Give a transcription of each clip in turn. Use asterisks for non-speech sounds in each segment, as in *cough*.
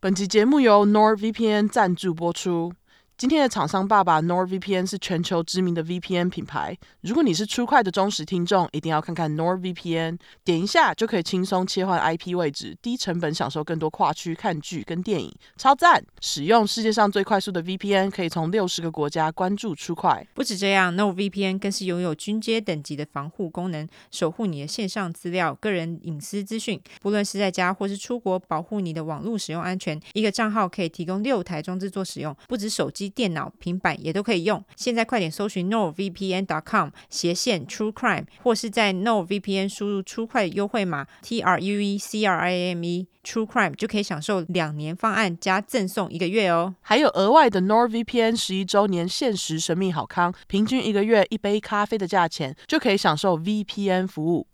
本集节目由 NordVPN 赞助播出。今天的厂商爸爸 NordVPN 是全球知名的 VPN 品牌。如果你是 True Crime 的忠实听众，一定要看看 NordVPN，点一下就可以轻松切换 IP 位置，低成本享受更多跨区看剧跟电影，超赞！使用世界上最快速的 VPN，可以从六十个国家关注 True Crime。不止这样，NordVPN 更是拥有军阶等级的防护功能，守护你的线上资料、个人隐私资讯。不论是在家或是出国，保护你的网络使用安全。一个账号可以提供六台装置做使用，不止手机。电脑、平板也都可以用。现在快点搜寻 nordvpn.com 斜线 True Crime，或是在 nordvpn 输入 True Crime 优惠码 T R U E C R I M E True Crime 就可以享受两年方案加赠送一个月哦。还有额外的 NordVPN 十一周年限时神秘好康，平均一个月一杯咖啡的价钱就可以享受 VPN 服务。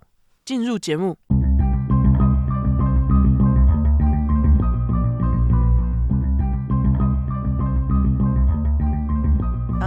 进入节目。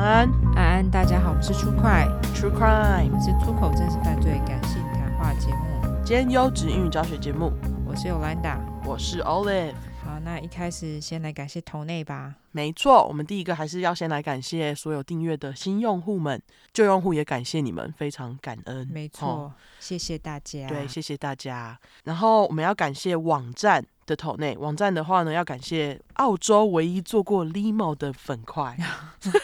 安安，大家好，我们是出快 True Crime，是出口真实犯罪感性谈话节目，兼优质英语教学节目。我是 Yolanda，我是 Olive。好，那一开始先来感谢头内吧。没错，我们第一个还是要先来感谢所有订阅的新用户们，旧用户也感谢你们，非常感恩。没错，哦、谢谢大家。对，谢谢大家。然后我们要感谢网站的头内，网站的话呢，要感谢澳洲唯一做过 limo 的粉块。*laughs*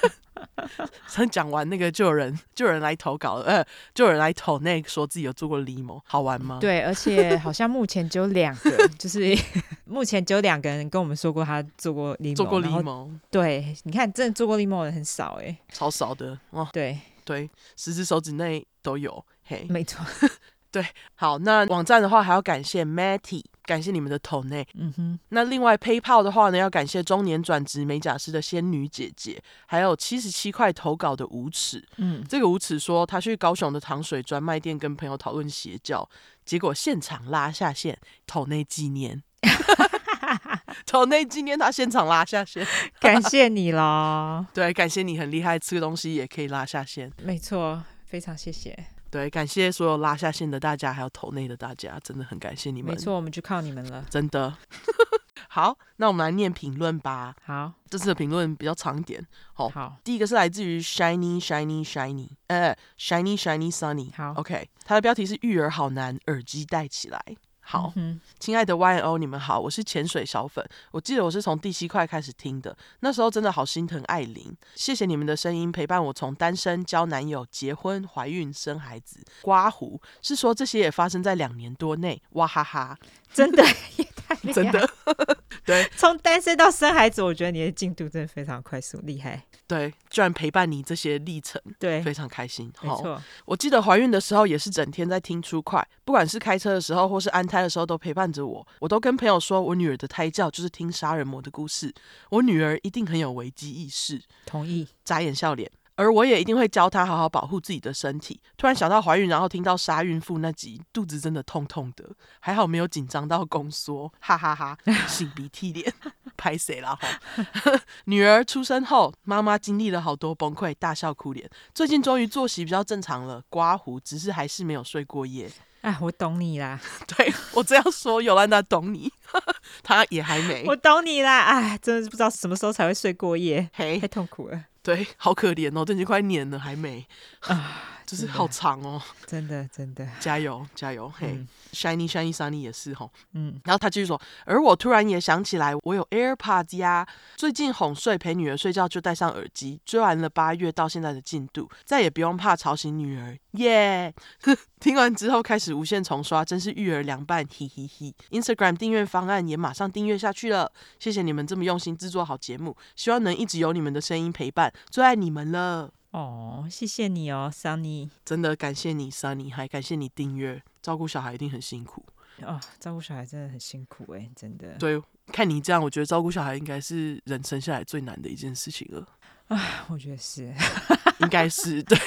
刚讲完那个，就有人就有人来投稿了，呃，就有人来投那说自己有做过 limo，好玩吗？对，而且好像目前只有两个，*laughs* 就是目前只有两个人跟我们说过他做过 limo，做过 limo。对，你看，真的做过 limo 的人很少哎，超少的哦。对对，十只手指内都有，嘿，没错。*laughs* 对，好，那网站的话还要感谢 Matty，感谢你们的投内。嗯哼，那另外 PayPal 的话呢，要感谢中年转职美甲师的仙女姐姐，还有七十七块投稿的无耻。嗯，这个无耻说他去高雄的糖水专卖店跟朋友讨论邪教，结果现场拉下线，投内纪念。*laughs* 投内纪念他现场拉下线，感谢你啦。*laughs* 对，感谢你很厉害，吃个东西也可以拉下线。没错，非常谢谢。对，感谢所有拉下线的大家，还有投内的大家，真的很感谢你们。没错，我们就靠你们了，真的。*laughs* 好，那我们来念评论吧。好，这次的评论比较长一点。好，好，第一个是来自于 Shiny Shiny Shiny，呃，Shiny Shiny Sunny。好，OK，它的标题是育儿好难，耳机戴起来。好，嗯、亲爱的 YNO，你们好，我是潜水小粉。我记得我是从第七块开始听的，那时候真的好心疼艾琳。谢谢你们的声音陪伴我从单身、交男友、结婚、怀孕、生孩子。刮胡是说这些也发生在两年多内，哇哈哈，真的 *laughs* 真的。*laughs* 对，从单身到生孩子，我觉得你的进度真的非常快速，厉害。对，居然陪伴你这些历程，对，非常开心。没错，我记得怀孕的时候也是整天在听 True Crime，不管是开车的时候或是安胎的时候都陪伴着我。我都跟朋友说我女儿的胎教就是听杀人魔的故事，我女儿一定很有危机意识。同意，眨眼笑脸。而我也一定会教她好好保护自己的身体。突然想到怀孕，然后听到杀孕妇那集，肚子真的痛痛的，还好没有紧张到宫缩，哈哈哈，擤鼻涕脸，拍谁了哈？*laughs* 女儿出生后，妈妈经历了好多崩溃，大笑哭脸。最近终于作息比较正常了，刮胡，只是还是没有睡过夜。哎，我懂你啦，*laughs* 对，我这样说，尤兰达懂你，*laughs* 她也还没。我懂你啦，哎，真的是不知道什么时候才会睡过夜，嘿，太痛苦了。对，好可怜哦，都已经快年了还没。就是好长哦，*laughs* 真的真的，加油加油，嘿、嗯、，Shiny Shiny Sunny 也是吼，嗯，然后他继续说，而我突然也想起来，我有 AirPods 呀，最近哄睡陪女儿睡觉就戴上耳机，追完了八月到现在的进度，再也不用怕吵醒女儿，耶、yeah! *laughs* 听完之后开始无限重刷，真是育儿凉拌，嘿嘿嘿。Instagram 订阅方案也马上订阅下去了，谢谢你们这么用心制作好节目，希望能一直有你们的声音陪伴，最爱你们了。哦，谢谢你哦，Sunny，真的感谢你，Sunny，还感谢你订阅，照顾小孩一定很辛苦哦，照顾小孩真的很辛苦哎，真的。对，看你这样，我觉得照顾小孩应该是人生下来最难的一件事情了。啊，我觉得是。应该是对，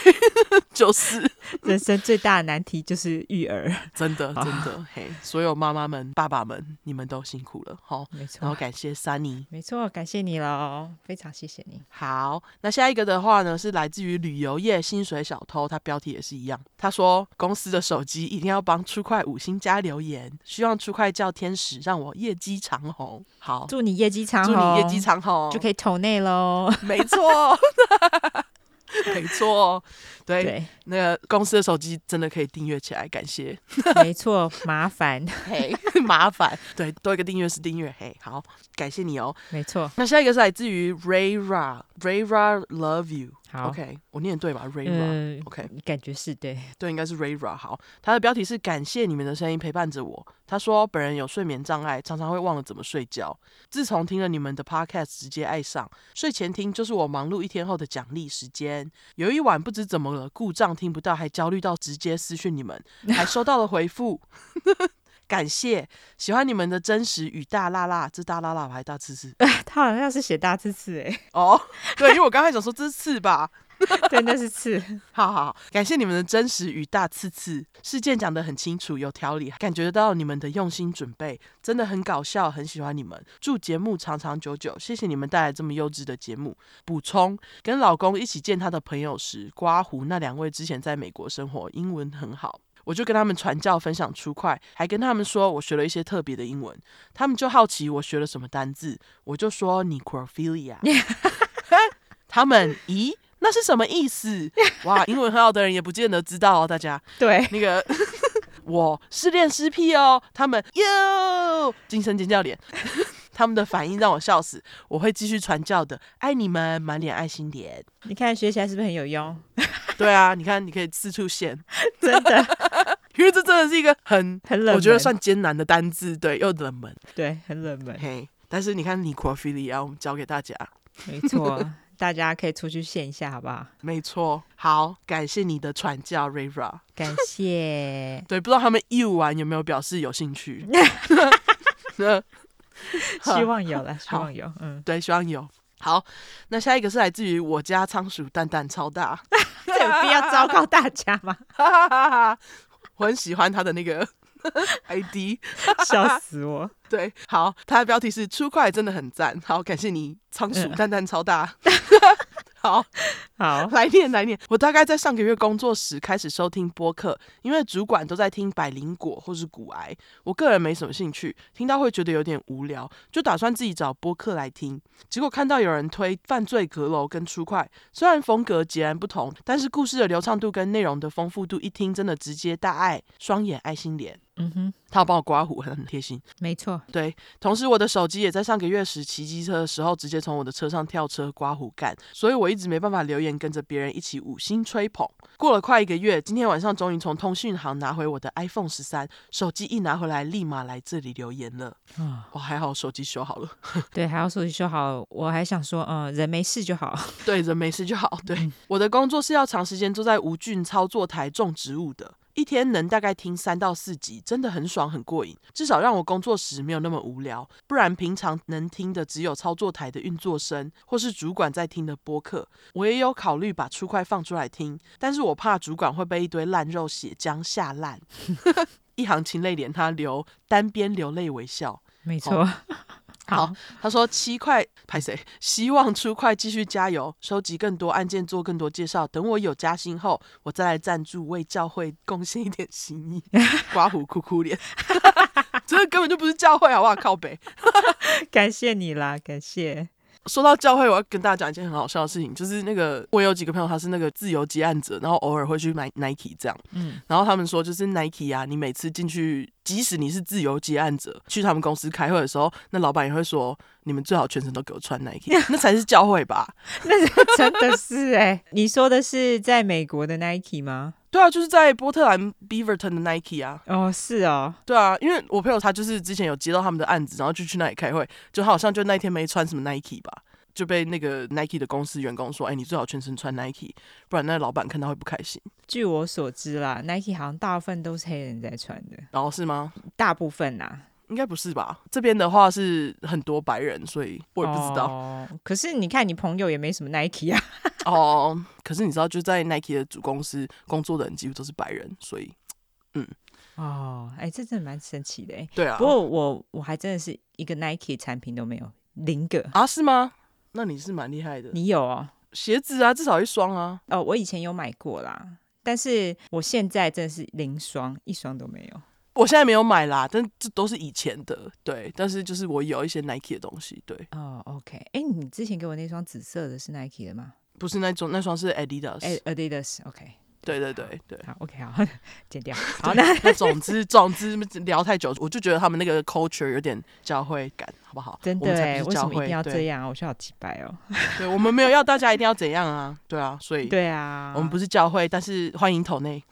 就是人生最大的难题就是育儿，真的真的嘿，所有妈妈们、爸爸们，你们都辛苦了，好，没错。然后感谢 Sunny，没错，感谢你喽，非常谢谢你。好，那下一个的话呢，是来自于旅游业薪水小偷，他标题也是一样，他说公司的手机一定要帮出块五星加留言，希望出块叫天使让我业绩长虹。好，祝你业绩长虹，祝你业绩长虹，就可以投内喽。没错。*laughs* *laughs* 没错，对，对那个公司的手机真的可以订阅起来，感谢。*laughs* 没错，麻烦，*laughs* 嘿，麻烦，对，多一个订阅是订阅，嘿，好，感谢你哦。没错，那下一个是来自于 Ray Ra，Ray Ra Love You。好，OK，我念对吧？Ray Ra，OK，、嗯、感觉是对，*laughs* 对，应该是 Ray Ra。好，他的标题是感谢你们的声音陪伴着我。他说本人有睡眠障碍，常常会忘了怎么睡觉。自从听了你们的 Podcast，直接爱上，睡前听就是我忙碌一天后的奖励时间。有一晚不知怎么了，故障听不到，还焦虑到直接私讯你们，还收到了回复。感谢，喜欢你们的真实与大辣辣，这大辣辣还大刺刺？*laughs* 他好像是写大刺刺哎。哦，对，因为我刚才想说这是刺吧，*laughs* 真的是刺。好好好，感谢你们的真实与大刺刺，事件讲得很清楚，有条理，感觉到你们的用心准备，真的很搞笑，很喜欢你们。祝节目长长久久，谢谢你们带来这么优质的节目。补充，跟老公一起见他的朋友时，刮胡那两位之前在美国生活，英文很好。我就跟他们传教分享出快，还跟他们说我学了一些特别的英文，他们就好奇我学了什么单字，我就说 necrophilia，*laughs* *laughs* 他们咦，那是什么意思？哇，英文很好的人也不见得知道哦，大家 *laughs* 对。那个我失恋失癖哦，他们哟，惊声尖叫脸，他们的反应让我笑死，我会继续传教的，爱你们，满脸爱心脸，你看学起来是不是很有用？对啊，你看，你可以四处现，真的，因为这真的是一个很很冷，我觉得算艰难的单字，对，又冷门，对，很冷门。嘿，但是你看，necrophilia，我们教给大家，没错，*laughs* 大家可以出去线下，好不好？没错，好，感谢你的传教，Rivera，感谢。*laughs* 对，不知道他们义务完有没有表示有兴趣？*laughs* 希望有了，希望有，嗯，对，希望有。好，那下一个是来自于我家仓鼠蛋蛋超大，这有必要昭告大家吗？我很喜欢他的那个 *laughs* ID，笑死我。*laughs* 对，好，他的标题是出快真的很赞，好，感谢你仓鼠蛋蛋超大。嗯 *laughs* 好好，*laughs* 来念来念。我大概在上个月工作时开始收听播客，因为主管都在听百灵果或是骨癌，我个人没什么兴趣，听到会觉得有点无聊，就打算自己找播客来听。结果看到有人推犯罪阁楼跟出快，虽然风格截然不同，但是故事的流畅度跟内容的丰富度，一听真的直接大爱，双眼爱心脸。嗯哼，他有帮我刮胡，很贴心。没错，对。同时，我的手机也在上个月时骑机车的时候，直接从我的车上跳车刮胡干，所以我一直没办法留言跟着别人一起五星吹捧。过了快一个月，今天晚上终于从通讯行拿回我的 iPhone 十三，手机一拿回来，立马来这里留言了。啊，我还好，手机修好了。*laughs* 对，还好手机修好。我还想说，嗯，人没事就好。对，人没事就好。对，嗯、我的工作是要长时间坐在无菌操作台种植物的。一天能大概听三到四集，真的很爽很过瘾，至少让我工作时没有那么无聊。不然平常能听的只有操作台的运作声，或是主管在听的播客。我也有考虑把出快放出来听，但是我怕主管会被一堆烂肉血浆吓烂。*laughs* 一行情泪连，他流单边流泪微笑，没错。好，他说七块拍谁？希望出块继续加油，收集更多案件，做更多介绍。等我有加薪后，我再来赞助，为教会贡献一点心意。*laughs* 刮胡哭哭脸，*laughs* 这根本就不是教会，好不好？靠北，感谢你啦，感谢。说到教会，我要跟大家讲一件很好笑的事情，就是那个我有几个朋友，他是那个自由接案者，然后偶尔会去买 Nike 这样，嗯，然后他们说，就是 Nike 啊，你每次进去，即使你是自由接案者，去他们公司开会的时候，那老板也会说，你们最好全程都给我穿 Nike，*laughs* 那才是教会吧？那真的是哎、欸，你说的是在美国的 Nike 吗？对啊，就是在波特兰 Beaverton 的 Nike 啊。哦，是哦。对啊，因为我朋友他就是之前有接到他们的案子，然后就去那里开会，就他好像就那天没穿什么 Nike 吧，就被那个 Nike 的公司员工说：“哎，你最好全身穿 Nike，不然那个老板看到会不开心。”据我所知啦，Nike 好像大部分都是黑人在穿的。然后、哦、是吗？大部分呐。应该不是吧？这边的话是很多白人，所以我也不知道。哦，可是你看，你朋友也没什么 Nike 啊。*laughs* 哦，可是你知道，就在 Nike 的主公司工作的人几乎都是白人，所以，嗯，哦，哎，这真的蛮神奇的哎。对啊。不过我我还真的是一个 Nike 产品都没有，零个啊？是吗？那你是蛮厉害的。你有啊？鞋子啊，至少一双啊。哦，我以前有买过啦，但是我现在真的是零双，一双都没有。我现在没有买啦，但这都是以前的，对。但是就是我有一些 Nike 的东西，对。哦，OK。哎，你之前给我那双紫色的是 Nike 的吗？不是那种，那双是 Adidas。哎，Adidas，OK。对对对对。好，OK，好，剪掉。*laughs* 好，那那总之 *laughs* 总之聊太久，我就觉得他们那个 culture 有点教会感，好不好？真的，为什么一定要这样？我需要几百哦。*laughs* 对，我们没有要大家一定要怎样啊？对啊，所以对啊，我们不是教会，但是欢迎投内。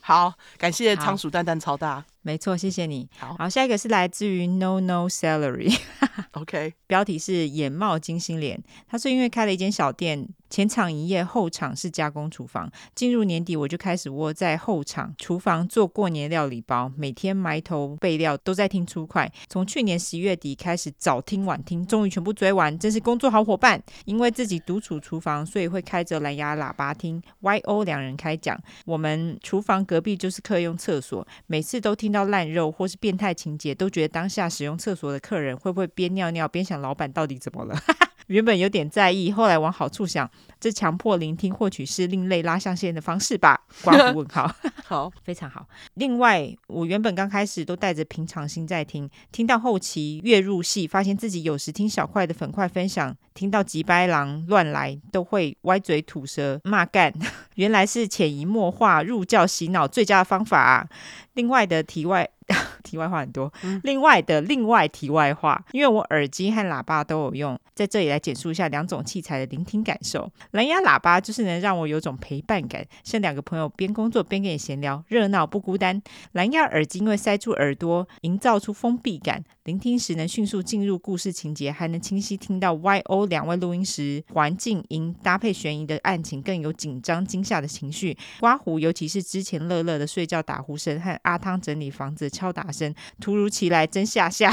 好，感谢仓鼠蛋蛋超大，没错，谢谢你。好，好，下一个是来自于 No No Salary。*laughs* OK，标题是眼冒金星脸，他说因为开了一间小店。前场营业，后场是加工厨房。进入年底，我就开始窝在后场厨房做过年料理包，每天埋头备料，都在听出快。从去年十一月底开始早听晚听，终于全部追完，真是工作好伙伴。因为自己独处厨房，所以会开着蓝牙喇叭听 YO 两人开讲。我们厨房隔壁就是客用厕所，每次都听到烂肉或是变态情节，都觉得当下使用厕所的客人会不会边尿尿边想老板到底怎么了？*laughs* 原本有点在意，后来往好处想，这强迫聆听或许是另类拉象限的方式吧。挂问号，*laughs* 好，非常好。另外，我原本刚开始都带着平常心在听，听到后期越入戏，发现自己有时听小块的粉块分享，听到吉白狼乱来，都会歪嘴吐舌骂干，*laughs* 原来是潜移默化入教洗脑最佳的方法啊。另外的题外。*laughs* 题外话很多，另外的另外题外话，因为我耳机和喇叭都有用，在这里来简述一下两种器材的聆听感受。蓝牙喇叭就是能让我有种陪伴感，像两个朋友边工作边跟你闲聊，热闹不孤单。蓝牙耳机因为塞住耳朵，营造出封闭感，聆听时能迅速进入故事情节，还能清晰听到 YO 两位录音时环境音搭配悬疑的案情，更有紧张惊吓的情绪。刮胡，尤其是之前乐乐的睡觉打呼声和阿汤整理房子敲打声。突如其来，真吓吓，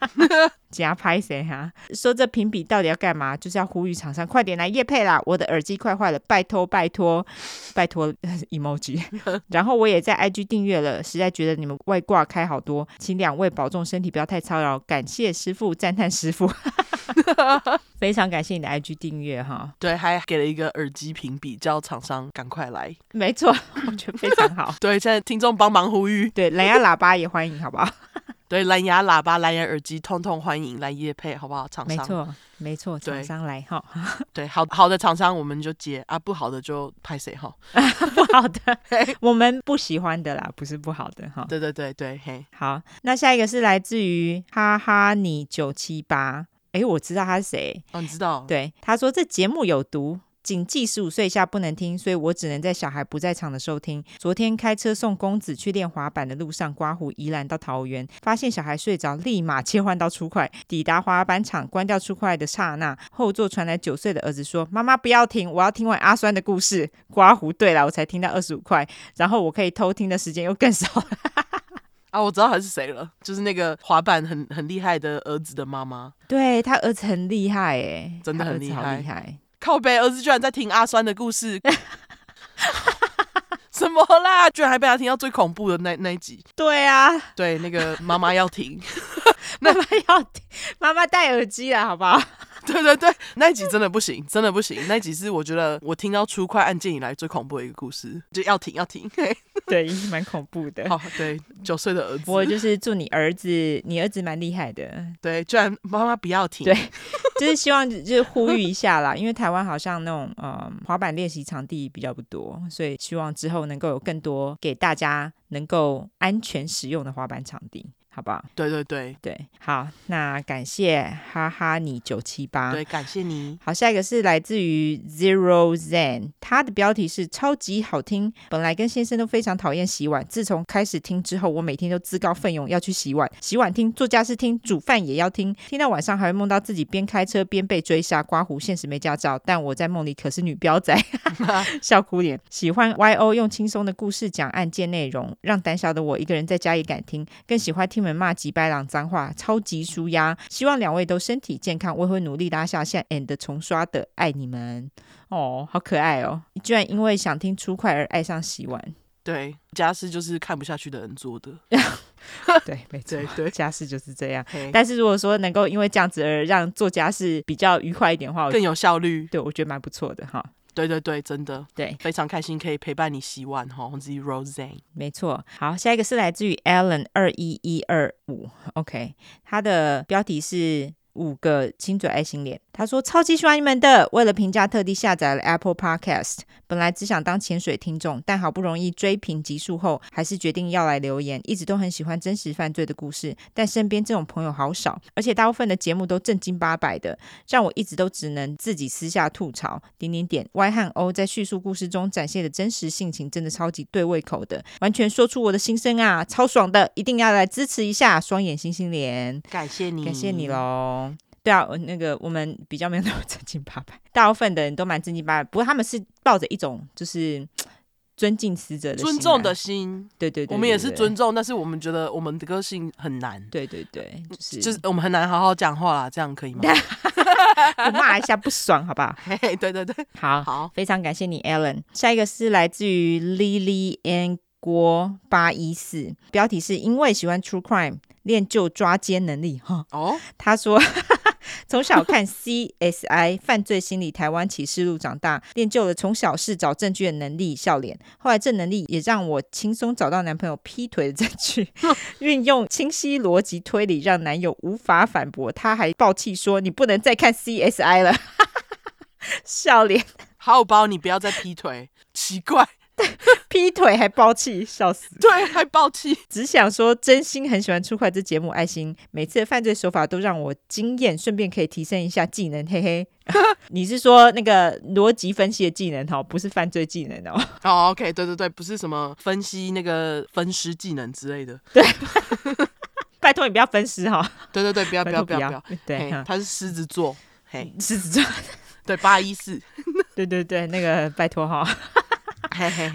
*laughs* 加拍谁哈？说这评比到底要干嘛？就是要呼吁厂商快点来夜配啦！我的耳机快坏了，拜托拜托拜托 *laughs* emoji。*laughs* 然后我也在 IG 订阅了，实在觉得你们外挂开好多，请两位保重身体，不要太操劳。感谢师傅，赞叹师傅，非常感谢你的 IG 订阅哈。对，还给了一个耳机评比，叫厂商赶快来。没错，我觉得非常好。对，现在听众帮忙呼吁，对蓝牙喇叭也欢迎，好不好？对，蓝牙喇叭、蓝牙耳机，通通欢迎来夜配，好不好？厂商，没错，没错，厂商来哈。*laughs* 对，好好的厂商我们就接啊，不好的就拍谁哈？*laughs* 不好的，*laughs* 我们不喜欢的啦，不是不好的哈。对对对对，嘿，好，那下一个是来自于哈哈你九七八，哎，我知道他是谁？哦，你知道？对，他说这节目有毒。谨记十五岁以下不能听，所以我只能在小孩不在场的时候听。昨天开车送公子去练滑板的路上，刮胡宜兰到桃园，发现小孩睡着，立马切换到出快。抵达滑板场，关掉出快的刹那，后座传来九岁的儿子说：“妈妈不要停，我要听完阿酸的故事。”刮胡对了，我才听到二十五块，然后我可以偷听的时间又更少了。*laughs* 啊，我知道他是谁了，就是那个滑板很很厉害的儿子的妈妈。对，他儿子很厉害，哎，真的很厉害，厉害。靠背，儿子居然在听阿酸的故事，*laughs* 什么啦？居然还被他听到最恐怖的那那一集。对啊，对，那个妈妈要停，*laughs* 妈妈要停，妈妈戴耳机了，好不好？对对对，那一集真的不行，真的不行。那一集是我觉得我听到出快案件以来最恐怖的一个故事，就要停要停。对，蛮恐怖的。好，*laughs* 对，九岁的儿子。我就是祝你儿子，你儿子蛮厉害的。对，居然妈妈不要停。对，就是希望就是呼吁一下啦，因为台湾好像那种呃滑板练习场地比较不多，所以希望之后能够有更多给大家能够安全使用的滑板场地。好不好？对对对对，好，那感谢哈哈你九七八，对，感谢你。好，下一个是来自于 Zero Zen，他的标题是超级好听。本来跟先生都非常讨厌洗碗，自从开始听之后，我每天都自告奋勇要去洗碗、洗碗听、做家事听、煮饭也要听，听到晚上还会梦到自己边开车边被追杀、刮胡。现实没驾照，但我在梦里可是女标仔，*laughs* 笑哭脸。喜欢 YO 用轻松的故事讲案件内容，让胆小的我一个人在家也敢听，更喜欢听。骂几百朗脏话，超级舒压。希望两位都身体健康，我也会努力拉下线 and 重刷的。爱你们哦，好可爱哦！你居然因为想听粗快而爱上洗碗。对，家事就是看不下去的人做的。*laughs* 对，没错，对，对，家事就是这样。但是如果说能够因为这样子而让做家事比较愉快一点的话，更有效率。对，我觉得蛮不错的哈。对对对，真的，对，非常开心可以陪伴你洗碗哈，来自 Roseanne，没错。好，下一个是来自于 Alan 二一一二五，OK，他的标题是。五个亲嘴爱心脸，他说超级喜欢你们的，为了评价特地下载了 Apple Podcast。本来只想当潜水听众，但好不容易追评集数后，还是决定要来留言。一直都很喜欢真实犯罪的故事，但身边这种朋友好少，而且大部分的节目都正经八百的，让我一直都只能自己私下吐槽。点点点，Y 和 O 在叙述故事中展现的真实性情，真的超级对胃口的，完全说出我的心声啊，超爽的，一定要来支持一下，双眼星星脸，感谢你，感谢你喽。对啊，那个我们比较没有那么正经八百，大部分的人都蛮正经八百，不过他们是抱着一种就是尊敬死者的心、尊重的心。对对对，对，我们也是尊重，但是我们觉得我们的个性很难。对对对，就是就是我们很难好好讲话啦，这样可以吗？*laughs* 骂一下不爽，好不好？*laughs* 对对对，好好，非常感谢你，Alan。下一个是来自于 Lily and 郭八一四，标题是因为喜欢 True Crime 练就抓奸能力哈。哦，他说。从小看 CSI *laughs* 犯罪心理台湾启示录长大，练就了从小事找证据的能力。笑脸，后来这能力也让我轻松找到男朋友劈腿的证据，运用清晰逻辑推理让男友无法反驳。他还爆气说：“你不能再看 CSI 了。” *laughs* 笑脸，好包你不要再劈腿，奇怪。*laughs* 劈腿还爆气，笑死！对，还爆气，只想说真心很喜欢出快这节目，爱心每次的犯罪手法都让我惊艳，顺便可以提升一下技能，嘿嘿。*laughs* 你是说那个逻辑分析的技能哦，不是犯罪技能哦？哦、oh,，OK，对对对，不是什么分析那个分尸技能之类的。对，拜托你不要分尸哈。对对对，不要不要不要不要。对，他是狮子座，嘿，狮子座，对，八一四。*laughs* 对对对，那个拜托哈。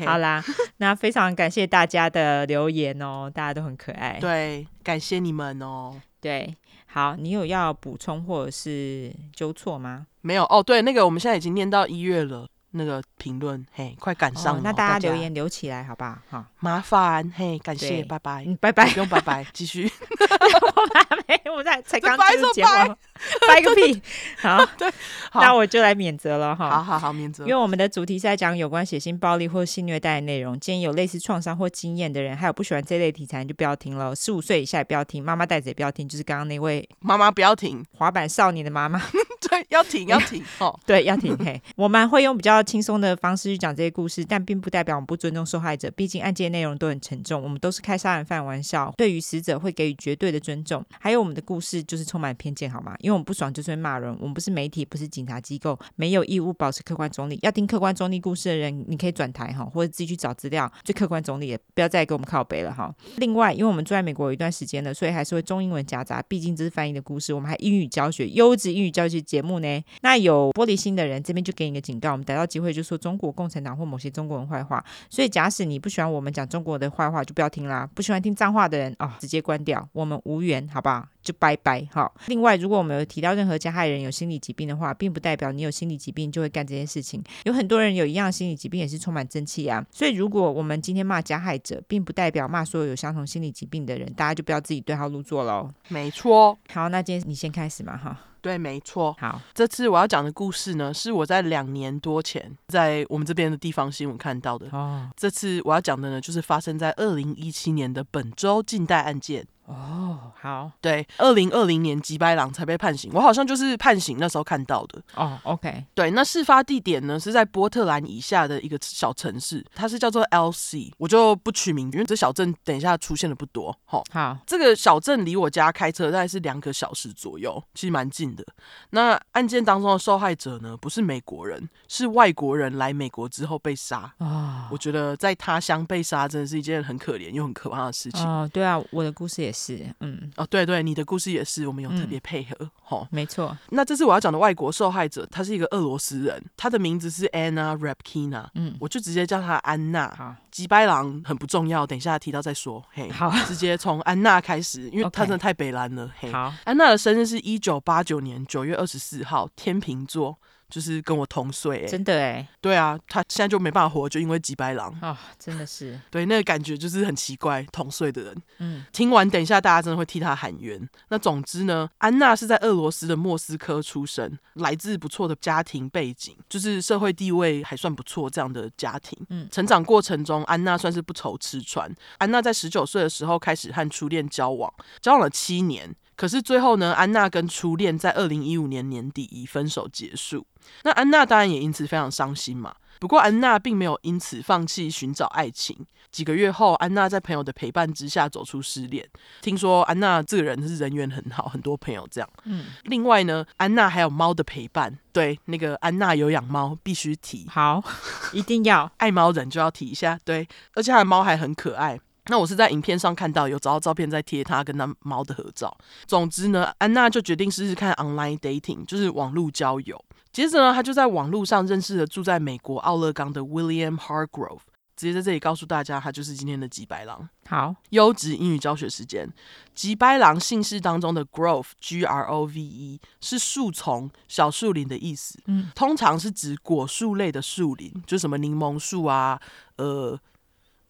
好啦，那非常感谢大家的留言哦，大家都很可爱。对，感谢你们哦。对，好，你有要补充或者是纠错吗？没有哦。对，那个我们现在已经念到一月了。那个评论，嘿，快赶上了，哦！那大家留言留起来，好不好？好，麻烦，嘿，感谢，拜拜，嗯拜拜，不用拜拜，继续。我 *laughs* 还没，我在才刚结束节目，*laughs* *laughs* 拜个屁！好，*laughs* 对，那我就来免责了哈。好好好，免责。因为我们的主题是在讲有关血腥暴力或性虐待的内容，建议有类似创伤或经验的人，还有不喜欢这类题材，就不要听了。十五岁以下也不要听，妈妈带着也不要听。就是刚刚那位妈妈不要听，滑板少年的妈妈，*laughs* 对，要停，要停，哦，对，要停。嘿，我们会用比较。轻松的方式去讲这些故事，但并不代表我们不尊重受害者。毕竟案件内容都很沉重，我们都是开杀人犯玩笑，对于死者会给予绝对的尊重。还有我们的故事就是充满偏见，好吗？因为我们不爽就是会骂人，我们不是媒体，不是警察机构，没有义务保持客观中立。要听客观中立故事的人，你可以转台哈，或者自己去找资料，最客观中立，不要再给我们靠背了哈。另外，因为我们住在美国有一段时间了，所以还是会中英文夹杂，毕竟这是翻译的故事。我们还英语教学，优质英语教学节目呢。那有玻璃心的人，这边就给你个警告，我们逮到机会就说中国。共产党或某些中国人坏话，所以假使你不喜欢我们讲中国的坏话，就不要听啦。不喜欢听脏话的人啊、直接关掉，我们无缘，好不好？就拜拜。好，另外，如果我们有提到任何加害人有心理疾病的话，并不代表你有心理疾病就会干这件事情。有很多人有一样心理疾病，也是充满正气啊。所以，如果我们今天骂加害者，并不代表骂所有有相同心理疾病的人，大家就不要自己对号入座喽。没错。好，那今天你先开始嘛，哈。对，没错。好，这次我要讲的故事呢，是我在两年多前在我们这边的地方新闻看到的。哦，这次我要讲的呢，就是发生在二零一七年的本州近代案件。哦，好，对，二零二零年吉白朗才被判刑，我好像就是判刑那时候看到的。哦，OK，对，那事发地点呢是在波特兰以下的一个小城市，它是叫做 LC，我就不取名，因为这小镇等一下出现的不多。好，好，这个小镇离我家开车大概是两个小时左右，其实蛮近的。那案件当中的受害者呢，不是美国人，是外国人来美国之后被杀。啊、哦，我觉得在他乡被杀真的是一件很可怜又很可怕的事情。哦，对啊，我的故事也是。嗯，哦，对对，你的故事也是，我们有特别配合。好、嗯，没错。那这次我要讲的外国受害者，他是一个俄罗斯人，他的名字是 Anna Rapkina，。嗯，我就直接叫他安娜。好，吉白狼很不重要，等一下提到再说。嘿，好，直接从安娜开始，因为他真的太北蓝了。嘿，好，安娜的生日是一九八九年九月二十四号，天秤座。就是跟我同岁，哎，真的哎，对啊，他现在就没办法活，就因为吉白狼啊、哦，真的是，对，那个感觉就是很奇怪，同岁的人，嗯，听完等一下大家真的会替他喊冤。那总之呢，安娜是在俄罗斯的莫斯科出生，来自不错的家庭背景，就是社会地位还算不错这样的家庭，嗯，成长过程中，安娜算是不愁吃穿。安娜在十九岁的时候开始和初恋交往，交往了七年。可是最后呢，安娜跟初恋在二零一五年年底以分手结束。那安娜当然也因此非常伤心嘛。不过安娜并没有因此放弃寻找爱情。几个月后，安娜在朋友的陪伴之下走出失恋。听说安娜这个人是人缘很好，很多朋友这样。嗯。另外呢，安娜还有猫的陪伴。对，那个安娜有养猫，必须提。好，一定要 *laughs* 爱猫人就要提一下。对，而且她的猫还很可爱。那我是在影片上看到有找到照片，在贴他跟他猫的合照。总之呢，安娜就决定试试看 online dating，就是网络交友。接着呢，她就在网络上认识了住在美国奥勒冈的 William Hargrove。直接在这里告诉大家，他就是今天的吉白狼。好，优质英语教学时间。吉白狼姓氏当中的 Grove，G R O V E，是树丛、小树林的意思。嗯，通常是指果树类的树林，就什么柠檬树啊，呃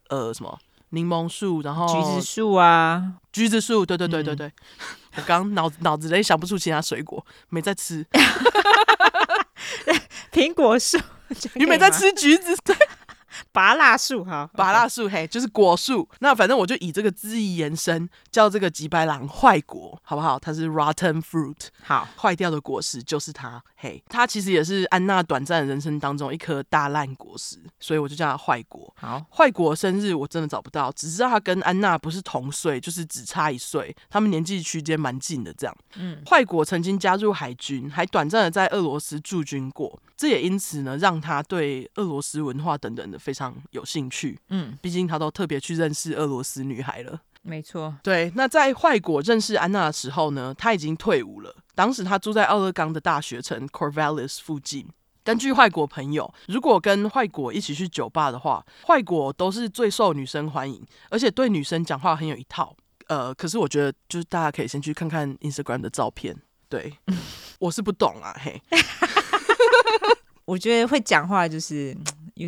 呃什么。柠檬树，然后橘子树啊，橘子树，对对对对对，嗯、我刚脑脑子里想不出其他水果，没在吃。*laughs* 苹果树，你没在吃橘子？对。芭乐树哈，拔蜡树嘿，就是果树。那反正我就以这个字义延伸，叫这个吉白狼坏果，好不好？它是 rotten fruit，好，坏掉的果实就是它。嘿，它其实也是安娜短暂人生当中一颗大烂果实，所以我就叫它坏果。好，坏果生日我真的找不到，只知道他跟安娜不是同岁，就是只差一岁，他们年纪区间蛮近的这样。嗯，坏果曾经加入海军，还短暂的在俄罗斯驻军过，这也因此呢，让他对俄罗斯文化等等的非常有兴趣，嗯，毕竟他都特别去认识俄罗斯女孩了。没错，对。那在坏果认识安娜的时候呢，他已经退伍了。当时他住在奥勒冈的大学城 Corvallis 附近。根据坏果朋友，如果跟坏果一起去酒吧的话，坏果都是最受女生欢迎，而且对女生讲话很有一套。呃，可是我觉得就是大家可以先去看看 Instagram 的照片。对，*laughs* 我是不懂啊，嘿。*laughs* 我觉得会讲话就是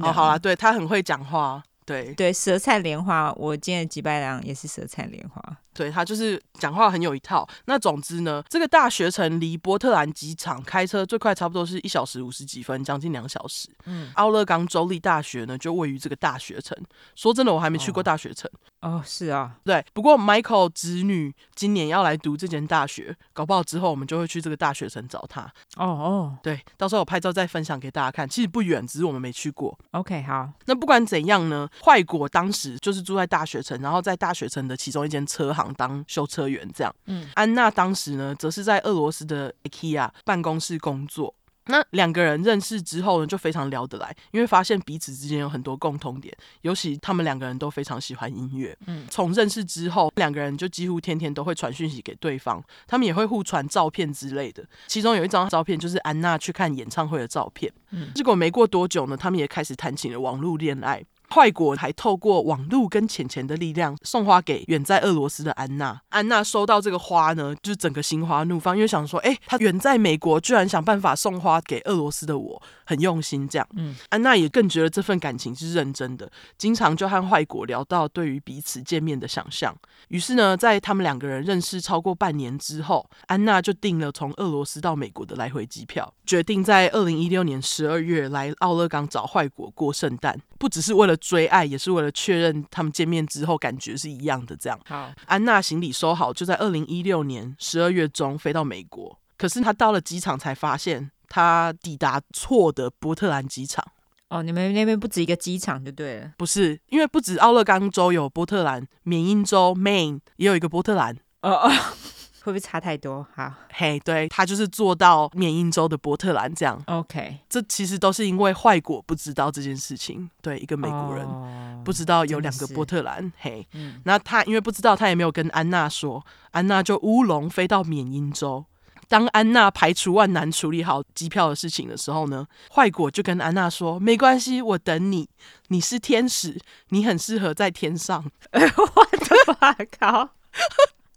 哦，好啊，对，他很会讲话，对对，舌灿莲花。我今天的吉白狼也是舌灿莲花。对，他就是讲话很有一套。那总之呢，这个大学城离波特兰机场开车最快差不多是一小时五十几分，将近两小时。嗯，奥勒冈州立大学呢就位于这个大学城。说真的，我还没去过大学城。哦，哦，是啊，对。不过 Michael 侄女今年要来读这间大学，搞不好之后我们就会去这个大学城找他。哦哦，对，到时候我拍照再分享给大家看。其实不远，只是我们没去过。OK，好。那不管怎样呢，坏果当时就是住在大学城，然后在大学城的其中一间车行。当修车员这样，嗯，安娜当时呢，则是在俄罗斯的 IKEA 办公室工作。那两个人认识之后呢，就非常聊得来，因为发现彼此之间有很多共同点，尤其他们两个人都非常喜欢音乐。嗯，从认识之后，两个人就几乎天天都会传讯息给对方，他们也会互传照片之类的。其中有一张照片就是安娜去看演唱会的照片。嗯，结果没过多久呢，他们也开始谈起了网络恋爱。坏果还透过网路跟钱钱的力量送花给远在俄罗斯的安娜。安娜收到这个花呢，就是整个心花怒放，因为想说，哎，他远在美国，居然想办法送花给俄罗斯的我，很用心这样。嗯，安娜也更觉得这份感情是认真的，经常就和坏果聊到对于彼此见面的想象。于是呢，在他们两个人认识超过半年之后，安娜就订了从俄罗斯到美国的来回机票，决定在二零一六年十二月来奥勒冈找坏果过圣诞，不只是为了。追爱，也是为了确认他们见面之后感觉是一样的。这样，好，安娜行李收好，就在二零一六年十二月中飞到美国。可是她到了机场才发现，她抵达错的波特兰机场。哦，你们那边不止一个机场就对了。不是，因为不止奥勒冈州有波特兰，缅因州 Maine 也有一个波特兰。哦哦。会不会差太多？好，嘿，对，他就是做到缅因州的波特兰这样。OK，这其实都是因为坏果不知道这件事情。对，一个美国人、oh, 不知道有两个波特兰。嘿，嗯，那他因为不知道，他也没有跟安娜说，安娜就乌龙飞到缅因州。当安娜排除万难处理好机票的事情的时候呢，坏果就跟安娜说：“没关系，我等你，你是天使，你很适合在天上。*laughs* ”我的妈靠！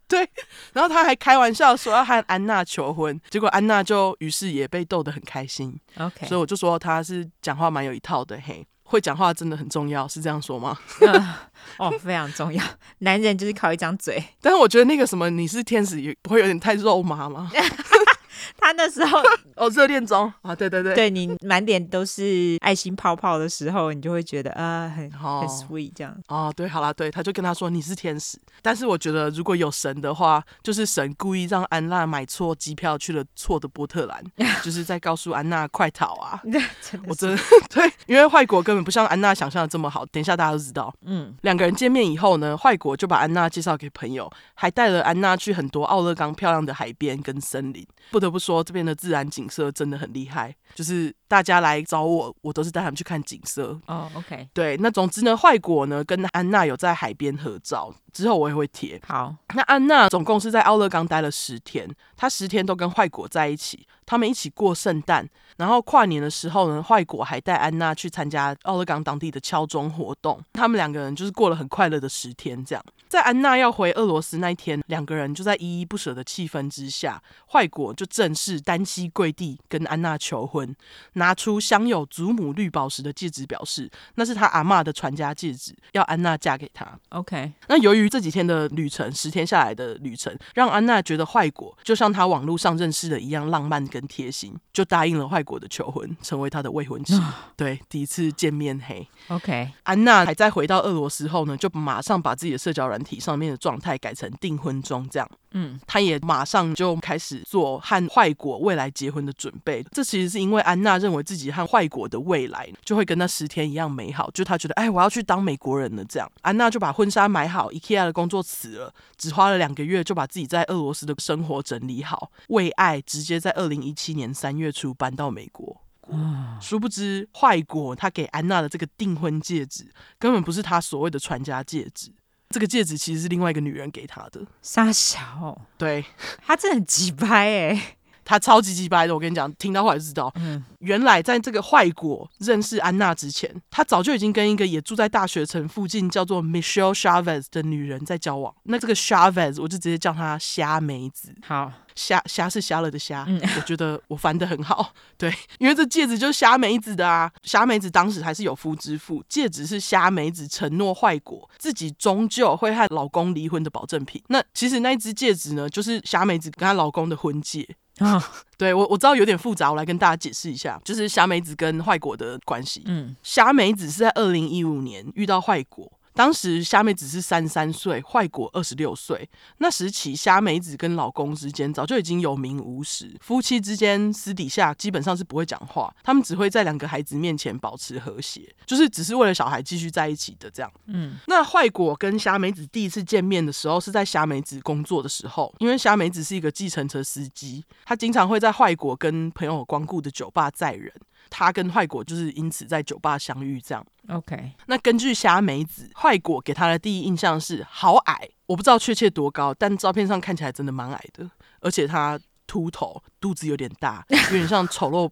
*laughs* 对，然后他还开玩笑说要和安娜求婚，结果安娜就于是也被逗得很开心。OK，所以我就说他是讲话蛮有一套的，嘿，会讲话真的很重要，是这样说吗？呃、*laughs* 哦，非常重要，男人就是靠一张嘴。但是我觉得那个什么你是天使，也不会有点太肉麻吗？*laughs* 他那时候 *laughs* 哦，热恋中啊，对对对，对你满脸都是爱心泡泡的时候，你就会觉得啊、呃，很、哦、很 sweet 这样。哦，对，好啦，对，他就跟他说你是天使，但是我觉得如果有神的话，就是神故意让安娜买错机票去了错的波特兰，*laughs* 就是在告诉安娜快逃啊！*laughs* 真我真的对，因为坏果根本不像安娜想象的这么好。等一下大家都知道，嗯，两个人见面以后呢，坏果就把安娜介绍给朋友，还带了安娜去很多奥勒冈漂亮的海边跟森林，不得不说。这边的自然景色真的很厉害，就是大家来找我，我都是带他们去看景色。哦、oh，OK，对，那总之呢，坏果呢跟安娜有在海边合照。之后我也会贴。好，那安娜总共是在奥勒冈待了十天，她十天都跟坏果在一起，他们一起过圣诞，然后跨年的时候呢，坏果还带安娜去参加奥勒冈当地的敲钟活动，他们两个人就是过了很快乐的十天。这样，在安娜要回俄罗斯那一天，两个人就在依依不舍的气氛之下，坏果就正式单膝跪地跟安娜求婚，拿出镶有祖母绿宝石的戒指，表示那是他阿妈的传家戒指，要安娜嫁给他。OK，那由于这几天的旅程，十天下来的旅程，让安娜觉得坏果就像她网络上认识的一样浪漫跟贴心，就答应了坏果的求婚，成为他的未婚妻。对，第一次见面，嘿，OK。安娜还在回到俄罗斯后呢，就马上把自己的社交软体上面的状态改成订婚中，这样。嗯，她也马上就开始做和坏果未来结婚的准备。这其实是因为安娜认为自己和坏果的未来就会跟那十天一样美好，就她觉得，哎，我要去当美国人了。这样，安娜就把婚纱买好，IKEA 的工作辞了，只花了两个月就把自己在俄罗斯的生活整理好，为爱直接在二零一七年三月初搬到美国。哇！殊不知坏果他给安娜的这个订婚戒指根本不是他所谓的传家戒指。这个戒指其实是另外一个女人给他的，傻小，对，他真的很机掰哎，他超级鸡掰的。我跟你讲，听到后来就知道，嗯，原来在这个坏果认识安娜之前，他早就已经跟一个也住在大学城附近叫做 Michelle Chavez 的女人在交往。那这个 Chavez 我就直接叫她虾梅子。好。瞎瞎是瞎了的瞎，嗯，我觉得我翻的很好，*laughs* 对，因为这戒指就是虾梅子的啊。虾梅子当时还是有夫之妇，戒指是虾梅子承诺坏果自己终究会和老公离婚的保证品。那其实那一只戒指呢，就是虾梅子跟她老公的婚戒啊。*laughs* 对，我我知道有点复杂，我来跟大家解释一下，就是霞美子跟坏果的关系。嗯，霞美子是在二零一五年遇到坏果。当时瞎妹子是三十三岁，坏果二十六岁。那时起，瞎妹子跟老公之间早就已经有名无实，夫妻之间私底下基本上是不会讲话，他们只会在两个孩子面前保持和谐，就是只是为了小孩继续在一起的这样。嗯，那坏果跟瞎妹子第一次见面的时候是在瞎妹子工作的时候，因为瞎妹子是一个计程车司机，他经常会在坏果跟朋友光顾的酒吧载人。他跟坏果就是因此在酒吧相遇，这样。OK，那根据虾美子，坏果给他的第一印象是好矮，我不知道确切多高，但照片上看起来真的蛮矮的，而且他秃头，肚子有点大，有点像丑陋，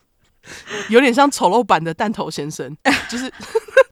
*laughs* 有点像丑陋版的弹头先生，就是。*laughs*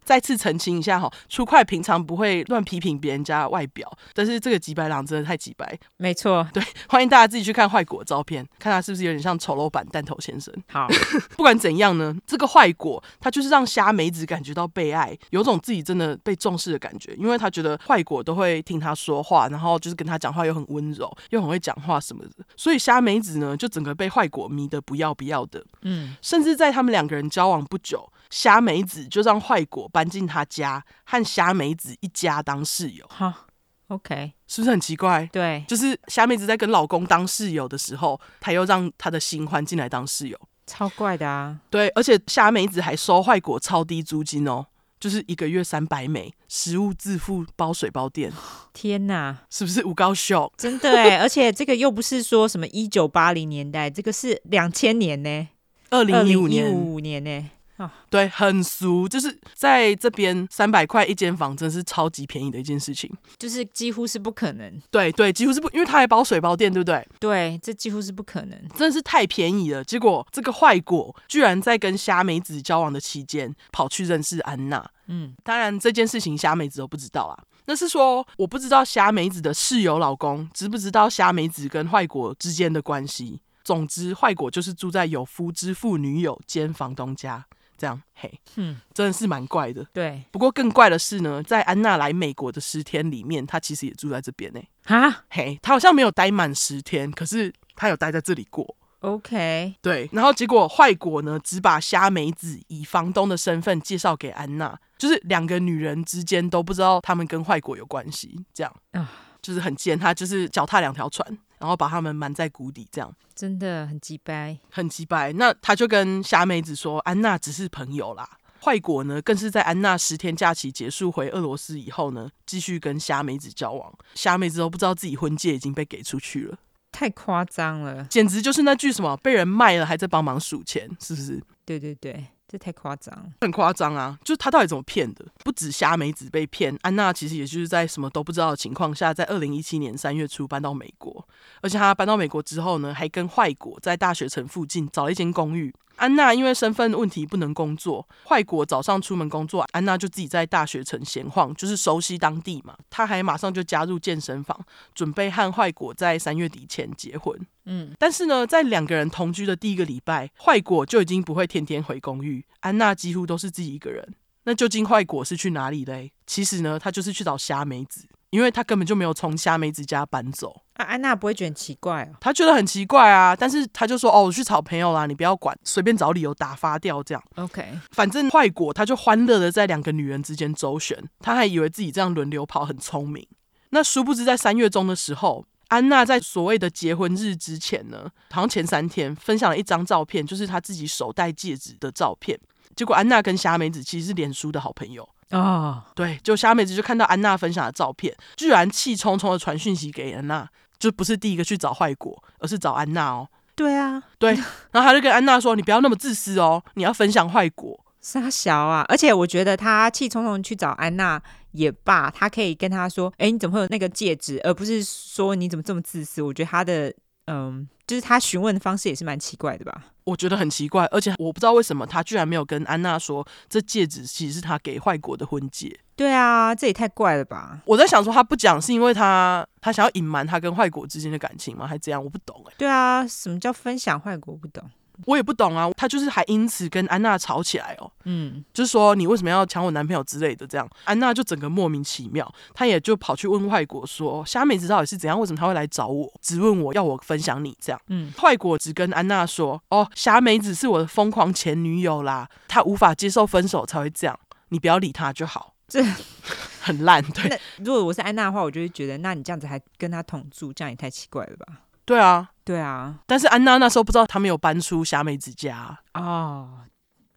再次澄清一下哈，初快平常不会乱批评别人家的外表，但是这个几白狼真的太几白。没错，对，欢迎大家自己去看坏果的照片，看他是不是有点像丑陋版弹头先生。好，*laughs* 不管怎样呢，这个坏果他就是让虾梅子感觉到被爱，有种自己真的被重视的感觉，因为他觉得坏果都会听他说话，然后就是跟他讲话又很温柔，又很会讲话什么的，所以虾梅子呢就整个被坏果迷得不要不要的。嗯，甚至在他们两个人交往不久，瞎妹子就让坏果搬进他家，和虾梅子一家当室友。哈，OK，是不是很奇怪？对，就是虾梅子在跟老公当室友的时候，他又让他的新欢进来当室友，超怪的啊。对，而且虾梅子还收坏果超低租金哦。就是一个月三百美，食物自付，包水包电。*sighs* 天哪，是不是五高秀？真的哎，*laughs* 而且这个又不是说什么一九八零年代，这个是两千年呢，二零一五年，五年呢。哦，对，很俗，就是在这边三百块一间房，真是超级便宜的一件事情，就是几乎是不可能。对对，几乎是不，因为他还包水包电，对不对？对，这几乎是不可能，真的是太便宜了。结果这个坏果居然在跟虾梅子交往的期间，跑去认识安娜。嗯，当然这件事情虾梅子都不知道啊。那是说我不知道虾梅子的室友老公知不知道虾梅子跟坏果之间的关系。总之，坏果就是住在有夫之妇女友兼房东家。这样嘿，嗯，真的是蛮怪的。对，不过更怪的是呢，在安娜来美国的十天里面，她其实也住在这边呢。哈，嘿，她好像没有待满十天，可是她有待在这里过。OK，对，然后结果坏果呢，只把虾梅子以房东的身份介绍给安娜，就是两个女人之间都不知道他们跟坏果有关系，这样啊，就是很贱，他就是脚踏两条船。然后把他们瞒在谷底，这样真的很鸡掰，很鸡掰。那他就跟虾妹子说：“安娜只是朋友啦。”坏果呢，更是在安娜十天假期结束回俄罗斯以后呢，继续跟虾妹子交往。虾妹子都不知道自己婚戒已经被给出去了，太夸张了，简直就是那句什么“被人卖了还在帮忙数钱”，是不是？对对对。这太夸张，很夸张啊！就是他到底怎么骗的？不止虾梅子被骗，安娜其实也就是在什么都不知道的情况下，在二零一七年三月初搬到美国，而且她搬到美国之后呢，还跟坏果在大学城附近找了一间公寓。安娜因为身份问题不能工作，坏果早上出门工作，安娜就自己在大学城闲晃，就是熟悉当地嘛。她还马上就加入健身房，准备和坏果在三月底前结婚。嗯，但是呢，在两个人同居的第一个礼拜，坏果就已经不会天天回公寓，安娜几乎都是自己一个人。那究竟坏果是去哪里嘞？其实呢，他就是去找虾梅子。因为他根本就没有从虾梅子家搬走啊，安娜不会觉得很奇怪哦？她觉得很奇怪啊，但是她就说：“哦，我去找朋友啦，你不要管，随便找理由打发掉这样。” OK，反正坏果他就欢乐的在两个女人之间周旋，他还以为自己这样轮流跑很聪明。那殊不知在三月中的时候，安娜在所谓的结婚日之前呢，好像前三天分享了一张照片，就是她自己手戴戒指的照片。结果安娜跟虾梅子其实是脸书的好朋友。哦，对，就虾梅子就看到安娜分享的照片，居然气冲冲的传讯息给安娜，就不是第一个去找坏果，而是找安娜哦。对啊，对，然后他就跟安娜说：“你不要那么自私哦，你要分享坏果。”傻小啊，而且我觉得他气冲冲去找安娜也罢，他可以跟他说：“哎，你怎么会有那个戒指？”而不是说你怎么这么自私。我觉得他的嗯。就是他询问的方式也是蛮奇怪的吧？我觉得很奇怪，而且我不知道为什么他居然没有跟安娜说，这戒指其实是他给坏果的婚戒。对啊，这也太怪了吧！我在想说他不讲是因为他他想要隐瞒他跟坏果之间的感情吗？还是怎样？我不懂哎、欸。对啊，什么叫分享坏果？我不懂。我也不懂啊，他就是还因此跟安娜吵起来哦，嗯，就是说你为什么要抢我男朋友之类的，这样。安娜就整个莫名其妙，她也就跑去问坏果说，虾梅子到底是怎样，为什么他会来找我，质问我要我分享你这样，嗯，坏果只跟安娜说，哦，虾梅子是我的疯狂前女友啦，她无法接受分手才会这样，你不要理她就好，这 *laughs* 很烂，对。如果我是安娜的话，我就会觉得，那你这样子还跟她同住，这样也太奇怪了吧？对啊，对啊，但是安娜那时候不知道他们有搬出霞美子家哦。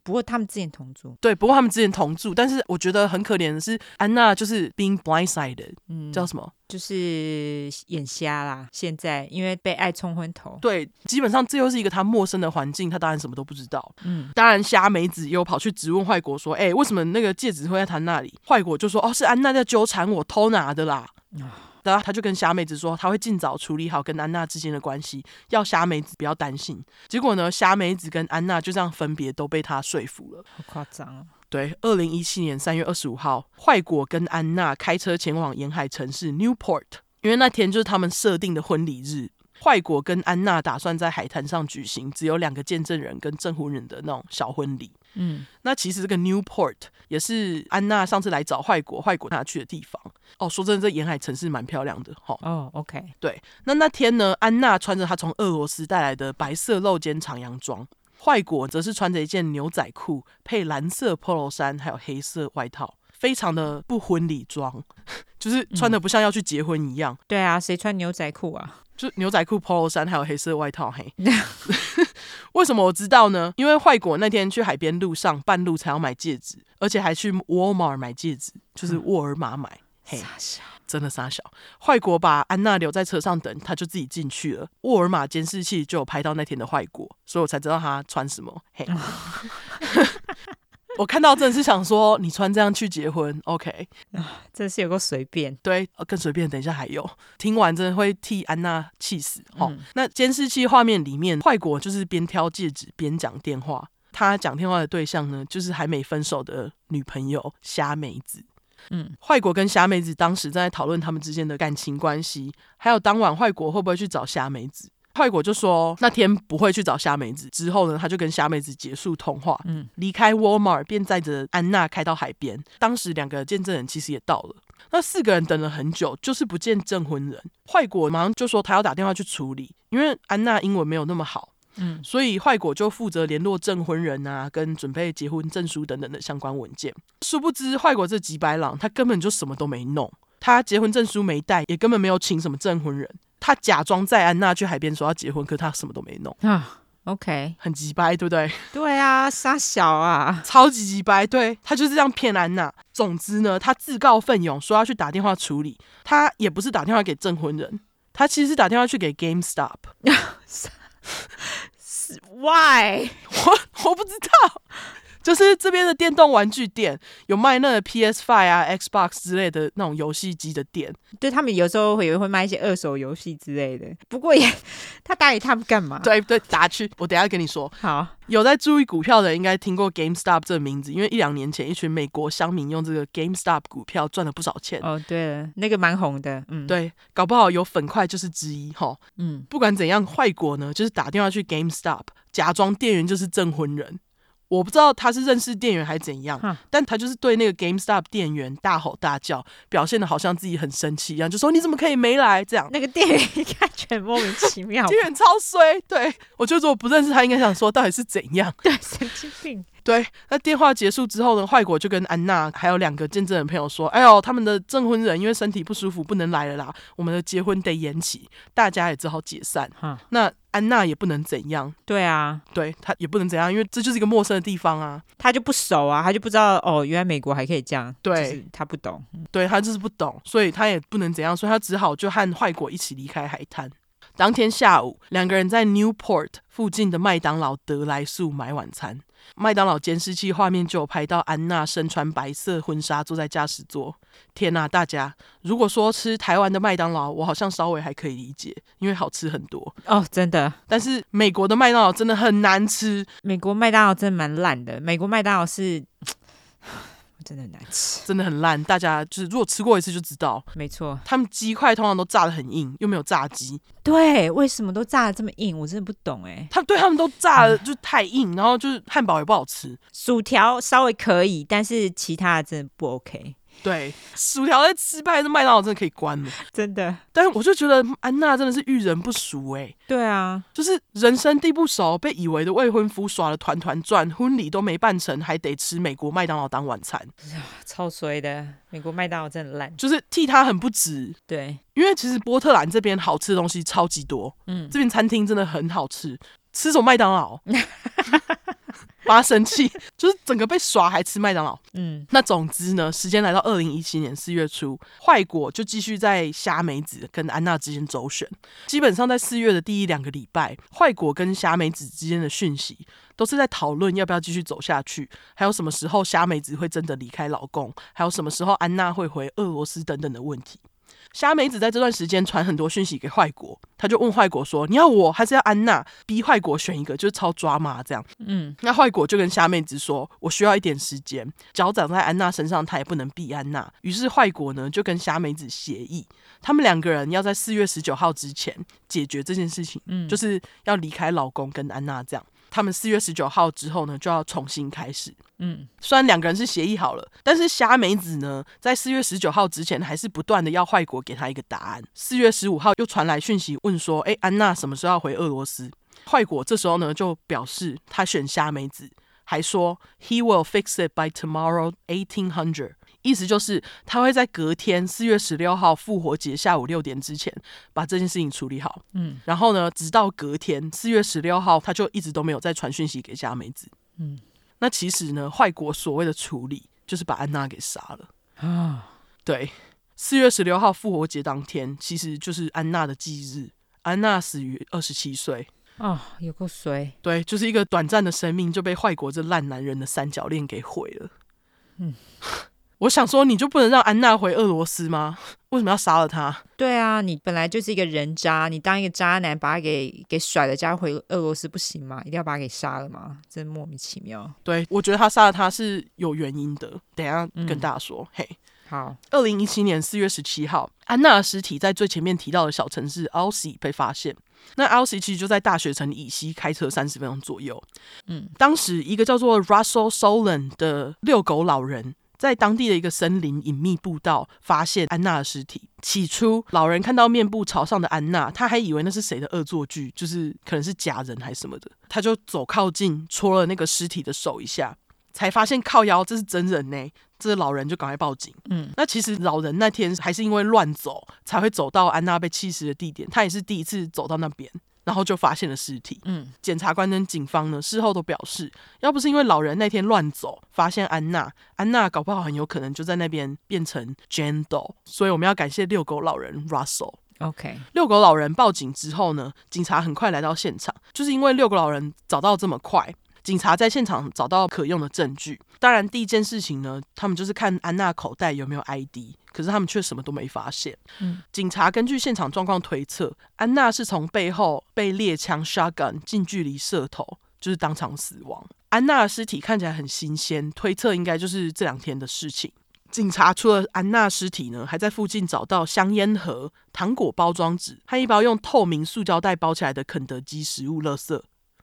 不过他们之前同住，对，不过他们之前同住，但是我觉得很可怜的是安娜就是 being blindsided，嗯，叫什么？就是眼瞎啦。现在因为被爱冲昏头，对，基本上这又是一个他陌生的环境，他当然什么都不知道。嗯，当然虾梅子又跑去质问坏果说：“哎，为什么那个戒指会在他那里？”坏果就说：“哦，是安娜在纠缠我偷拿的啦。哦”然后他就跟虾妹子说，他会尽早处理好跟安娜之间的关系，要虾妹子不要担心。结果呢，虾妹子跟安娜就这样分别，都被他说服了。好夸张啊！对，二零一七年三月二十五号，坏果跟安娜开车前往沿海城市 Newport，因为那天就是他们设定的婚礼日。坏果跟安娜打算在海滩上举行只有两个见证人跟证婚人的那种小婚礼。嗯，那其实这个 Newport 也是安娜上次来找坏果，坏果带她去的地方。哦，说真的，这沿海城市蛮漂亮的，哈。哦，OK，对。那那天呢，安娜穿着她从俄罗斯带来的白色露肩长洋装，坏果则是穿着一件牛仔裤配蓝色 polo 衫，还有黑色外套，非常的不婚礼装，就是穿的不像要去结婚一样。嗯、对啊，谁穿牛仔裤啊？就牛仔裤、polo 衫，还有黑色外套。嘿，*laughs* 为什么我知道呢？因为坏果那天去海边路上半路才要买戒指，而且还去沃尔玛买戒指，就是沃尔玛买。傻小，真的傻小。坏果把安娜留在车上等，他就自己进去了。沃尔玛监视器就有拍到那天的坏果，所以我才知道他穿什么。嘿。*laughs* 我看到真的是想说，你穿这样去结婚，OK？啊，真是有个随便。对，更随便。等一下还有，听完真的会替安娜气死。哦、嗯，那监视器画面里面，坏果就是边挑戒指边讲电话。他讲电话的对象呢，就是还没分手的女朋友虾妹子。嗯，坏果跟虾妹子当时正在讨论他们之间的感情关系，还有当晚坏果会不会去找虾妹子。坏果就说那天不会去找虾妹子，之后呢，他就跟虾妹子结束通话，嗯，离开 Walmart 便载着安娜开到海边。当时两个见证人其实也到了，那四个人等了很久，就是不见证婚人。坏果马上就说他要打电话去处理，因为安娜英文没有那么好，嗯，所以坏果就负责联络证婚人啊，跟准备结婚证书等等的相关文件。殊不知坏果这几百朗，他根本就什么都没弄，他结婚证书没带，也根本没有请什么证婚人。他假装在安娜去海边说要结婚，可他什么都没弄啊。OK，很机掰，对不对？对啊，傻小啊，*laughs* 超级机掰。对，他就是这样骗安娜。总之呢，他自告奋勇说要去打电话处理。他也不是打电话给证婚人，他其实是打电话去给 GameStop。*laughs* Why？我我不知道。就是这边的电动玩具店有卖那个 PS5 啊、Xbox 之类的那种游戏机的店，对，他们有时候会也会卖一些二手游戏之类的。不过也，*laughs* 他打给他们干嘛？对对，打去。我等一下跟你说。好，有在注意股票的人应该听过 GameStop 这个名字，因为一两年前一群美国乡民用这个 GameStop 股票赚了不少钱。哦，对了，那个蛮红的。嗯，对，搞不好有粉块就是之一哈。嗯，不管怎样，坏果呢就是打电话去 GameStop，假装店员就是证婚人。我不知道他是认识店员还是怎样，但他就是对那个 GameStop 店员大吼大叫，表现的好像自己很生气一样，就说你怎么可以没来？这样那个店员一看全莫名其妙，*laughs* 店员超衰。对，我就说我不认识他，应该想说到底是怎样？对，神经病。对，那电话结束之后呢，坏果就跟安娜还有两个见证人朋友说：“哎呦，他们的证婚人因为身体不舒服不能来了啦，我们的结婚得延期，大家也只好解散。哈”那安娜也不能怎样。对啊，对她也不能怎样，因为这就是一个陌生的地方啊，她就不熟啊，她就不知道哦，原来美国还可以这样。对，她不懂，对她就是不懂，所以她也不能怎样，所以她只好就和坏果一起离开海滩。当天下午，两个人在 Newport 附近的麦当劳德来速买晚餐。麦当劳监视器画面就有拍到安娜身穿白色婚纱坐在驾驶座。天哪，大家！如果说吃台湾的麦当劳，我好像稍微还可以理解，因为好吃很多哦，真的。但是美国的麦当劳真的很难吃。美国麦当劳真的蛮烂的。美国麦当劳是。真的很难吃，真的很烂。大家就是如果吃过一次就知道，没错。他们鸡块通常都炸的很硬，又没有炸鸡。对，为什么都炸的这么硬？我真的不懂哎。他对他们都炸的就太硬，嗯、然后就是汉堡也不好吃。薯条稍微可以，但是其他的真的不 OK。对，薯条在失败，这麦当劳真的可以关了，真的。但是我就觉得安娜真的是遇人不淑哎。对啊，就是人生地不熟，被以为的未婚夫耍的团团转，婚礼都没办成，还得吃美国麦当劳当晚餐，超衰的。美国麦当劳真的烂，就是替他很不值。对，因为其实波特兰这边好吃的东西超级多，嗯，这边餐厅真的很好吃，吃什么麦当劳？*laughs* 发生气，*laughs* 就是整个被耍，还吃麦当劳。嗯，那总之呢，时间来到二零一七年四月初，坏果就继续在虾美子跟安娜之间周旋。基本上在四月的第一两个礼拜，坏果跟虾美子之间的讯息都是在讨论要不要继续走下去，还有什么时候虾美子会真的离开老公，还有什么时候安娜会回俄罗斯等等的问题。虾妹子在这段时间传很多讯息给坏果，他就问坏果说：“你要我还是要安娜？”逼坏果选一个，就是超抓马这样。嗯，那坏果就跟虾妹子说：“我需要一点时间，脚长在安娜身上，他也不能逼安娜。”于是坏果呢就跟虾妹子协议，他们两个人要在四月十九号之前解决这件事情，嗯，就是要离开老公跟安娜这样。他们四月十九号之后呢，就要重新开始。嗯，虽然两个人是协议好了，但是虾美子呢，在四月十九号之前，还是不断的要坏果给他一个答案。四月十五号又传来讯息，问说：“哎，安娜什么时候要回俄罗斯？”坏果这时候呢就表示他选虾梅子，还说 He will fix it by tomorrow eighteen hundred，意思就是他会在隔天四月十六号复活节下午六点之前把这件事情处理好。嗯，然后呢，直到隔天四月十六号，他就一直都没有再传讯息给佳美子。嗯，那其实呢，坏国所谓的处理就是把安娜给杀了啊。对，四月十六号复活节当天，其实就是安娜的忌日。安娜死于二十七岁。啊、哦，有个谁！对，就是一个短暂的生命就被坏国这烂男人的三角恋给毁了。嗯，*laughs* 我想说，你就不能让安娜回俄罗斯吗？为什么要杀了她？对啊，你本来就是一个人渣，你当一个渣男，把他给给甩了，加回俄罗斯不行吗？一定要把他给杀了吗？真莫名其妙。对，我觉得他杀了他是有原因的，等一下跟大家说。嗯、嘿。好，二零一七年四月十七号，安娜的尸体在最前面提到的小城市 Alcey 被发现。那 Alcey 其实就在大学城以西，开车三十分钟左右。嗯，当时一个叫做 Russell Solon 的遛狗老人，在当地的一个森林隐秘步道发现安娜的尸体。起初，老人看到面部朝上的安娜，他还以为那是谁的恶作剧，就是可能是假人还是什么的。他就走靠近，戳了那个尸体的手一下。才发现靠腰，这是真人呢，这老人就赶快报警。嗯，那其实老人那天还是因为乱走，才会走到安娜被弃尸的地点。他也是第一次走到那边，然后就发现了尸体。嗯，检察官跟警方呢，事后都表示，要不是因为老人那天乱走，发现安娜，安娜搞不好很有可能就在那边变成 Jane Doe。所以我们要感谢遛狗老人 Russell。OK，遛狗老人报警之后呢，警察很快来到现场，就是因为遛狗老人找到这么快。警察在现场找到可用的证据，当然第一件事情呢，他们就是看安娜口袋有没有 ID，可是他们却什么都没发现。嗯，警察根据现场状况推测，安娜是从背后被猎枪 shotgun 近距离射头，就是当场死亡。安娜的尸体看起来很新鲜，推测应该就是这两天的事情。警察除了安娜尸体呢，还在附近找到香烟盒、糖果包装纸和一包用透明塑胶袋包起来的肯德基食物垃圾。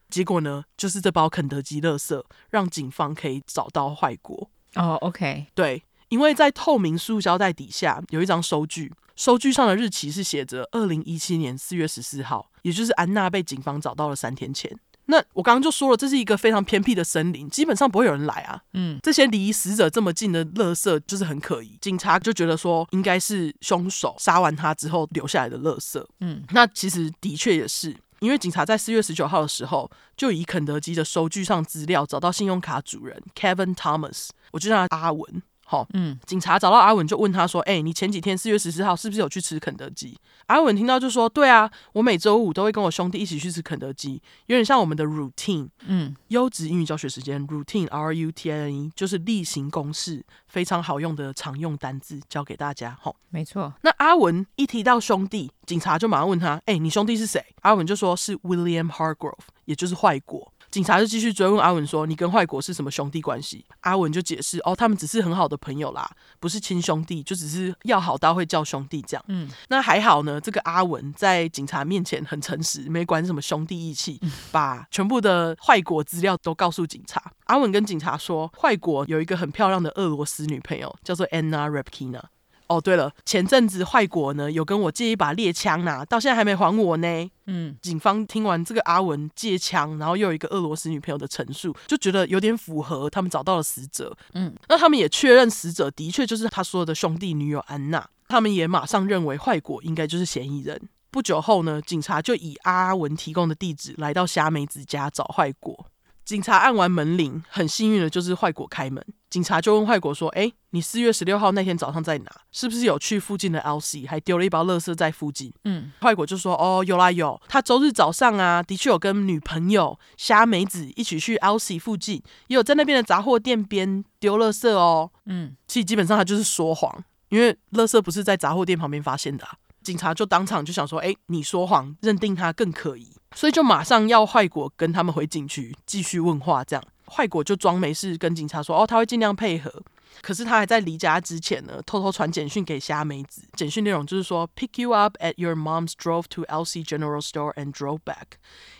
结果呢，就是这包肯德基垃圾让警方可以找到坏果。哦、oh，OK，对，因为在透明塑胶袋底下有一张收据，收据上的日期是写着二零一七年四月十四号，也就是安娜被警方找到了三天前。那我刚刚就说了，这是一个非常偏僻的森林，基本上不会有人来啊。嗯，这些离死者这么近的垃圾就是很可疑，警察就觉得说应该是凶手杀完他之后留下来的垃圾。嗯，那其实的确也是。因为警察在四月十九号的时候，就以肯德基的收据上资料找到信用卡主人 Kevin Thomas，我就叫他阿文。好，嗯，警察找到阿文就问他说：“哎、欸，你前几天四月十四号是不是有去吃肯德基？”阿文听到就说：“对啊，我每周五都会跟我兄弟一起去吃肯德基，有点像我们的 routine。”嗯，优质英语教学时间 routine R U T I N E 就是例行公事，非常好用的常用单字，教给大家。好，没错。那阿文一提到兄弟，警察就马上问他：“哎、欸，你兄弟是谁？”阿文就说是 William Hargrove，也就是坏果。警察就继续追问阿文说：“你跟坏果是什么兄弟关系？”阿文就解释：“哦，他们只是很好的朋友啦，不是亲兄弟，就只是要好到会叫兄弟这样。”嗯，那还好呢。这个阿文在警察面前很诚实，没管什么兄弟义气，把全部的坏果资料都告诉警察。阿文跟警察说：“坏果有一个很漂亮的俄罗斯女朋友，叫做 Anna Repkina。”哦，对了，前阵子坏果呢有跟我借一把猎枪呐，到现在还没还我呢。嗯，警方听完这个阿文借枪，然后又有一个俄罗斯女朋友的陈述，就觉得有点符合他们找到了死者。嗯，那他们也确认死者的确就是他说的兄弟女友安娜，他们也马上认为坏果应该就是嫌疑人。不久后呢，警察就以阿文提供的地址来到虾梅子家找坏果。警察按完门铃，很幸运的就是坏果开门。警察就问坏果说：“哎，你四月十六号那天早上在哪？是不是有去附近的 Alcey，还丢了一包垃圾在附近？”嗯，坏果就说：“哦，有啦有，他周日早上啊，的确有跟女朋友虾梅子一起去 Alcey 附近，也有在那边的杂货店边丢垃圾哦。”嗯，其实基本上他就是说谎，因为垃圾不是在杂货店旁边发现的啊。警察就当场就想说：“哎，你说谎，认定他更可疑。”所以就马上要坏果跟他们回警局继续问话，这样坏果就装没事跟警察说哦他会尽量配合。可是他还在离家之前呢偷偷传简讯给虾梅子简讯内容就是说 pick you up at your mom's drove to lc general store and drove back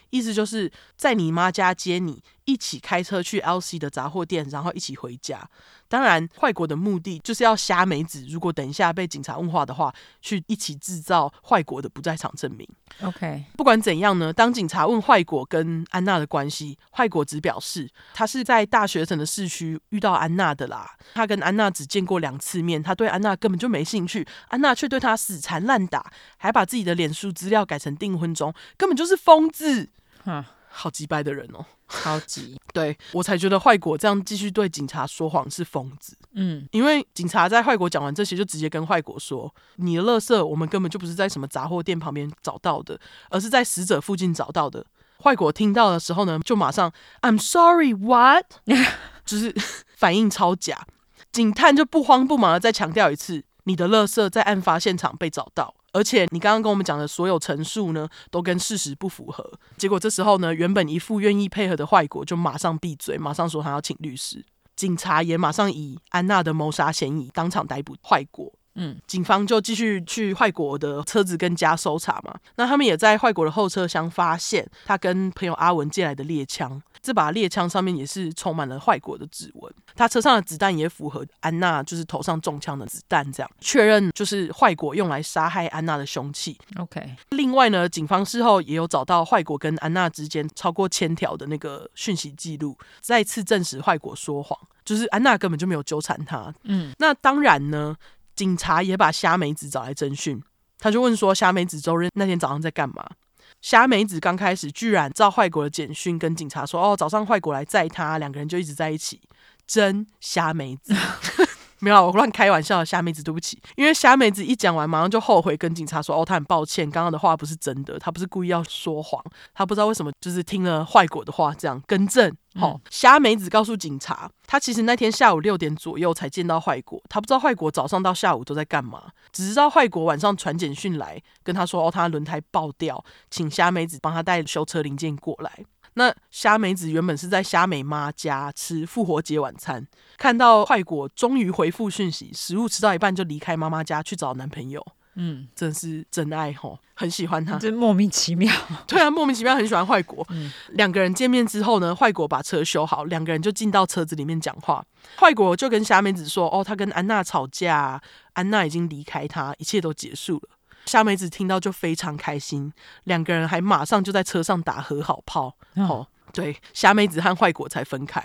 意思就是在你妈家接你一起开车去 Elsie 的杂货店，然后一起回家。当然，坏果的目的就是要虾梅子。如果等一下被警察问话的话，去一起制造坏果的不在场证明。OK，不管怎样呢，当警察问坏果跟安娜的关系，坏果只表示他是在大学城的市区遇到安娜的啦。他跟安娜只见过两次面，他对安娜根本就没兴趣，安娜却对他死缠烂打，还把自己的脸书资料改成订婚中，根本就是疯子。好鸡掰的人哦，*laughs* 超级对，我才觉得坏果这样继续对警察说谎是疯子。嗯，因为警察在坏果讲完这些，就直接跟坏果说：“你的垃圾我们根本就不是在什么杂货店旁边找到的，而是在死者附近找到的。”坏果听到的时候呢，就马上 “I'm sorry, what？” *laughs* 就是 *laughs* 反应超假。警探就不慌不忙的再强调一次：“你的垃圾在案发现场被找到。”而且你刚刚跟我们讲的所有陈述呢，都跟事实不符合。结果这时候呢，原本一副愿意配合的坏果就马上闭嘴，马上说他要请律师。警察也马上以安娜的谋杀嫌疑当场逮捕坏果。嗯，警方就继续去坏果的车子跟家搜查嘛。那他们也在坏果的后车厢发现他跟朋友阿文借来的猎枪。这把猎枪上面也是充满了坏果的指纹，他车上的子弹也符合安娜就是头上中枪的子弹，这样确认就是坏果用来杀害安娜的凶器。OK，另外呢，警方事后也有找到坏果跟安娜之间超过千条的那个讯息记录，再次证实坏果说谎，就是安娜根本就没有纠缠他。嗯，那当然呢，警察也把虾梅子找来侦讯，他就问说：虾梅子周日那天早上在干嘛？虾梅子刚开始居然照坏国的简讯跟警察说：“哦，早上坏国来载他，两个人就一直在一起。”真虾梅子。*laughs* 没有，我乱开玩笑。虾妹子，对不起，因为虾妹子一讲完，马上就后悔，跟警察说：“哦，他很抱歉，刚刚的话不是真的，他不是故意要说谎，他不知道为什么就是听了坏果的话，这样更正。嗯”好，虾梅子告诉警察，他其实那天下午六点左右才见到坏果，他不知道坏果早上到下午都在干嘛，只知道坏果晚上传简讯来跟他说：“哦，他轮胎爆掉，请虾梅子帮他带修车零件过来。”那虾美子原本是在虾美妈家吃复活节晚餐，看到坏果终于回复讯息，食物吃到一半就离开妈妈家去找男朋友，嗯，真是真爱吼，很喜欢他，真莫名其妙，*laughs* 对啊，莫名其妙很喜欢坏果。嗯，两个人见面之后呢，坏果把车修好，两个人就进到车子里面讲话，坏果就跟虾梅子说，哦，他跟安娜吵架，安娜已经离开他，一切都结束了。虾梅子听到就非常开心，两个人还马上就在车上打和好炮。哦，哦，对，霞梅子和坏果才分开。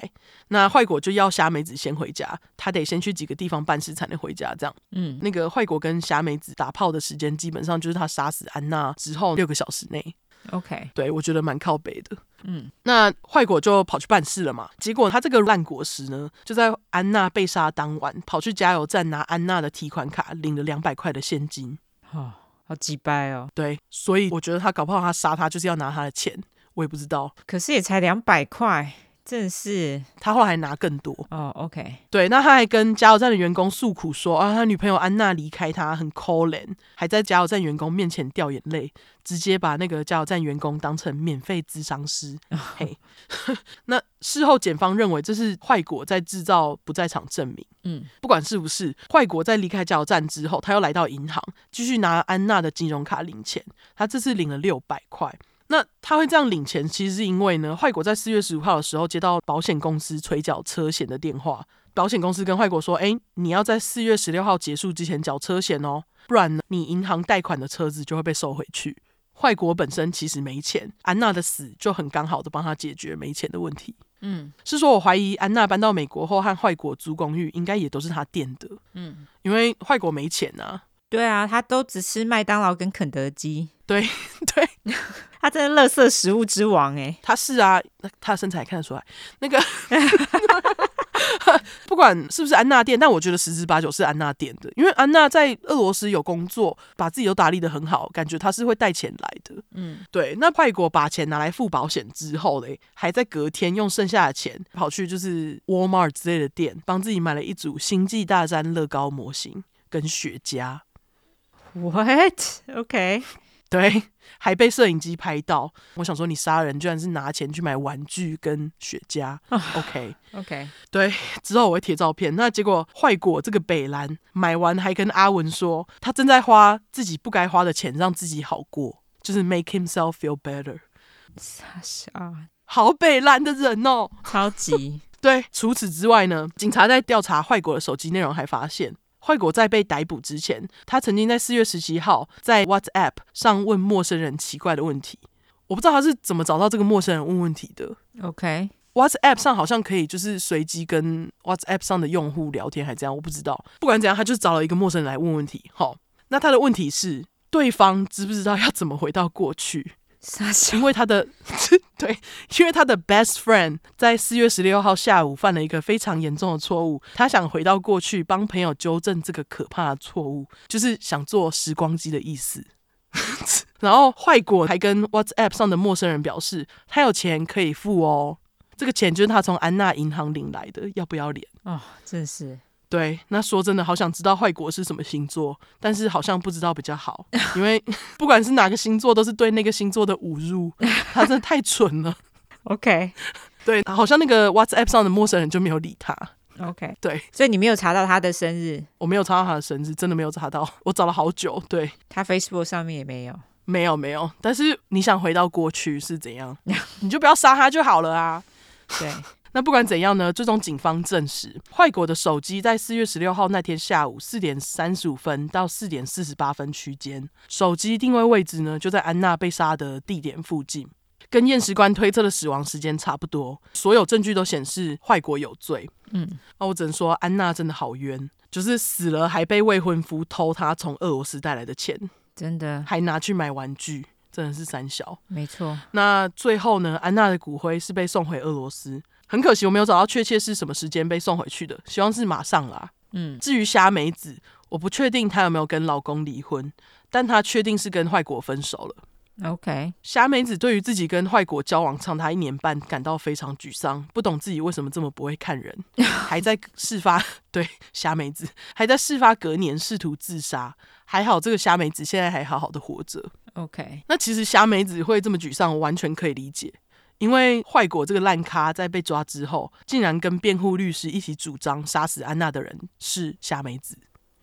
那坏果就要霞梅子先回家，他得先去几个地方办事才能回家。这样，嗯，那个坏果跟霞梅子打炮的时间，基本上就是他杀死安娜之后六个小时内。OK，对，我觉得蛮靠北的。嗯，那坏果就跑去办事了嘛。结果他这个烂果实呢，就在安娜被杀当晚，跑去加油站拿安娜的提款卡，领了两百块的现金。哦。好几掰哦！对，所以我觉得他搞不好他杀他就是要拿他的钱，我也不知道。可是也才两百块。真是，他后来还拿更多哦。Oh, OK，对，那他还跟加油站的员工诉苦说啊，他女朋友安娜离开他，很可怜，还在加油站员工面前掉眼泪，直接把那个加油站员工当成免费咨商师。嘿，*laughs* 那事后检方认为这是坏果在制造不在场证明。嗯，不管是不是坏果在离开加油站之后，他又来到银行继续拿安娜的金融卡领钱，他这次领了六百块。那他会这样领钱，其实是因为呢，坏果在四月十五号的时候接到保险公司催缴车险的电话，保险公司跟坏果说：“哎，你要在四月十六号结束之前缴车险哦，不然呢，你银行贷款的车子就会被收回去。”坏果本身其实没钱，安娜的死就很刚好的帮他解决没钱的问题。嗯，是说我怀疑安娜搬到美国后和坏果租公寓，应该也都是他垫的。嗯，因为坏果没钱啊。对啊，他都只吃麦当劳跟肯德基。对 *laughs* 对，*laughs* 他真的垃圾食物之王哎，他是啊，那他身材看得出来。那个 *laughs* 不管是不是安娜店，但我觉得十之八九是安娜店的，因为安娜在俄罗斯有工作，把自己都打理的很好，感觉她是会带钱来的。嗯，对。那外国把钱拿来付保险之后嘞，还在隔天用剩下的钱跑去就是 Walmart 之类的店，帮自己买了一组星际大战乐高模型跟雪茄。What? OK，对，*laughs* 还被摄影机拍到。我想说，你杀人居然是拿钱去买玩具跟雪茄。OK，OK，、oh, okay. 对，之后我会贴照片。那结果坏果这个北兰买完还跟阿文说，他正在花自己不该花的钱，让自己好过，就是 make himself feel better。傻笑，好北兰的人哦，超级。*laughs* 对，除此之外呢，警察在调查坏果的手机内容，还发现坏果在被逮捕之前，他曾经在四月十七号在 WhatsApp 上问陌生人奇怪的问题。我不知道他是怎么找到这个陌生人问问题的。OK，WhatsApp 上好像可以就是随机跟 WhatsApp 上的用户聊天，还这样，我不知道。不管怎样，他就是找了一个陌生人来问问题。好，那他的问题是，对方知不知道要怎么回到过去？因为他的 *laughs* 对，因为他的 best friend 在四月十六号下午犯了一个非常严重的错误，他想回到过去帮朋友纠正这个可怕的错误，就是想做时光机的意思。*laughs* 然后坏果还跟 WhatsApp 上的陌生人表示，他有钱可以付哦，这个钱就是他从安娜银行领来的，要不要脸？哦，真是。对，那说真的，好想知道坏国是什么星座，但是好像不知道比较好，因为 *laughs* 不管是哪个星座，都是对那个星座的侮辱。他真的太蠢了。*laughs* OK，*laughs* 对，好像那个 WhatsApp 上的陌生人就没有理他。OK，对，所以你没有查到他的生日？我没有查到他的生日，真的没有查到，我找了好久。对，他 Facebook 上面也没有，没有没有。但是你想回到过去是怎样？你就不要杀他就好了啊。对。那不管怎样呢，最终警方证实，坏果的手机在四月十六号那天下午四点三十五分到四点四十八分区间，手机定位位置呢就在安娜被杀的地点附近，跟验尸官推测的死亡时间差不多。所有证据都显示坏果有罪。嗯，那我只能说安娜真的好冤，就是死了还被未婚夫偷她从俄罗斯带来的钱，真的还拿去买玩具，真的是三小。没错。那最后呢，安娜的骨灰是被送回俄罗斯。很可惜，我没有找到确切是什么时间被送回去的，希望是马上啦。嗯，至于虾梅子，我不确定她有没有跟老公离婚，但她确定是跟坏果分手了。OK，虾梅子对于自己跟坏果交往长达一年半感到非常沮丧，不懂自己为什么这么不会看人，*laughs* 还在事发 *laughs* 对虾梅子还在事发隔年试图自杀，还好这个虾梅子现在还好好的活着。OK，那其实虾梅子会这么沮丧，我完全可以理解。因为坏果这个烂咖在被抓之后，竟然跟辩护律师一起主张杀死安娜的人是夏美子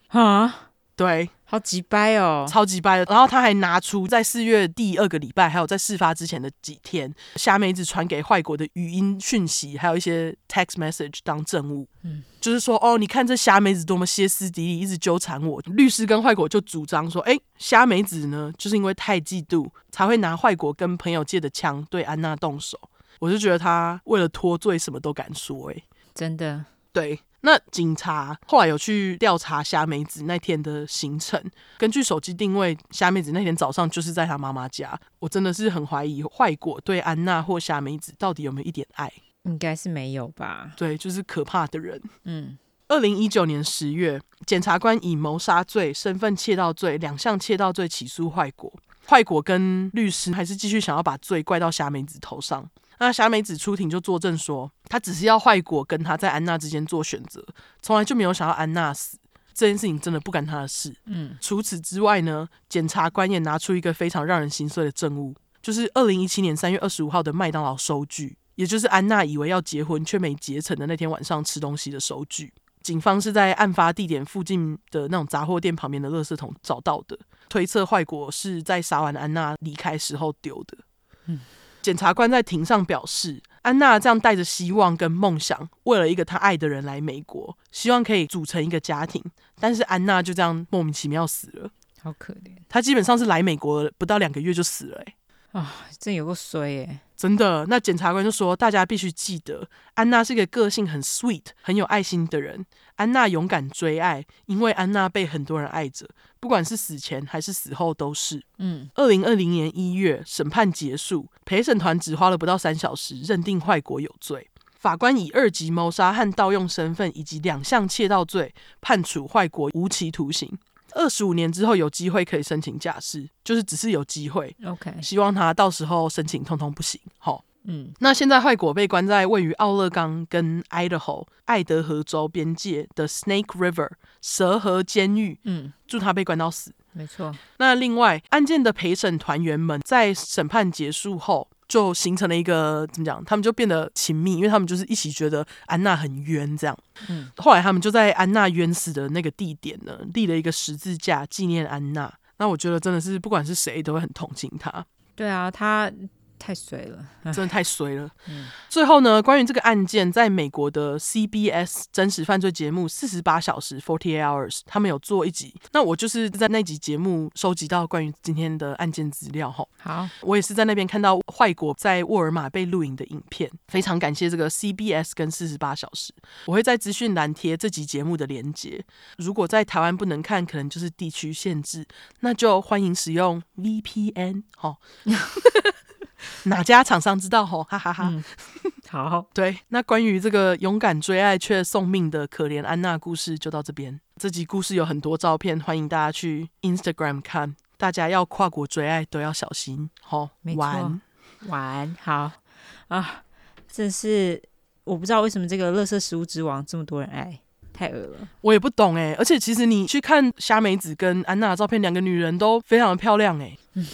啊！对，好几掰哦，超级掰的。然后他还拿出在四月第二个礼拜，还有在事发之前的几天，虾梅子传给坏国的语音讯息，还有一些 text message 当证物。嗯，就是说，哦，你看这虾妹子多么歇斯底里，一直纠缠我。律师跟坏国就主张说，哎，虾妹子呢，就是因为太嫉妒，才会拿坏国跟朋友借的枪对安娜动手。我就觉得他为了脱罪，什么都敢说。哎，真的，对。那警察后来有去调查虾梅子那天的行程，根据手机定位，虾梅子那天早上就是在她妈妈家。我真的是很怀疑坏果对安娜或虾梅子到底有没有一点爱？应该是没有吧？对，就是可怕的人。嗯，二零一九年十月，检察官以谋杀罪、身份窃盗罪两项窃盗罪起诉坏果。坏果跟律师还是继续想要把罪怪到虾梅子头上。那霞美子出庭就作证说，他只是要坏果跟他在安娜之间做选择，从来就没有想要安娜死。这件事情真的不干他的事。嗯，除此之外呢，检察官也拿出一个非常让人心碎的证物，就是二零一七年三月二十五号的麦当劳收据，也就是安娜以为要结婚却没结成的那天晚上吃东西的收据。警方是在案发地点附近的那种杂货店旁边的垃圾桶找到的，推测坏果是在杀完安娜离开时候丢的。嗯。检察官在庭上表示，安娜这样带着希望跟梦想，为了一个她爱的人来美国，希望可以组成一个家庭。但是安娜就这样莫名其妙死了，好可怜。她基本上是来美国不到两个月就死了，欸，啊，真有个衰耶。真的，那检察官就说，大家必须记得，安娜是一个个性很 sweet、很有爱心的人。安娜勇敢追爱，因为安娜被很多人爱着，不管是死前还是死后都是。嗯，二零二零年一月，审判结束，陪审团只花了不到三小时，认定坏国有罪。法官以二级谋杀和盗用身份以及两项窃盗罪，判处坏国无期徒刑。二十五年之后有机会可以申请假释，就是只是有机会。OK，希望他到时候申请通通不行。好，嗯，那现在坏果被关在位于奥勒冈跟 Idaho 爱德荷州边界的 Snake River 蛇河监狱。嗯，祝他被关到死。没错。那另外案件的陪审团员们在审判结束后。就形成了一个怎么讲？他们就变得亲密，因为他们就是一起觉得安娜很冤这样。嗯，后来他们就在安娜冤死的那个地点呢，立了一个十字架纪念安娜。那我觉得真的是不管是谁都会很同情她。对啊，她太衰了，*laughs* 真的太衰了。嗯、最后呢，关于这个案件，在美国的 CBS 真实犯罪节目《四十八小时 Forty Eight Hours》，他们有做一集。那我就是在那集节目收集到关于今天的案件资料。哈，好，我也是在那边看到坏国在沃尔玛被录影的影片。非常感谢这个 CBS 跟四十八小时，我会在资讯栏贴这集节目的连接。如果在台湾不能看，可能就是地区限制，那就欢迎使用 VPN。哈。*laughs* *laughs* 哪家厂商知道吼？哈哈哈，哈、嗯。好，对，那关于这个勇敢追爱却送命的可怜安娜故事就到这边。这集故事有很多照片，欢迎大家去 Instagram 看。大家要跨国追爱都要小心，吼。没错。晚晚好啊，这是我不知道为什么这个乐色食物之王这么多人爱，太恶了。我也不懂哎，而且其实你去看虾美子跟安娜的照片，两个女人都非常的漂亮哎。嗯。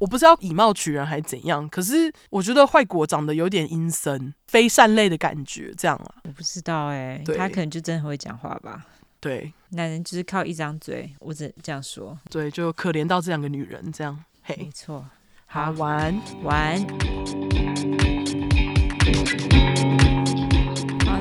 我不知道以貌取人还是怎样，可是我觉得坏果长得有点阴森、非善类的感觉，这样啊？我不知道哎、欸，他可能就真的很会讲话吧？对，男人就是靠一张嘴，我只这样说。对，就可怜到这两个女人这样。嘿，没错。好，晚晚。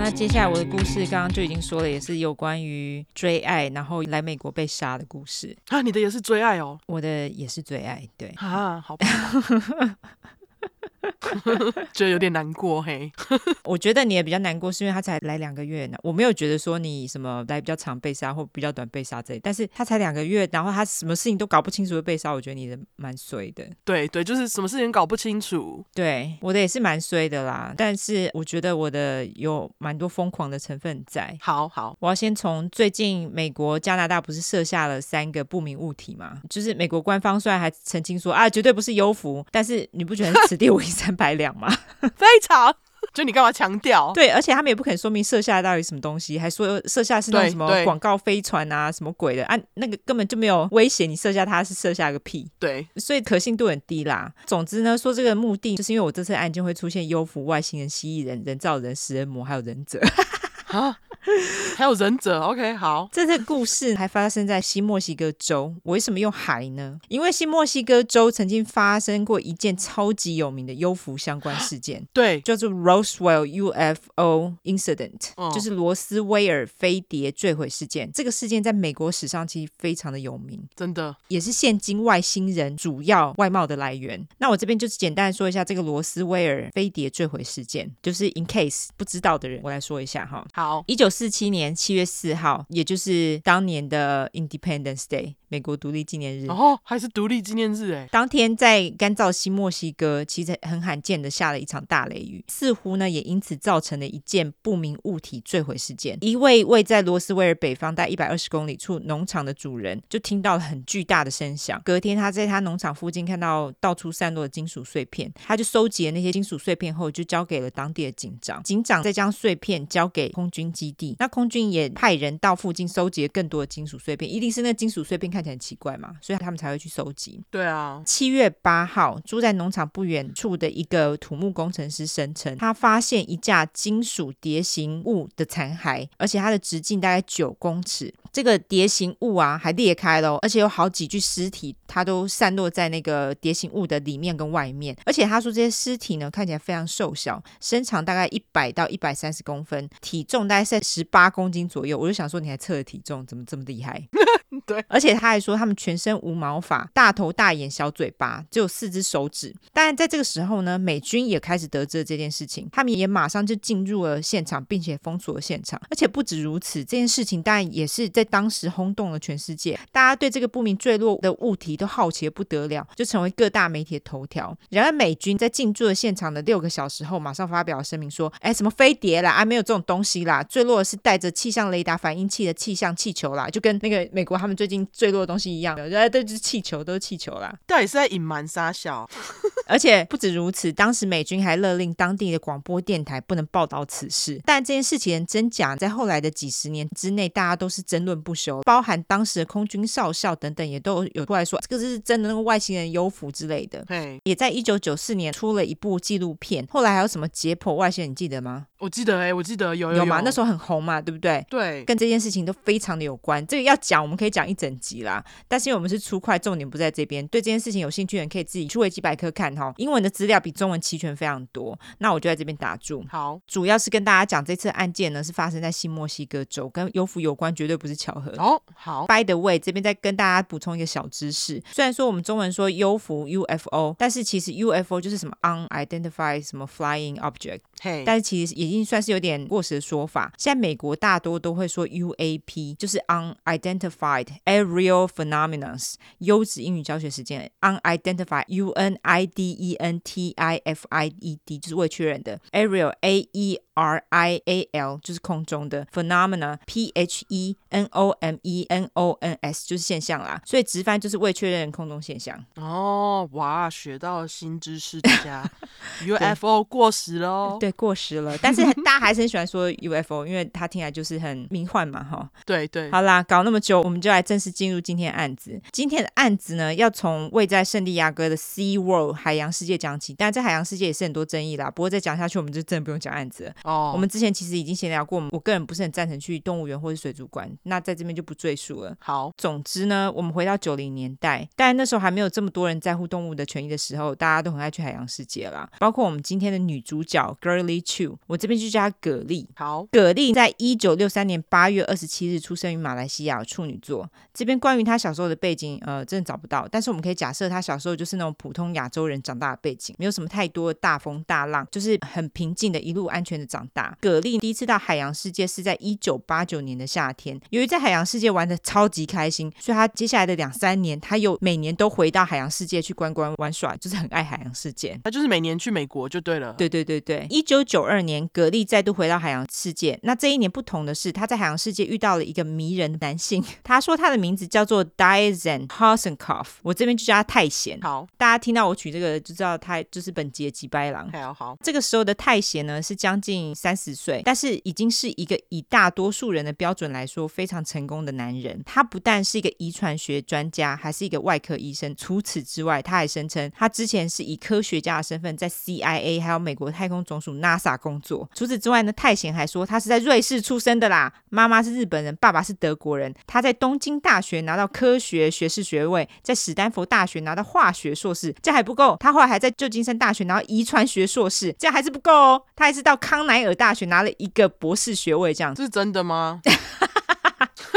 那接下来我的故事刚刚就已经说了，也是有关于追爱，然后来美国被杀的故事啊。你的也是追爱哦，我的也是追爱，对啊，好吧。*laughs* *laughs* 觉得有点难过嘿，*laughs* 我觉得你也比较难过，是因为他才来两个月呢。我没有觉得说你什么来比较长被杀或比较短被杀这里，但是他才两个月，然后他什么事情都搞不清楚就被杀，我觉得你的蛮衰的。对对，就是什么事情搞不清楚。对，我的也是蛮衰的啦，但是我觉得我的有蛮多疯狂的成分在。好好，我要先从最近美国、加拿大不是设下了三个不明物体嘛？就是美国官方虽然还澄清说啊，绝对不是幽浮，但是你不觉得 *laughs* 此地无 *laughs* 银三百两吗？*laughs* 非常，就你干嘛强调？对，而且他们也不肯说明射下到底什么东西，还说射下是那种什么广告飞船啊，什么鬼的啊？那个根本就没有威胁，你射下它是射下个屁。对，所以可信度很低啦。总之呢，说这个目的就是因为我这次案件会出现幽浮、外星人、蜥蜴人、人造人、食人魔，还有忍者。*laughs* 啊 *laughs* 还有忍者，OK，好。这个故事还发生在新墨西哥州。我为什么用海呢？因为新墨西哥州曾经发生过一件超级有名的幽浮相关事件，*gasps* 对，叫做 Roswell UFO Incident，、哦、就是罗斯威尔飞碟坠毁事件。这个事件在美国史上其实非常的有名，真的，也是现今外星人主要外貌的来源。那我这边就是简单说一下这个罗斯威尔飞碟坠毁事件，就是 in case 不知道的人，我来说一下哈。好，一九四七年七月四号，也就是当年的 Independence Day。美国独立纪念日哦，还是独立纪念日哎！当天在干燥西墨西哥，其实很罕见的下了一场大雷雨，似乎呢也因此造成了一件不明物体坠毁事件。一位位在罗斯威尔北方大概一百二十公里处农场的主人，就听到了很巨大的声响。隔天他在他农场附近看到到处散落的金属碎片，他就收集了那些金属碎片后，就交给了当地的警长。警长再将碎片交给空军基地，那空军也派人到附近收集了更多的金属碎片，一定是那金属碎片看起来很奇怪嘛，所以他们才会去收集。对啊，七月八号，住在农场不远处的一个土木工程师声称，他发现一架金属蝶形物的残骸，而且它的直径大概九公尺。这个蝶形物啊，还裂开了，而且有好几具尸体，它都散落在那个蝶形物的里面跟外面。而且他说这些尸体呢，看起来非常瘦小，身长大概一百到一百三十公分，体重大概在十八公斤左右。我就想说，你还测了体重，怎么这么厉害？*laughs* 对，而且他还说他们全身无毛发，大头大眼小嘴巴，只有四只手指。当然，在这个时候呢，美军也开始得知了这件事情，他们也马上就进入了现场，并且封锁了现场。而且不止如此，这件事情当然也是在当时轰动了全世界，大家对这个不明坠落的物体都好奇得不得了，就成为各大媒体的头条。然而，美军在进驻了现场的六个小时后，马上发表了声明说：“哎，什么飞碟啦？啊，没有这种东西啦，坠落的是带着气象雷达反应器的气象气球啦，就跟那个美国他们最近坠落的东西一样，原来都是气球，都是气球啦。”到底是在隐瞒杀小？*laughs* 而且不止如此，当时美军还勒令当地的广播电台不能报道此事。但这件事情真假，在后来的几十年之内，大家都是争论不休，包含当时的空军少校等等，也都有出来说这个是真的那个外星人幽浮之类的。对，也在一九九四年出了一部纪录片，后来还有什么解剖外星人，你记得吗？我记得哎、欸，我记得有有，有吗？那时候很红嘛，对不对？对，跟这件事情都非常的有关。这个要讲，我们可以讲一整集啦。但是因为我们是粗快，重点不在这边。对这件事情有兴趣的人，可以自己去维基百科看哈。英文的资料比中文齐全非常多。那我就在这边打住。好，主要是跟大家讲这次案件呢，是发生在新墨西哥州，跟幽浮有关，绝对不是巧合。哦，好。By the way，这边再跟大家补充一个小知识。虽然说我们中文说 UFO，但是其实 UFO 就是什么 unidentified 什么 flying object。嘿，但是其实已经算是有点。过时的说法，现在美国大多都会说 UAP，就是 Unidentified Aerial Phenomena。优质英语教学时间，Unidentified U N I D E N T I F I E D 就是未确认的，Aerial A E R I A L 就是空中的，Phenomena P H E N O M E N O N S 就是现象啦，所以直翻就是未确认空中现象。哦，哇，学到了新知识，大家 *laughs* UFO 过时了哦，对，过时了，但是大家还是很喜欢说 UFO，因为它听起来就是很迷幻嘛，哈。对对，好啦，搞那么久，我们就来正式进入今天的案子。今天的案子呢，要从位在圣地亚哥的 Sea World 海洋世界讲起，但在海洋世界也是很多争议啦。不过再讲下去，我们就真的不用讲案子了。哦，我们之前其实已经闲聊过，我个人不是很赞成去动物园或是水族馆，那在这边就不赘述了。好，总之呢，我们回到九零年代，但那时候还没有这么多人在乎动物的权益的时候，大家都很爱去海洋世界啦。包括我们今天的女主角 Girlie Chiu，我这边就叫她蛤蜊。好，蛤蜊在一九六三年八月二十七日出生于马来西亚处女座。这边关于他小时候的背景，呃，真的找不到，但是我们可以假设他小时候就是那种普通亚洲人长大的背景，没有什么太多的大风大浪，就是很平静的，一路安全的长大。蛤蜊第一次到海洋世界是在一九八九年的夏天，由于在海洋世界玩的超级开心，所以他接下来的两三年，他又每年都回到海洋世界去观光玩耍，就是很爱海洋世界。他就是每年去美国就对了。对对对对，一九九二年，蛤蜊再度回到海洋世界。那这一年不同的是，他在海洋世界遇到了一个迷人的男性。他说他的名字叫做 Daizan Hasenkopf，我这边就叫他太贤。好，大家听到我取这个就知道他就是本集的吉白狼。好好，这个时候的太贤呢是将近三十岁，但是已经是一个以大多数人的标准来说非常成功的男人。他不但是一个遗传学专家，还是一个外科医生。除此之外，他还声称他之前是以科学家的身份在 CIA 还有美国太空总署 NASA 工作。除此之外呢，太贤还说他是在瑞士出生的啦，妈妈是日本人，爸爸是德国人。他在东京大学拿到科学学士学位，在史丹佛大学拿到化学硕士，这还不够，他后来还在旧金山大学拿到遗传学硕士，这还是不够哦，他还是到康奈尔大学拿了一个博士学位，这样。这是真的吗？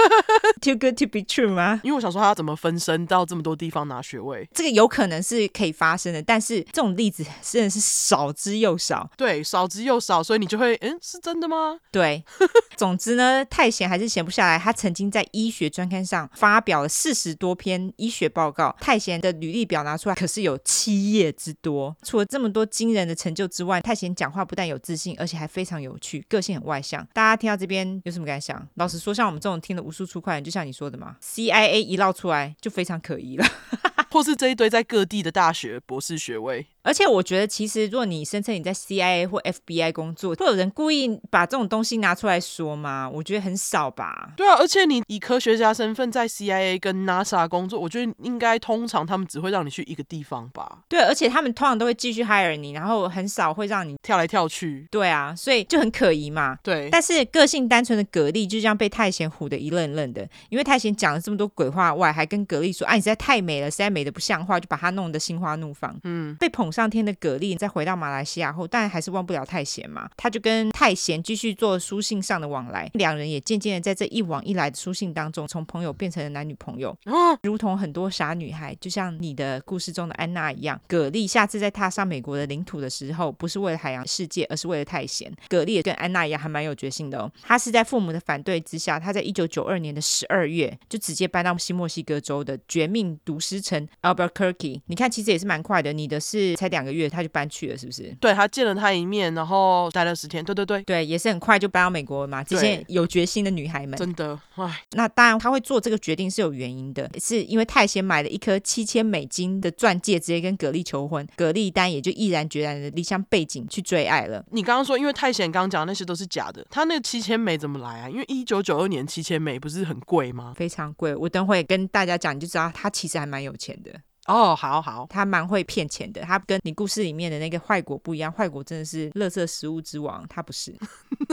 *laughs* Too good to be true 吗？因为我想说他要怎么分身到这么多地方拿学位，这个有可能是可以发生的，但是这种例子真的是少之又少。对，少之又少，所以你就会，嗯，是真的吗？对，*laughs* 总之呢，太闲还是闲不下来。他曾经在医学专刊上发表了四十多篇医学报告，太闲的履历表拿出来可是有七页之多。除了这么多惊人的成就之外，太闲讲话不但有自信，而且还非常有趣，个性很外向。大家听到这边有什么感想？老实说，像我们这种听了输出快，就像你说的嘛，CIA 一捞出来就非常可疑了，*laughs* 或是这一堆在各地的大学博士学位。而且我觉得，其实如果你声称你在 CIA 或 FBI 工作，会有人故意把这种东西拿出来说吗？我觉得很少吧。对啊，而且你以科学家身份在 CIA 跟 NASA 工作，我觉得应该通常他们只会让你去一个地方吧。对，而且他们通常都会继续 hire 你，然后很少会让你跳来跳去。对啊，所以就很可疑嘛。对。但是个性单纯的蛤蜊就这样被太贤唬得一愣愣的，因为太贤讲了这么多鬼话外，还跟蛤蜊说：“啊，你实在太美了，实在美的不像话。”就把他弄得心花怒放。嗯，被捧上天的蛤蜊。再回到马来西亚后，当然还是忘不了太贤嘛。他就跟太贤继续做书信上的往来，两人也渐渐的在这一往一来的书信当中，从朋友变成了男女朋友。哦，如同很多傻女孩，就像你的故事中的安娜一样。蛤蜊下次再踏上美国的领土的时候，不是为了海洋世界，而是为了太贤。蛤蜊也跟安娜一样，还蛮有决心的哦。他是在父母的反对之下，他在一九九二年的十二月就直接搬到新墨西哥州的绝命毒师城 Albuquerque。你看，其实也是蛮快的。你的是才两个月他就搬去了，是不是？对，他见了他一面，然后待了十天。对对对，对，也是很快就搬到美国了嘛。这些有决心的女孩们，真的，哎，那当然他会做这个决定是有原因的，是因为太贤买了一颗七千美金的钻戒，直接跟葛丽求婚，葛丽丹也就毅然决然的离乡背井去追爱了。你刚刚说，因为太贤刚刚讲的那些都是假的，他那个七千美怎么来啊？因为一九九二年七千美不是很贵吗？非常贵，我等会跟大家讲，你就知道他其实还蛮有钱的。哦，好好，他蛮会骗钱的。他跟你故事里面的那个坏果不一样，坏果真的是垃圾食物之王，他不是。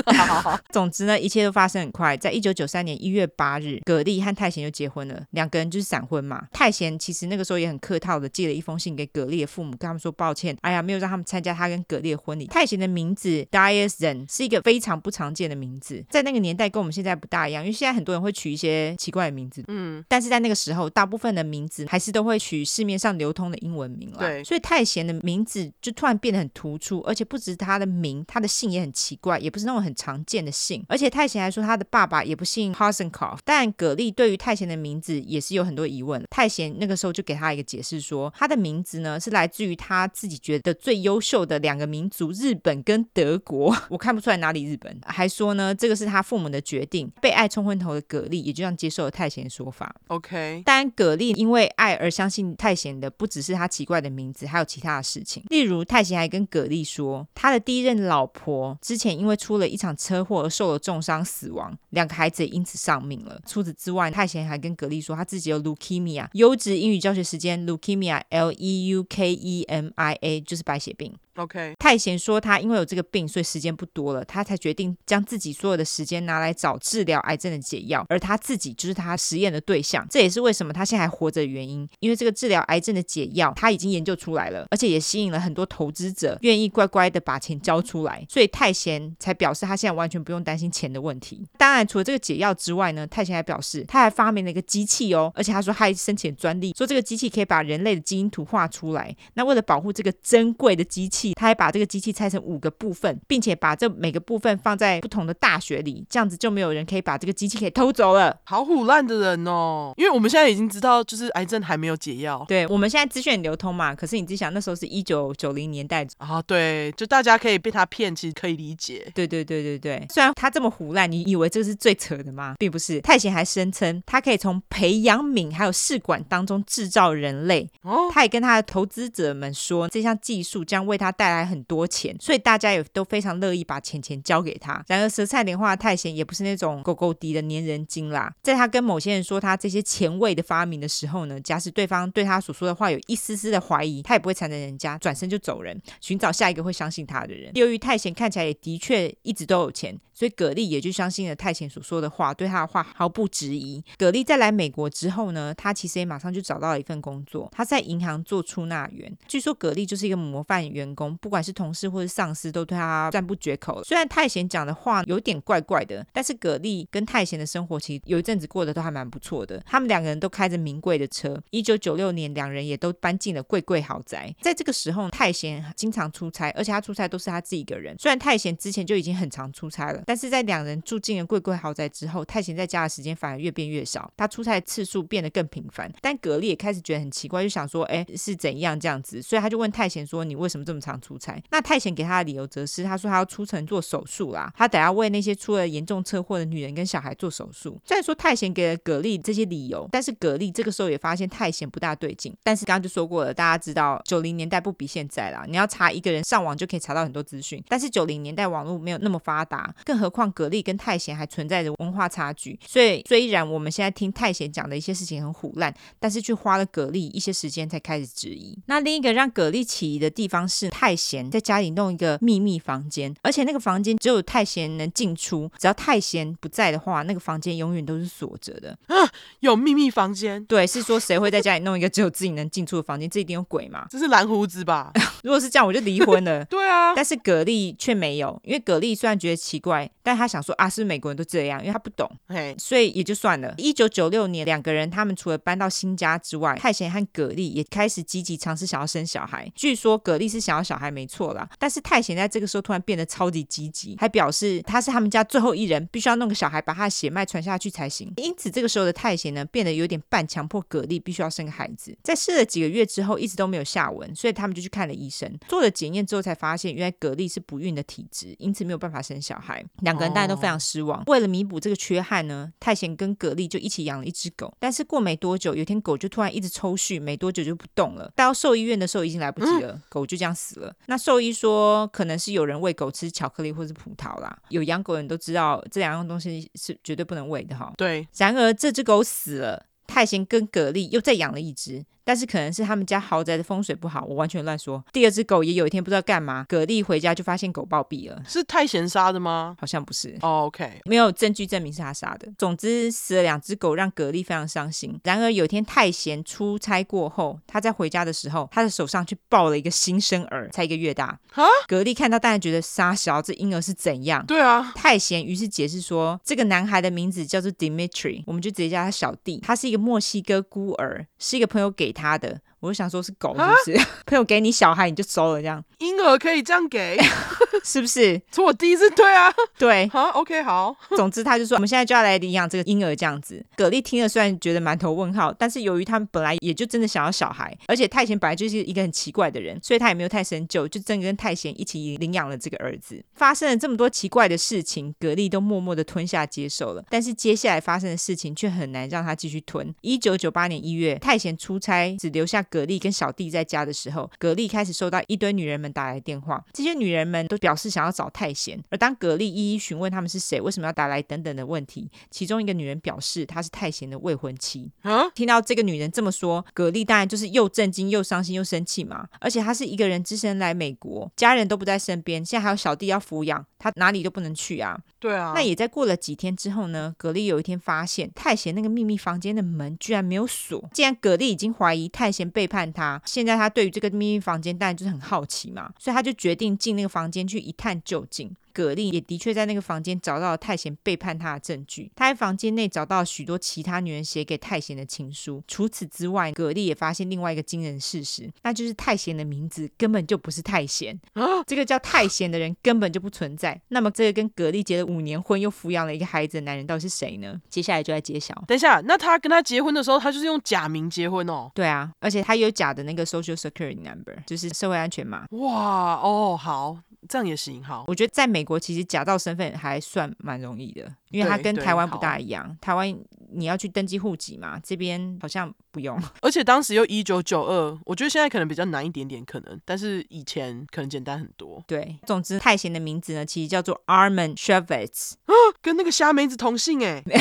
好 *laughs* 好总之呢，一切都发生很快。在一九九三年一月八日，葛丽和泰贤就结婚了，两个人就是闪婚嘛。泰贤其实那个时候也很客套的寄了一封信给葛丽的父母，跟他们说抱歉，哎呀，没有让他们参加他跟葛丽的婚礼。泰贤的名字 Diane 是一个非常不常见的名字，在那个年代跟我们现在不大一样，因为现在很多人会取一些奇怪的名字，嗯，但是在那个时候，大部分的名字还是都会取市面上流通的英文名了。对，所以太贤的名字就突然变得很突出，而且不止他的名，他的姓也很奇怪，也不是那种很常见的姓。而且太贤还说他的爸爸也不姓 Hasenkopf。但葛丽对于太贤的名字也是有很多疑问。太贤那个时候就给他一个解释说，他的名字呢是来自于他自己觉得最优秀的两个民族——日本跟德国。*laughs* 我看不出来哪里日本。还说呢，这个是他父母的决定。被爱冲昏头的葛丽也就这样接受了太贤的说法。OK。但葛丽因为爱而相信太贤的，不只是他奇怪的名字，还有其他的事情。例如，泰贤还跟葛丽说，他的第一任老婆之前因为出了一场车祸而受了重伤死亡，两个孩子也因此丧命了。除此之外，泰贤还跟葛丽说，他自己有 leukemia。优质英语教学时间，leukemia，L E U K E M I A，就是白血病。OK，太贤说他因为有这个病，所以时间不多了，他才决定将自己所有的时间拿来找治疗癌症的解药，而他自己就是他实验的对象。这也是为什么他现在还活着的原因，因为这个治疗癌症的解药他已经研究出来了，而且也吸引了很多投资者愿意乖乖的把钱交出来，所以太贤才表示他现在完全不用担心钱的问题。当然，除了这个解药之外呢，太贤还表示他还发明了一个机器哦，而且他说他还申请专利，说这个机器可以把人类的基因图画出来。那为了保护这个珍贵的机器，他还把这个机器拆成五个部分，并且把这每个部分放在不同的大学里，这样子就没有人可以把这个机器给偷走了。好虎烂的人哦！因为我们现在已经知道，就是癌症还没有解药。对，我们现在资讯流通嘛，可是你自己想，那时候是一九九零年代啊，对，就大家可以被他骗，其实可以理解。对对对对对，虽然他这么胡烂，你以为这个是最扯的吗？并不是。太贤还声称，他可以从培养皿还有试管当中制造人类。哦，他也跟他的投资者们说，这项技术将为他带来很多钱，所以大家也都非常乐意把钱钱交给他。然而，舌灿莲花的太贤也不是那种狗狗滴的粘人精啦。在他跟某些人说他这些前卫的发明的时候呢，假使对方对他所说的话有一丝丝的怀疑，他也不会缠着人家，转身就走人，寻找下一个会相信他的人。由于太贤看起来也的确一直都有钱，所以葛丽也就相信了太贤所说的话，对他的话毫不质疑。葛丽在来美国之后呢，他其实也马上就找到了一份工作，他在银行做出纳员。据说葛丽就是一个模范员工，不管是同事或者上司都对他赞不绝口。虽然太贤讲的话有点怪怪的，但是葛丽跟太贤的生活其实有一阵子过得都还蛮不错的。他们两个人都开着名贵的车。一九九六年，两人也都搬进了贵贵豪宅。在这个时候，太贤经常出差，而且他出差都是他自己一个人。虽然太贤之前就已经很常出差了，但是在两人住进了贵贵豪宅之后，泰贤在家的时间反而越变越少，他出差的次数变得更频繁。但葛丽也开始觉得很奇怪，就想说，哎，是怎样这样子？所以他就问泰贤说：“你为什么这么常出差？”那泰贤给他的理由则是，他说他要出城做手术啦，他得要为那些出了严重车祸的女人跟小孩做手术。虽然说泰贤给了葛丽这些理由，但是葛丽这个时候也发现泰贤不大对劲。但是刚刚就说过了，大家知道九零年代不比现在啦，你要查一个人上网就可以查到很多资讯。但是九零年代网络没有那么发达，更何况葛丽跟太贤还存在着文化差距。所以虽然我们现在听太贤讲的一些事情很唬烂，但是却花了葛丽一些时间才开始质疑。那另一个让葛丽起疑的地方是太贤在家里弄一个秘密房间，而且那个房间只有太贤能进出，只要太贤不在的话，那个房间永远都是锁着的。啊，有秘密房间？对，是说谁会在家里弄一个只有自己能进出的房间？这一定有鬼嘛？这是蓝胡子吧？*laughs* 如果是这样，我就离婚了。*laughs* 对啊，但是葛丽却没有，因为葛丽虽然觉得奇怪，，但他想说啊，是是美国人都这样？因为他不懂，嘿，所以也就算了。一九九六年，两个人他们除了搬到新家之外，泰贤和葛丽也开始积极尝试想要生小孩。据说葛丽是想要小孩没错啦，但是泰贤在这个时候突然变得超级积极，还表示他是他们家最后一人，必须要弄个小孩把他的血脉传下去才行。因此这个时候的泰贤呢，变得有点半强迫葛丽必须要生个孩子。在试了几个月之后，一直都没有下文，所以他们就去看了医生，做了检验之后才发现，原来葛丽是不孕的体质，因此没有办法生小孩。两个人大家都非常失望。为了弥补这个缺憾呢，泰贤跟蛤蜊就一起养了一只狗。但是过没多久，有一天狗就突然一直抽搐，没多久就不动了。到兽医院的时候已经来不及了，嗯、狗就这样死了。那兽医说，可能是有人喂狗吃巧克力或是葡萄啦。有养狗人都知道，这两样东西是绝对不能喂的哈。对。然而这只狗死了，泰贤跟蛤蜊又再养了一只。但是可能是他们家豪宅的风水不好，我完全乱说。第二只狗也有一天不知道干嘛，葛丽回家就发现狗暴毙了。是泰贤杀的吗？好像不是。Oh, OK，没有证据证明是他杀的。总之死了两只狗，让葛丽非常伤心。然而有一天泰贤出差过后，他在回家的时候，他的手上去抱了一个新生儿，才一个月大。哈？蛤蜊看到当然觉得杀小这婴儿是怎样？对啊。泰贤于是解释说，这个男孩的名字叫做 Dimitri，我们就直接叫他小弟。他是一个墨西哥孤儿，是一个朋友给他的。我就想说，是狗是不是？*laughs* 朋友给你小孩，你就收了这样？婴儿可以这样给，*laughs* 是不是？从我第一次对啊，对，*laughs* 好，OK，好。总之，他就说我们现在就要来领养这个婴儿这样子。蛤蜊听了，虽然觉得满头问号，但是由于他们本来也就真的想要小孩，而且泰贤本来就是一个很奇怪的人，所以他也没有太深究，就真的跟泰贤一起领养了这个儿子。发生了这么多奇怪的事情，蛤蜊都默默的吞下接受了。但是接下来发生的事情却很难让他继续吞。一九九八年一月，泰贤出差，只留下葛丽跟小弟在家的时候，葛丽开始收到一堆女人们打来电话，这些女人们都表示想要找太贤。而当葛丽一一询问他们是谁、为什么要打来等等的问题，其中一个女人表示她是太贤的未婚妻。啊，听到这个女人这么说，葛丽当然就是又震惊又伤心又生气嘛。而且她是一个人只身来美国，家人都不在身边，现在还有小弟要抚养，她哪里都不能去啊。对啊。那也在过了几天之后呢，葛力有一天发现太贤那个秘密房间的门居然没有锁。既然葛力已经怀疑太贤背叛他，现在他对于这个秘密房间当然就是很好奇嘛，所以他就决定进那个房间去一探究竟。葛丽也的确在那个房间找到了泰贤背叛他的证据。他在房间内找到了许多其他女人写给泰贤的情书。除此之外，葛丽也发现另外一个惊人事实，那就是泰贤的名字根本就不是泰贤。啊，这个叫泰贤的人根本就不存在。那么，这个跟葛丽结了五年婚又抚养了一个孩子的男人到底是谁呢？接下来就来揭晓。等一下，那他跟他结婚的时候，他就是用假名结婚哦？对啊，而且他有假的那个 Social Security Number，就是社会安全码。哇哦，好。这样也行，哈。我觉得在美国其实假造身份还算蛮容易的，因为它跟台湾不大一样。台湾你要去登记户籍嘛，这边好像不用。*laughs* 而且当时又一九九二，我觉得现在可能比较难一点点，可能，但是以前可能简单很多。对，总之泰贤的名字呢，其实叫做 Armen Shevitz，*gasps* 跟那个虾梅子同姓哎。*laughs*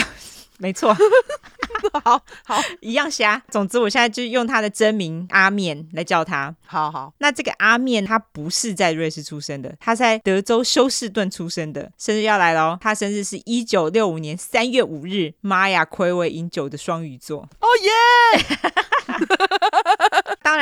没错，*laughs* 好好一样瞎。总之，我现在就用他的真名阿面来叫他。好好，那这个阿面他不是在瑞士出生的，他在德州休斯顿出生的。生日要来喽，他生日是一九六五年三月五日。妈呀，暌违已久的双鱼座。哦耶！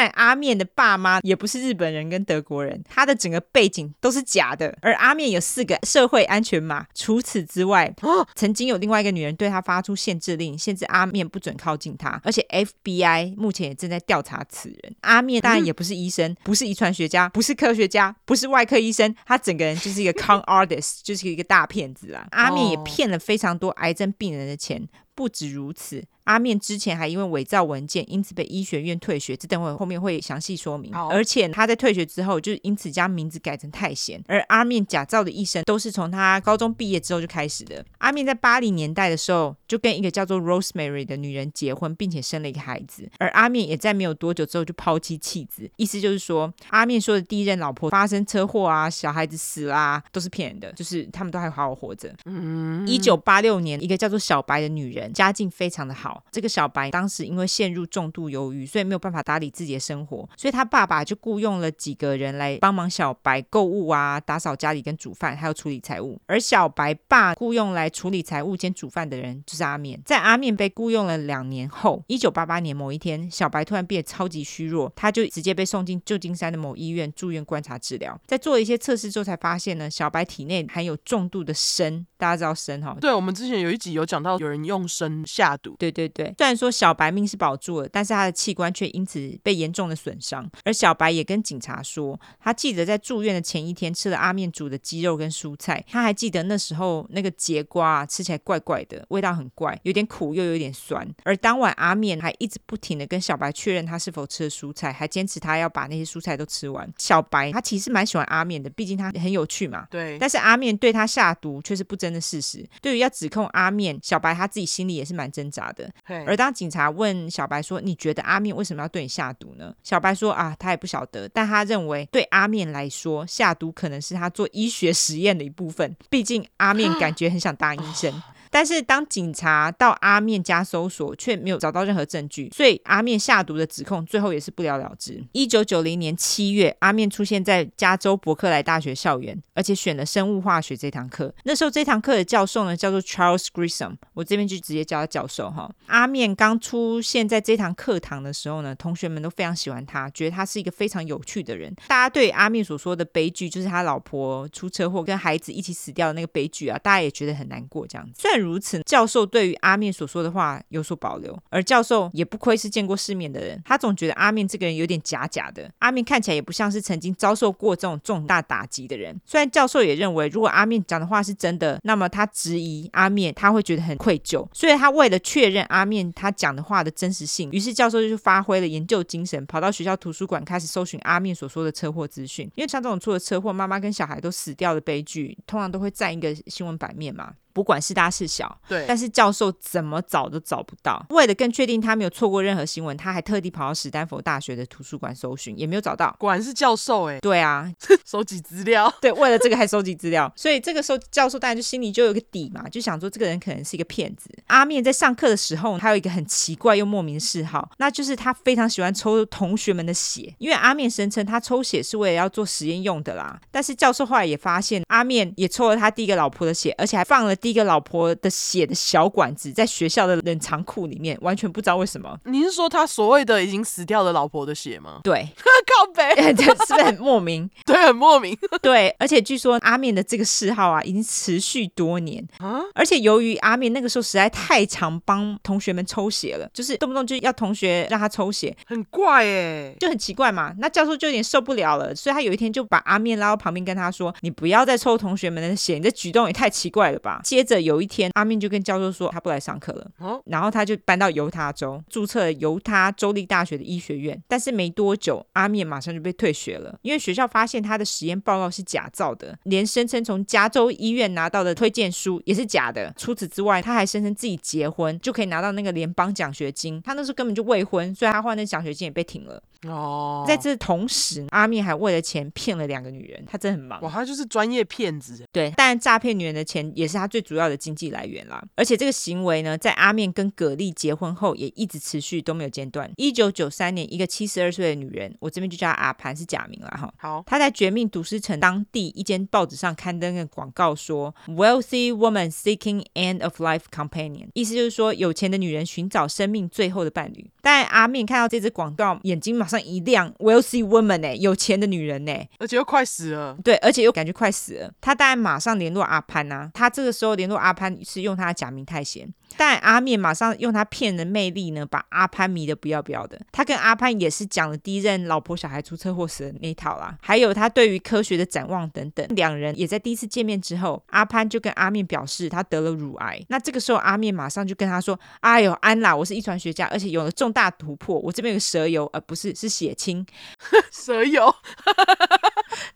阿面的爸妈也不是日本人跟德国人，他的整个背景都是假的。而阿面有四个社会安全码，除此之外，曾经有另外一个女人对他发出限制令，限制阿面不准靠近他。而且 FBI 目前也正在调查此人。阿面当然也不是医生，不是遗传学家，不是科学家，不是外科医生，他整个人就是一个 con *laughs* artist，就是一个大骗子啊。阿面也骗了非常多癌症病人的钱。不止如此。阿面之前还因为伪造文件，因此被医学院退学。这等会后面会详细说明。而且他在退学之后，就因此将名字改成泰贤。而阿面假造的一生，都是从他高中毕业之后就开始的。阿面在八零年代的时候，就跟一个叫做 Rosemary 的女人结婚，并且生了一个孩子。而阿面也在没有多久之后就抛妻弃子。意思就是说，阿面说的第一任老婆发生车祸啊，小孩子死啦、啊，都是骗人的，就是他们都还好好活着。嗯，一九八六年，一个叫做小白的女。人，家境非常的好。这个小白当时因为陷入重度忧郁，所以没有办法打理自己的生活，所以他爸爸就雇佣了几个人来帮忙小白购物啊、打扫家里跟煮饭，还有处理财务。而小白爸雇佣来处理财务兼煮饭的人就是阿面。在阿面被雇佣了两年后，一九八八年某一天，小白突然变得超级虚弱，他就直接被送进旧金山的某医院住院观察治疗。在做了一些测试之后，才发现呢，小白体内含有重度的砷，大家知道砷哈？对，我们之前有一集有讲到有人用砷下毒。对对对对，虽然说小白命是保住了，但是他的器官却因此被严重的损伤。而小白也跟警察说，他记得在住院的前一天吃了阿面煮的鸡肉跟蔬菜，他还记得那时候那个节瓜吃起来怪怪的，味道很怪，有点苦又有点酸。而当晚阿面还一直不停的跟小白确认他是否吃了蔬菜，还坚持他要把那些蔬菜都吃完。小白他其实蛮喜欢阿面的，毕竟他很有趣嘛。对。但是阿面对他下毒却是不争的事实。对于要指控阿面，小白他自己心里也是蛮挣扎的。而当警察问小白说：“你觉得阿面为什么要对你下毒呢？”小白说：“啊，他也不晓得，但他认为对阿面来说，下毒可能是他做医学实验的一部分。毕竟阿面感觉很想当医生。”但是当警察到阿面家搜索，却没有找到任何证据，所以阿面下毒的指控最后也是不了了之。一九九零年七月，阿面出现在加州伯克莱大学校园，而且选了生物化学这堂课。那时候这堂课的教授呢，叫做 Charles Grissom，我这边就直接叫他教授哈。阿面刚出现在这堂课堂的时候呢，同学们都非常喜欢他，觉得他是一个非常有趣的人。大家对阿面所说的悲剧，就是他老婆出车祸跟孩子一起死掉的那个悲剧啊，大家也觉得很难过这样子。虽然如此，教授对于阿面所说的话有所保留，而教授也不愧是见过世面的人，他总觉得阿面这个人有点假假的。阿面看起来也不像是曾经遭受过这种重大打击的人。虽然教授也认为，如果阿面讲的话是真的，那么他质疑阿面，他会觉得很愧疚。所以他为了确认阿面他讲的话的真实性，于是教授就发挥了研究精神，跑到学校图书馆开始搜寻阿面所说的车祸资讯。因为像这种出了车祸，妈妈跟小孩都死掉的悲剧，通常都会占一个新闻版面嘛。不管是大是小，对，但是教授怎么找都找不到。为了更确定他没有错过任何新闻，他还特地跑到史丹佛大学的图书馆搜寻，也没有找到。果然是教授哎，对啊，*laughs* 收集资料，*laughs* 对，为了这个还收集资料，所以这个时候教授当然就心里就有个底嘛，就想说这个人可能是一个骗子。阿面在上课的时候，他有一个很奇怪又莫名的嗜好，那就是他非常喜欢抽同学们的血，因为阿面声称他抽血是为了要做实验用的啦。但是教授后来也发现，阿面也抽了他第一个老婆的血，而且还放了第一个老婆的血的小管子在学校的冷藏库里面，完全不知道为什么。你是说他所谓的已经死掉的老婆的血吗？对，*laughs* 靠北，*laughs* 这是不是很莫名？*laughs* 对，很莫名。对，而且据说阿面的这个嗜好啊，已经持续多年啊。而且由于阿面那个时候实在太常帮同学们抽血了，就是动不动就要同学让他抽血，很怪哎，就很奇怪嘛。那教授就有点受不了了，所以他有一天就把阿面拉到旁边跟他说：“你不要再抽同学们的血，你的举动也太奇怪了吧。”接着有一天。阿面就跟教授说他不来上课了，然后他就搬到犹他州注册犹他州立大学的医学院。但是没多久，阿面马上就被退学了，因为学校发现他的实验报告是假造的，连声称从加州医院拿到的推荐书也是假的。除此之外，他还声称自己结婚就可以拿到那个联邦奖学金，他那时候根本就未婚，所以他换那奖学金也被停了。哦，在这同时，阿面还为了钱骗了两个女人，他真的很忙。哇，他就是专业骗子。对，但诈骗女人的钱也是他最主要的经济来源啦。而且这个行为呢，在阿面跟葛丽结婚后也一直持续，都没有间断。一九九三年，一个七十二岁的女人，我这边就叫她阿盘，是假名了哈。好，她在绝命毒师城当地一间报纸上刊登的广告说：“Wealthy woman seeking end of life companion”，意思就是说有钱的女人寻找生命最后的伴侣。但阿面看到这支广告，眼睛马上一亮，“Wealthy woman” 呢，有钱的女人呢，而且又快死了。对，而且又感觉快死了。他当然马上联络阿潘呐、啊。他这个时候联络阿潘是用他的假名太贤。但阿面马上用他骗人的魅力呢，把阿潘迷得不要不要的。他跟阿潘也是讲了第一任老婆小孩出车祸死的那一套啦，还有他对于科学的展望等等。两人也在第一次见面之后，阿潘就跟阿面表示他得了乳癌。那这个时候阿面马上就跟他说：“哎呦，安啦，我是遗传学家，而且有了重大突破。我这边有个蛇油，而、呃、不是是血清 *laughs* 蛇油。”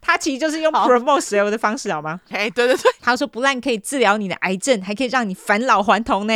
他其实就是用 promote 蛇油的方式，好吗？哎，对对对，他说不但可以治疗你的癌症，还可以让你返老还童呢。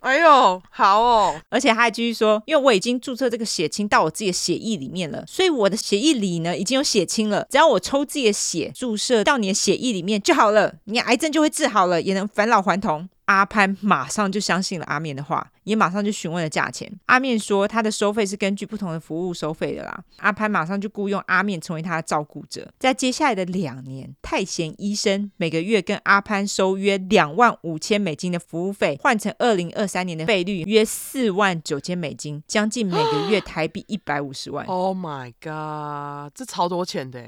哎呦，好哦！而且他还继续说，因为我已经注册这个血清到我自己的血液里面了，所以我的血液里呢已经有血清了。只要我抽自己的血注射到你的血液里面就好了，你的癌症就会治好了，也能返老还童。阿潘马上就相信了阿面的话，也马上就询问了价钱。阿面说他的收费是根据不同的服务收费的啦。阿潘马上就雇佣阿面成为他的照顾者。在接下来的两年，太贤医生每个月跟阿潘收约两万五千美金的服务费，换成二零二三年的费率约四万九千美金，将近每个月台币一百五十万。Oh my god，这超多钱的！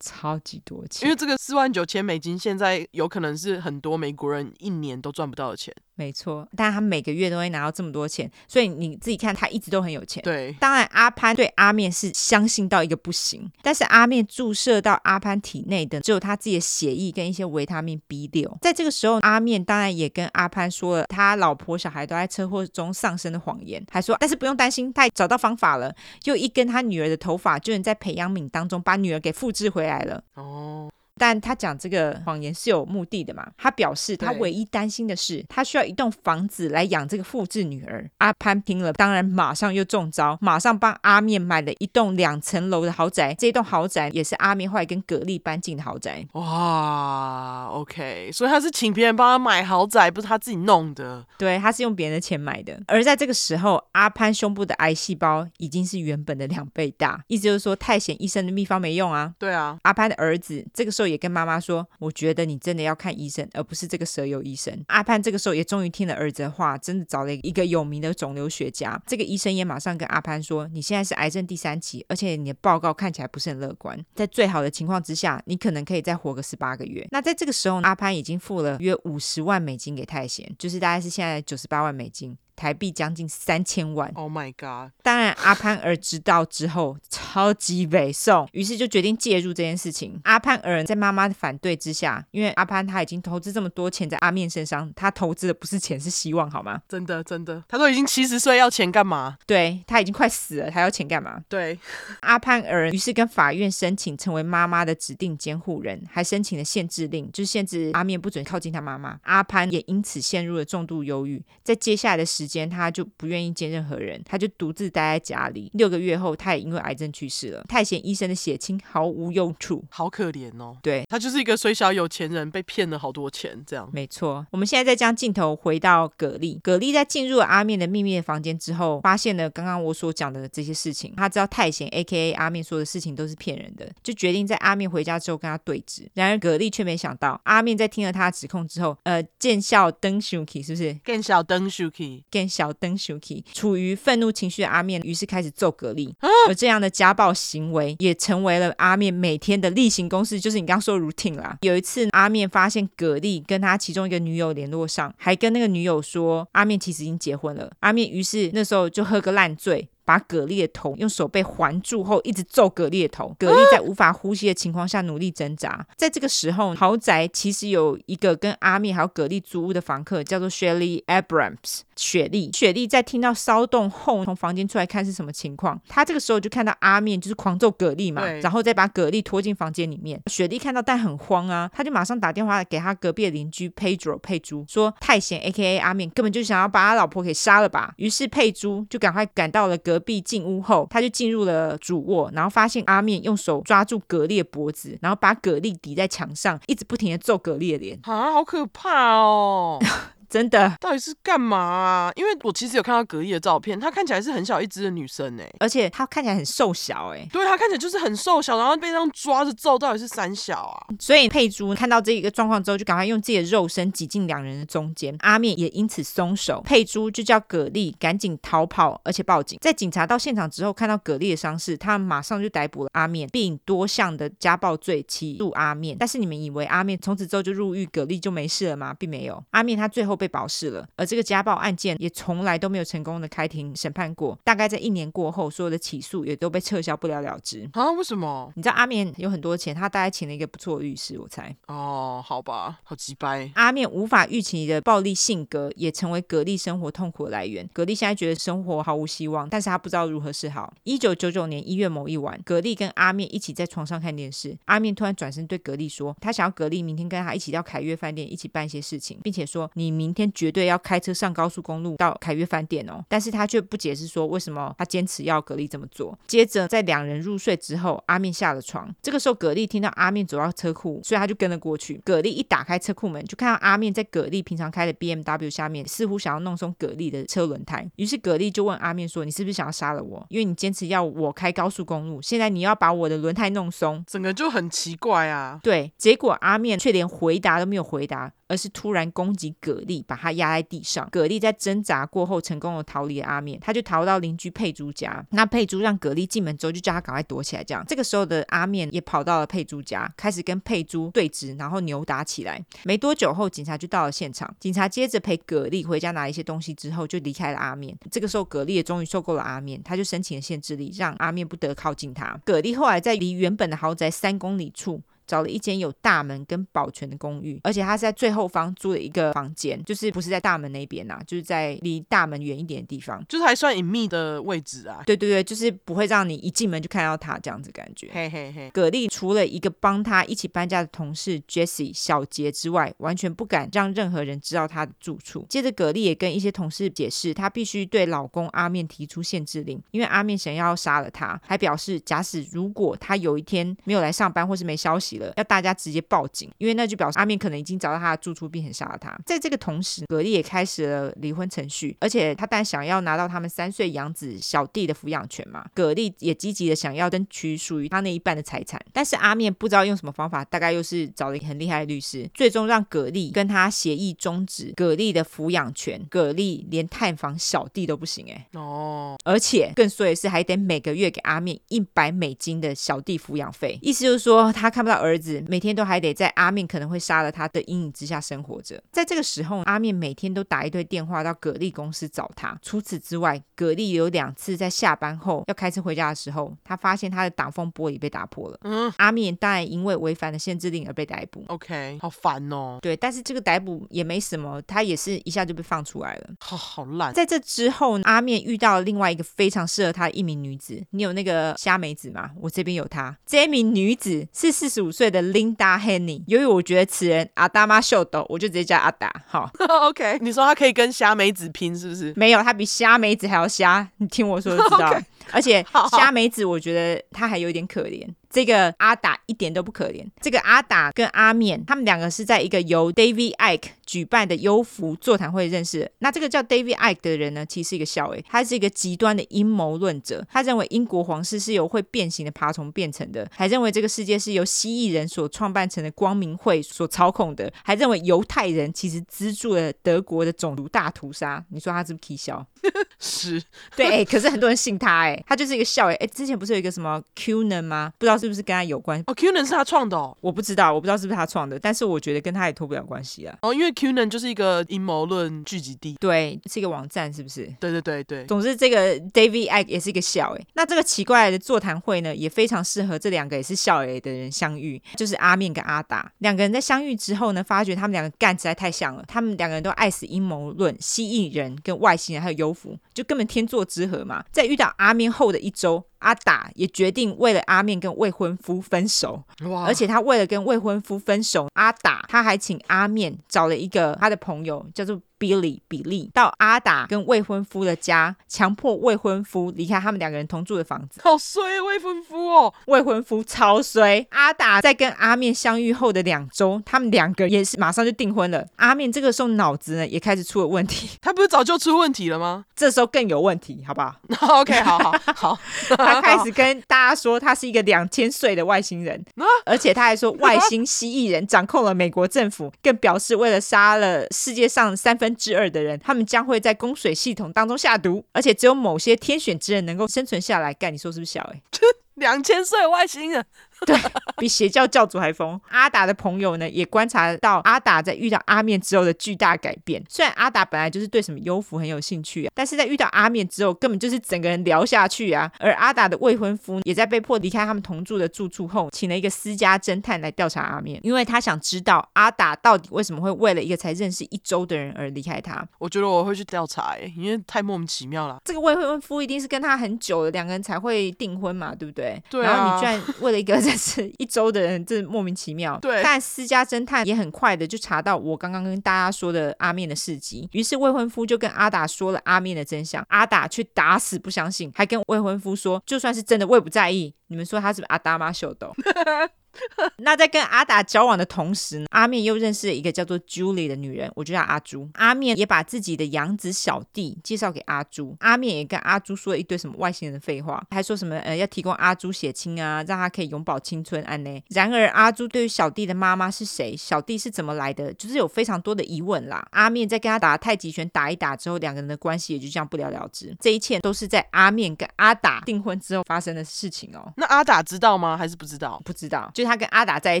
超级多钱，因为这个四万九千美金，现在有可能是很多美国人一年都赚不到的钱。没错，但他每个月都会拿到这么多钱，所以你自己看，他一直都很有钱。对，当然阿潘对阿面是相信到一个不行，但是阿面注射到阿潘体内的只有他自己的血液跟一些维他命 B 六。在这个时候，阿面当然也跟阿潘说了他老婆小孩都在车祸中丧生的谎言，还说但是不用担心，他也找到方法了，又一根他女儿的头发就能在培养皿当中把女儿给复制回来了。哦。但他讲这个谎言是有目的的嘛？他表示他唯一担心的是，他需要一栋房子来养这个复制女儿。阿潘听了，当然马上又中招，马上帮阿面买了一栋两层楼的豪宅。这栋豪宅也是阿面后来跟格力搬进的豪宅。哇，OK，所以他是请别人帮他买豪宅，不是他自己弄的。对，他是用别人的钱买的。而在这个时候，阿潘胸部的癌细胞已经是原本的两倍大，意思就是说太显医生的秘方没用啊。对啊，阿潘的儿子这个时候。也跟妈妈说，我觉得你真的要看医生，而不是这个蛇友医生。阿潘这个时候也终于听了儿子的话，真的找了一个有名的肿瘤学家。这个医生也马上跟阿潘说，你现在是癌症第三期，而且你的报告看起来不是很乐观。在最好的情况之下，你可能可以再活个十八个月。那在这个时候，阿潘已经付了约五十万美金给太贤，就是大概是现在九十八万美金。台币将近三千万，Oh my god！当然，阿潘儿知道之后超级北宋，于是就决定介入这件事情。阿潘儿在妈妈的反对之下，因为阿潘他已经投资这么多钱在阿面身上，他投资的不是钱，是希望，好吗？真的，真的，他都已经七十岁，要钱干嘛？对，他已经快死了，他要钱干嘛？对，*laughs* 阿潘儿于是跟法院申请成为妈妈的指定监护人，还申请了限制令，就是限制阿面不准靠近他妈妈。阿潘也因此陷入了重度忧郁，在接下来的时间，他就不愿意见任何人，他就独自待在家里。六个月后，他也因为癌症去世了。太贤医生的血清毫无用处，好可怜哦。对，他就是一个虽小有钱人，被骗了好多钱，这样。没错。我们现在再将镜头回到葛丽。葛丽在进入了阿面的秘密的房间之后，发现了刚刚我所讲的这些事情。他知道太贤 （A.K.A. 阿面）说的事情都是骗人的，就决定在阿面回家之后跟他对峙。然而葛丽却没想到，阿面在听了他的指控之后，呃，见笑登羞气，是不是？见笑登羞气，见笑。登生气，处于愤怒情绪的阿面，于是开始揍葛丽。而这样的家暴行为也成为了阿面每天的例行公事，就是你刚刚说的 routine 啦。有一次，阿面发现葛丽跟他其中一个女友联络上，还跟那个女友说阿面其实已经结婚了。阿面于是那时候就喝个烂醉。把蛤蜊的头用手背环住后，一直揍蛤蜊的头。蛤蜊在无法呼吸的情况下努力挣扎。在这个时候，豪宅其实有一个跟阿面还有蛤蜊租屋的房客，叫做 Shelly Abrams。雪莉，雪莉在听到骚动后，从房间出来看是什么情况。她这个时候就看到阿面就是狂揍蛤蜊嘛，然后再把蛤蜊拖进房间里面。雪莉看到，但很慌啊，她就马上打电话给她隔壁的邻居 Pedro 佩珠，说太贤 A.K.A. 阿面根本就想要把他老婆给杀了吧。于是佩珠就赶快赶到了隔。壁进屋后，他就进入了主卧，然后发现阿面用手抓住蛤蜊的脖子，然后把蛤蜊抵在墙上，一直不停的揍蛤蜊的脸。啊，好可怕哦！*laughs* 真的，到底是干嘛啊？因为我其实有看到葛丽的照片，她看起来是很小一只的女生哎，而且她看起来很瘦小哎，对，她看起来就是很瘦小，然后被这样抓着揍，到底是三小啊？所以佩珠看到这一个状况之后，就赶快用自己的肉身挤进两人的中间，阿面也因此松手，佩珠就叫葛丽赶紧逃跑，而且报警。在警察到现场之后，看到葛丽的伤势，他们马上就逮捕了阿面，并多项的家暴罪起诉阿面。但是你们以为阿面从此之后就入狱，葛丽就没事了吗？并没有，阿面他最后被保释了，而这个家暴案件也从来都没有成功的开庭审判过。大概在一年过后，所有的起诉也都被撤销不了了之。啊？为什么？你知道阿面有很多钱，他大概请了一个不错的律师，我猜。哦，好吧，好鸡掰。阿面无法预期的暴力性格，也成为格力生活痛苦的来源。格力现在觉得生活毫无希望，但是他不知道如何是好。一九九九年一月某一晚，格力跟阿面一起在床上看电视，阿面突然转身对格力说，他想要格力明天跟他一起到凯悦饭店一起办一些事情，并且说你明。明天绝对要开车上高速公路到凯悦饭店哦。但是他却不解释说为什么他坚持要格力这么做。接着在两人入睡之后，阿面下了床。这个时候葛丽听到阿面走到车库，所以他就跟了过去。葛丽一打开车库门，就看到阿面在葛丽平常开的 BMW 下面，似乎想要弄松葛丽的车轮胎。于是葛丽就问阿面说：“你是不是想要杀了我？因为你坚持要我开高速公路，现在你要把我的轮胎弄松，整个就很奇怪啊。”对，结果阿面却连回答都没有回答。而是突然攻击葛丽，把他压在地上。葛丽在挣扎过后成功的逃离了阿面，他就逃到邻居佩珠家。那佩珠让葛丽进门之后，就叫他赶快躲起来。这样，这个时候的阿面也跑到了佩珠家，开始跟佩珠对峙，然后扭打起来。没多久后，警察就到了现场。警察接着陪葛丽回家拿一些东西之后，就离开了阿面。这个时候，葛丽也终于受够了阿面，他就申请了限制令，让阿面不得靠近他。葛丽后来在离原本的豪宅三公里处。找了一间有大门跟保全的公寓，而且他是在最后方租了一个房间，就是不是在大门那边呐、啊，就是在离大门远一点的地方，就是还算隐秘的位置啊。对对对，就是不会让你一进门就看到他这样子感觉。嘿嘿嘿。葛丽除了一个帮他一起搬家的同事 Jessie 小杰之外，完全不敢让任何人知道他的住处。接着葛丽也跟一些同事解释，她必须对老公阿面提出限制令，因为阿面想要杀了他，还表示假使如果他有一天没有来上班或是没消息了，要大家直接报警，因为那就表示阿面可能已经找到他的住处，并且杀了他。在这个同时，葛丽也开始了离婚程序，而且他当然想要拿到他们三岁养子小弟的抚养权嘛。葛丽也积极的想要争取属于他那一半的财产，但是阿面不知道用什么方法，大概又是找了一个很厉害的律师，最终让葛丽跟他协议终止葛丽的抚养权。葛丽连探访小弟都不行哎、欸，哦，而且更衰的是，还得每个月给阿面一百美金的小弟抚养费，意思就是说他看不到儿子，每天都还得在阿面可能会杀了他的阴影之下生活着。在这个时候，阿面每天都打一堆电话到格力公司找他。除此之外，葛丽有两次在下班后要开车回家的时候，他发现他的挡风玻璃被打破了。嗯，阿面当然因为违反了限制令而被逮捕。OK，好烦哦。对，但是这个逮捕也没什么，他也是一下就被放出来了。好好烂。在这之后，阿面遇到了另外一个非常适合他的一名女子。你有那个虾梅子吗？我这边有她。这一名女子是四十五岁的 Linda Henny。由于我觉得此人阿达妈秀逗，我就直接叫阿达。好，*laughs* OK。你说他可以跟虾梅子拼，是不是？没有，他比虾梅子还要虾。你听我说就知道。*laughs* Okay. 而且虾梅子，我觉得他还有点可怜。这个阿达一点都不可怜。这个阿达跟阿面，他们两个是在一个由 David Icke 举办的优福座谈会认识的。那这个叫 David Icke 的人呢，其实是一个笑诶，他是一个极端的阴谋论者。他认为英国皇室是由会变形的爬虫变成的，还认为这个世界是由蜥蜴人所创办成的光明会所操控的，还认为犹太人其实资助了德国的种族大屠杀。你说他是不是起笑？*laughs* 是，对，可是很多人信他诶，他就是一个笑诶。哎，之前不是有一个什么 QAnon 吗？不知道。是不是跟他有关？哦，QAnon 是他创的哦，我不知道，我不知道是不是他创的，但是我觉得跟他也脱不了关系啊。哦，因为 QAnon 就是一个阴谋论聚集地，对，是一个网站，是不是？对对对对。总之，这个 David Icke 也是一个笑诶。那这个奇怪的座谈会呢，也非常适合这两个也是笑诶的人相遇，就是阿面跟阿达两个人在相遇之后呢，发觉他们两个干实在太像了，他们两个人都爱死阴谋论、蜥蜴人跟外星人，还有幽浮，就根本天作之合嘛。在遇到阿面后的一周。阿达也决定为了阿面跟未婚夫分手，哇而且他为了跟未婚夫分手，阿达他还请阿面找了一个他的朋友，叫做。Billy 比利到阿达跟未婚夫的家，强迫未婚夫离开他们两个人同住的房子。好衰，未婚夫哦，未婚夫超衰。阿达在跟阿面相遇后的两周，他们两个也是马上就订婚了。阿面这个时候脑子呢也开始出了问题，*laughs* 他不是早就出问题了吗？这时候更有问题，好不好？*laughs* OK，好好好。*laughs* 他开始跟大家说他是一个两千岁的外星人，而且他还说外星蜥蜴人掌控了美国政府，更表示为了杀了世界上三分。分之二的人，他们将会在供水系统当中下毒，而且只有某些天选之人能够生存下来。干，你说是不是小欸？*laughs* 两千岁外星人。对，比邪教教主还疯。阿达的朋友呢，也观察到阿达在遇到阿面之后的巨大改变。虽然阿达本来就是对什么幽浮很有兴趣啊，但是在遇到阿面之后，根本就是整个人聊下去啊。而阿达的未婚夫也在被迫离开他们同住的住处后，请了一个私家侦探来调查阿面，因为他想知道阿达到底为什么会为了一个才认识一周的人而离开他。我觉得我会去调查，哎，因为太莫名其妙了。这个未婚夫一定是跟他很久了，两个人才会订婚嘛，对不对？对啊。然后你居然为了一个。在是一周的人，真莫名其妙。对，但私家侦探也很快的就查到我刚刚跟大家说的阿面的事迹，于是未婚夫就跟阿达说了阿面的真相，阿达却打死不相信，还跟未婚夫说，就算是真的，我也不在意。你们说他是不是阿达妈秀逗？*laughs* *laughs* 那在跟阿达交往的同时呢，阿面又认识了一个叫做 Julie 的女人，我就叫阿朱。阿面也把自己的养子小弟介绍给阿朱，阿面也跟阿朱说了一堆什么外星人的废话，还说什么呃要提供阿朱血亲啊，让他可以永葆青春安呢。然而阿朱对于小弟的妈妈是谁，小弟是怎么来的，就是有非常多的疑问啦。阿面在跟他打太极拳打一打之后，两个人的关系也就这样不了了之。这一切都是在阿面跟阿达订婚之后发生的事情哦。那阿达知道吗？还是不知道？不知道，就。他跟阿达在一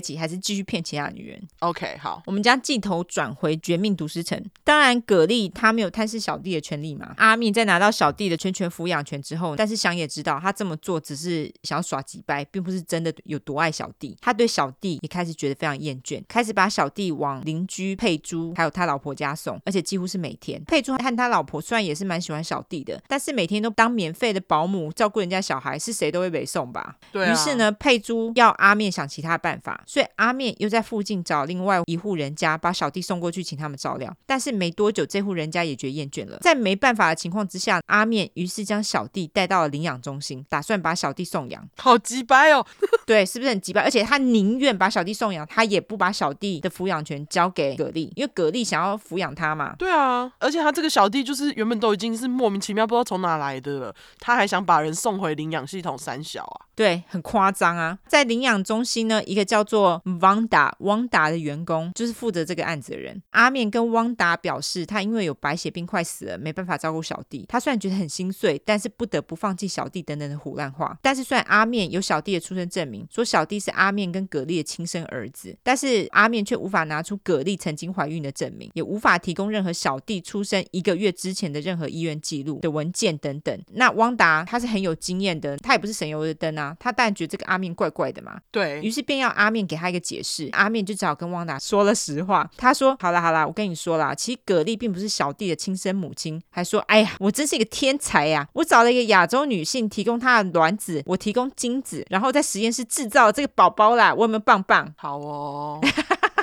起，还是继续骗其他女人？OK，好，我们将镜头转回绝命毒师城。当然，蛤蜊他没有探视小弟的权利嘛。阿面在拿到小弟的全权抚养权之后，但是想也知道，他这么做只是想要耍几掰，并不是真的有多爱小弟。他对小弟也开始觉得非常厌倦，开始把小弟往邻居佩珠还有他老婆家送，而且几乎是每天。佩珠和他老婆虽然也是蛮喜欢小弟的，但是每天都当免费的保姆照顾人家小孩，是谁都会被送吧？对啊。于是呢，佩珠要阿面想其他办法，所以阿面又在附近找另外一户人家，把小弟送过去，请他们照料。但是没多久，这户人家也觉得厌倦了，在没办法的情况之下，阿面于是将小弟带到了领养中心，打算把小弟送养。好鸡掰哦，*laughs* 对，是不是很鸡掰？而且他宁愿把小弟送养，他也不把小弟的抚养权交给蛤蜊，因为蛤蜊想要抚养他嘛。对啊，而且他这个小弟就是原本都已经是莫名其妙不知道从哪来的了，他还想把人送回领养系统三小啊。对，很夸张啊！在领养中心呢，一个叫做汪达汪达的员工就是负责这个案子的人。阿面跟汪达表示，他因为有白血病快死了，没办法照顾小弟。他虽然觉得很心碎，但是不得不放弃小弟等等的胡乱话。但是虽然阿面有小弟的出生证明，说小弟是阿面跟蛤蜊的亲生儿子，但是阿面却无法拿出蛤蜊曾经怀孕的证明，也无法提供任何小弟出生一个月之前的任何医院记录的文件等等。那汪达他是很有经验的，他也不是省油的灯啊。他当然觉得这个阿面怪怪的嘛，对，于是便要阿面给他一个解释。阿面就只好跟汪达 *laughs* 说了实话。他说：“好啦好啦，我跟你说啦，其实蛤蜊并不是小弟的亲生母亲。”还说：“哎呀，我真是一个天才呀！我找了一个亚洲女性提供她的卵子，我提供精子，然后在实验室制造这个宝宝啦。我有没有棒棒？好哦。*laughs* ”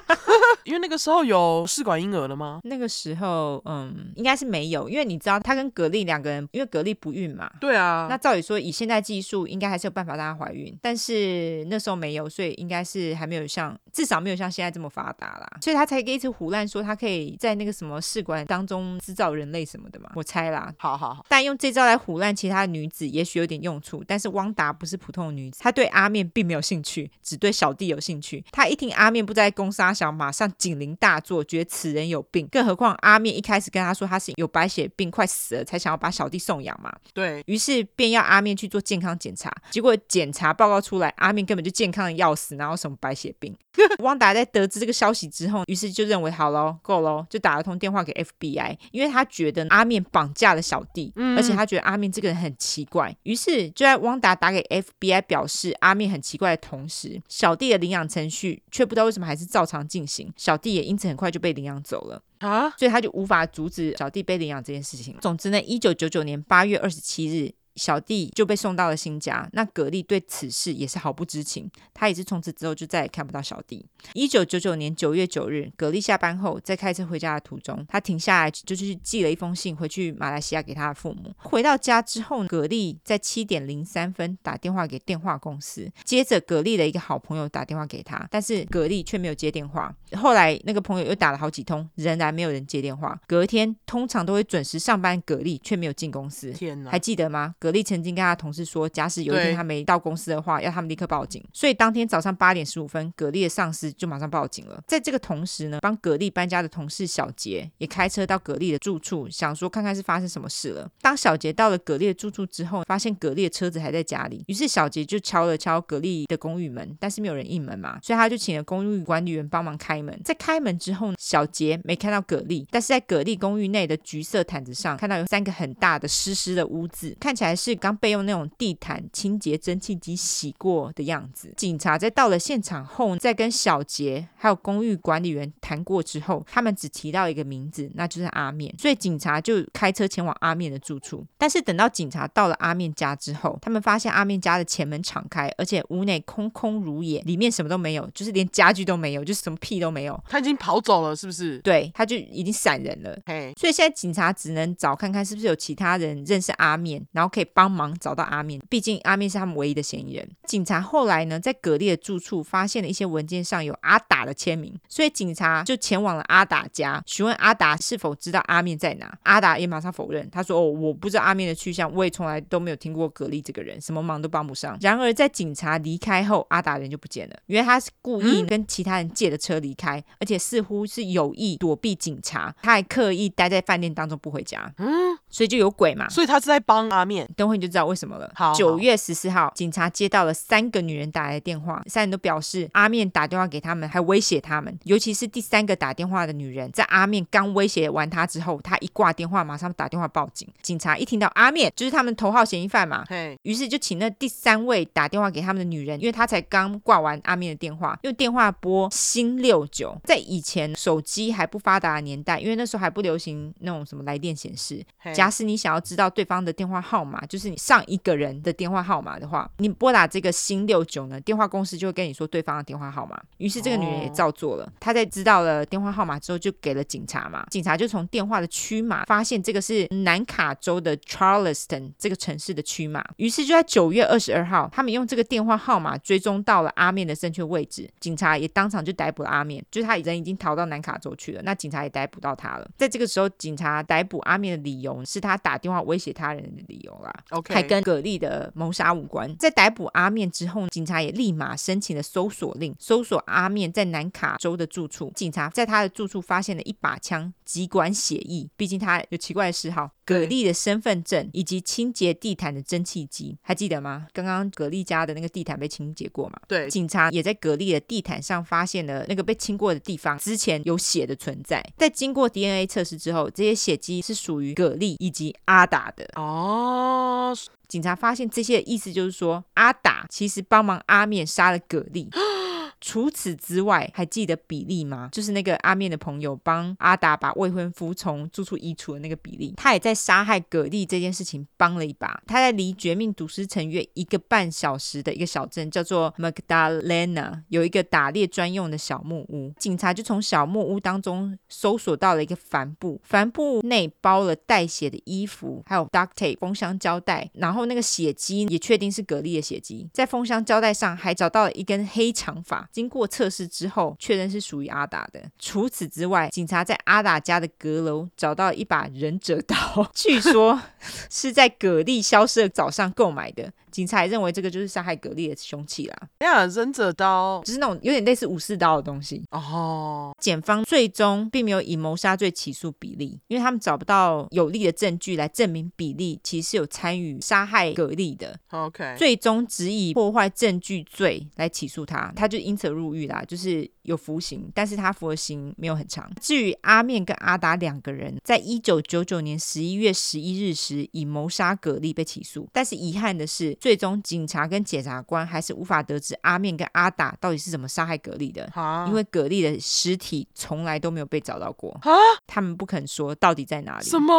*laughs* 因为那个时候有试管婴儿了吗？那个时候，嗯，应该是没有。因为你知道，他跟格力两个人，因为格力不孕嘛。对啊。那照理说，以现在技术，应该还是有办法让她怀孕。但是那时候没有，所以应该是还没有像，至少没有像现在这么发达啦。所以他才可以一直胡乱说，他可以在那个什么试管当中制造人类什么的嘛。我猜啦。好好好。但用这招来胡乱其他女子，也许有点用处。但是汪达不是普通的女子，她对阿面并没有兴趣，只对小弟有兴趣。她一听阿面不在攻杀小，马上警铃大作。觉得此人有病，更何况阿面一开始跟他说他是有白血病，快死了，才想要把小弟送养嘛。对，于是便要阿面去做健康检查，结果检查报告出来，阿面根本就健康的要死，然后什么白血病？*laughs* 汪达在得知这个消息之后，于是就认为好喽，够喽，就打了通电话给 FBI，因为他觉得阿面绑架了小弟，嗯、而且他觉得阿面这个人很奇怪。于是就在汪达打给 FBI 表示阿面很奇怪的同时，小弟的领养程序却不知道为什么还是照常进行，小弟也因此很快就被领养走了啊，所以他就无法阻止小弟被领养这件事情。总之呢，一九九九年八月二十七日。小弟就被送到了新家，那格力对此事也是毫不知情，他也是从此之后就再也看不到小弟。一九九九年九月九日，格力下班后在开车回家的途中，他停下来就去寄了一封信回去马来西亚给他的父母。回到家之后，格力在七点零三分打电话给电话公司，接着格力的一个好朋友打电话给他，但是格力却没有接电话。后来那个朋友又打了好几通，仍然没有人接电话。隔天通常都会准时上班，格力却没有进公司。天哪，还记得吗？蛤蜊曾经跟他同事说，假使有一天他没到公司的话，要他们立刻报警。所以当天早上八点十五分，格力的上司就马上报警了。在这个同时呢，帮格力搬家的同事小杰也开车到格力的住处，想说看看是发生什么事了。当小杰到了格力的住处之后，发现格力的车子还在家里，于是小杰就敲了敲格力的公寓门，但是没有人应门嘛，所以他就请了公寓管理员帮忙开门。在开门之后，小杰没看到格力，但是在格力公寓内的橘色毯子上看到有三个很大的湿湿的污渍，看起来。来是刚被用那种地毯清洁蒸汽机洗过的样子。警察在到了现场后，在跟小杰还有公寓管理员谈过之后，他们只提到一个名字，那就是阿面。所以警察就开车前往阿面的住处。但是等到警察到了阿面家之后，他们发现阿面家的前门敞开，而且屋内空空如也，里面什么都没有，就是连家具都没有，就是什么屁都没有。他已经跑走了，是不是？对，他就已经闪人了。嘿，所以现在警察只能找看看是不是有其他人认识阿面，然后可以帮忙找到阿面。毕竟阿面是他们唯一的嫌疑人。警察后来呢，在葛力的住处发现了一些文件上有阿达的签名，所以警察就前往了阿达家，询问阿达是否知道阿面在哪。阿达也马上否认，他说：“哦，我不知道阿面的去向，我也从来都没有听过葛力这个人，什么忙都帮不上。”然而在警察离开后，阿达人就不见了。因为他是故意跟其他人借的车离开，而且似乎是有意躲避警察，他还刻意待在饭店当中不回家。嗯。所以就有鬼嘛，所以他是在帮阿面。等会你就知道为什么了。好，九月十四号，警察接到了三个女人打来的电话，三人都表示阿面打电话给他们，还威胁他们。尤其是第三个打电话的女人，在阿面刚威胁完她之后，她一挂电话，马上打电话报警。警察一听到阿面就是他们头号嫌疑犯嘛，嘿，于是就请那第三位打电话给他们的女人，因为她才刚挂完阿面的电话，用电话拨新六九。在以前手机还不发达的年代，因为那时候还不流行那种什么来电显示。假使你想要知道对方的电话号码，就是你上一个人的电话号码的话，你拨打这个新六九呢，电话公司就会跟你说对方的电话号码。于是这个女人也照做了。她在知道了电话号码之后，就给了警察嘛。警察就从电话的区码发现这个是南卡州的 Charleston 这个城市的区码。于是就在九月二十二号，他们用这个电话号码追踪到了阿面的正确位置。警察也当场就逮捕了阿面，就是他人已经逃到南卡州去了。那警察也逮捕到他了。在这个时候，警察逮捕阿面的理由是他打。打电话威胁他人的理由啦，OK，还跟葛丽的谋杀无关。在逮捕阿面之后，警察也立马申请了搜索令，搜索阿面在南卡州的住处。警察在他的住处发现了一把枪、几管血液，毕竟他有奇怪的嗜好。蛤蜊的身份证以及清洁地毯的蒸汽机，还记得吗？刚刚蛤蜊家的那个地毯被清洁过嘛？对，警察也在蛤蜊的地毯上发现了那个被清过的地方，之前有血的存在。在经过 DNA 测试之后，这些血迹是属于蛤蜊以及阿达的。哦，警察发现这些的意思就是说，阿达其实帮忙阿面杀了葛丽。*gasps* 除此之外，还记得比利吗？就是那个阿面的朋友帮阿达把未婚夫从住处移除的那个比利，他也在杀害葛丽这件事情帮了一把。他在离绝命毒师城约一个半小时的一个小镇叫做 Magdalena，有一个打猎专用的小木屋。警察就从小木屋当中搜索到了一个帆布，帆布内包了带血的衣服，还有 duct tape 封箱胶带，然后那个血迹也确定是葛丽的血迹。在封箱胶带上还找到了一根黑长发。经过测试之后，确认是属于阿达的。除此之外，警察在阿达家的阁楼找到一把忍者刀，*laughs* 据说是在蛤蜊消失的早上购买的。警察也认为这个就是杀害格力的凶器啦。哎呀，忍者刀就是那种有点类似武士刀的东西哦。检方最终并没有以谋杀罪起诉比利，因为他们找不到有力的证据来证明比利其实是有参与杀害格力的。OK，最终只以破坏证据罪来起诉他，他就因此入狱啦，就是有服刑，但是他服的刑没有很长。至于阿面跟阿达两个人，在一九九九年十一月十一日时以谋杀葛丽被起诉，但是遗憾的是。最终，警察跟检察官还是无法得知阿面跟阿达到底是怎么杀害葛丽的，因为葛丽的尸体从来都没有被找到过，他们不肯说到底在哪里。什么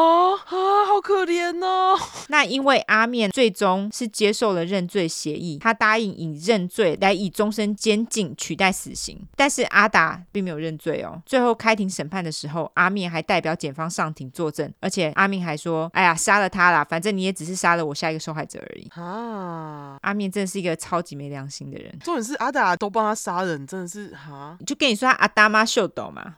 啊？好可怜哦！*laughs* 那因为阿面最终是接受了认罪协议，他答应以认罪来以终身监禁取代死刑，但是阿达并没有认罪哦。最后开庭审判的时候，阿面还代表检方上庭作证，而且阿面还说：“哎呀，杀了他啦，反正你也只是杀了我下一个受害者而已。”啊，阿面真的是一个超级没良心的人。重点是阿达都帮他杀人，真的是哈？就跟你说他阿达妈秀斗嘛。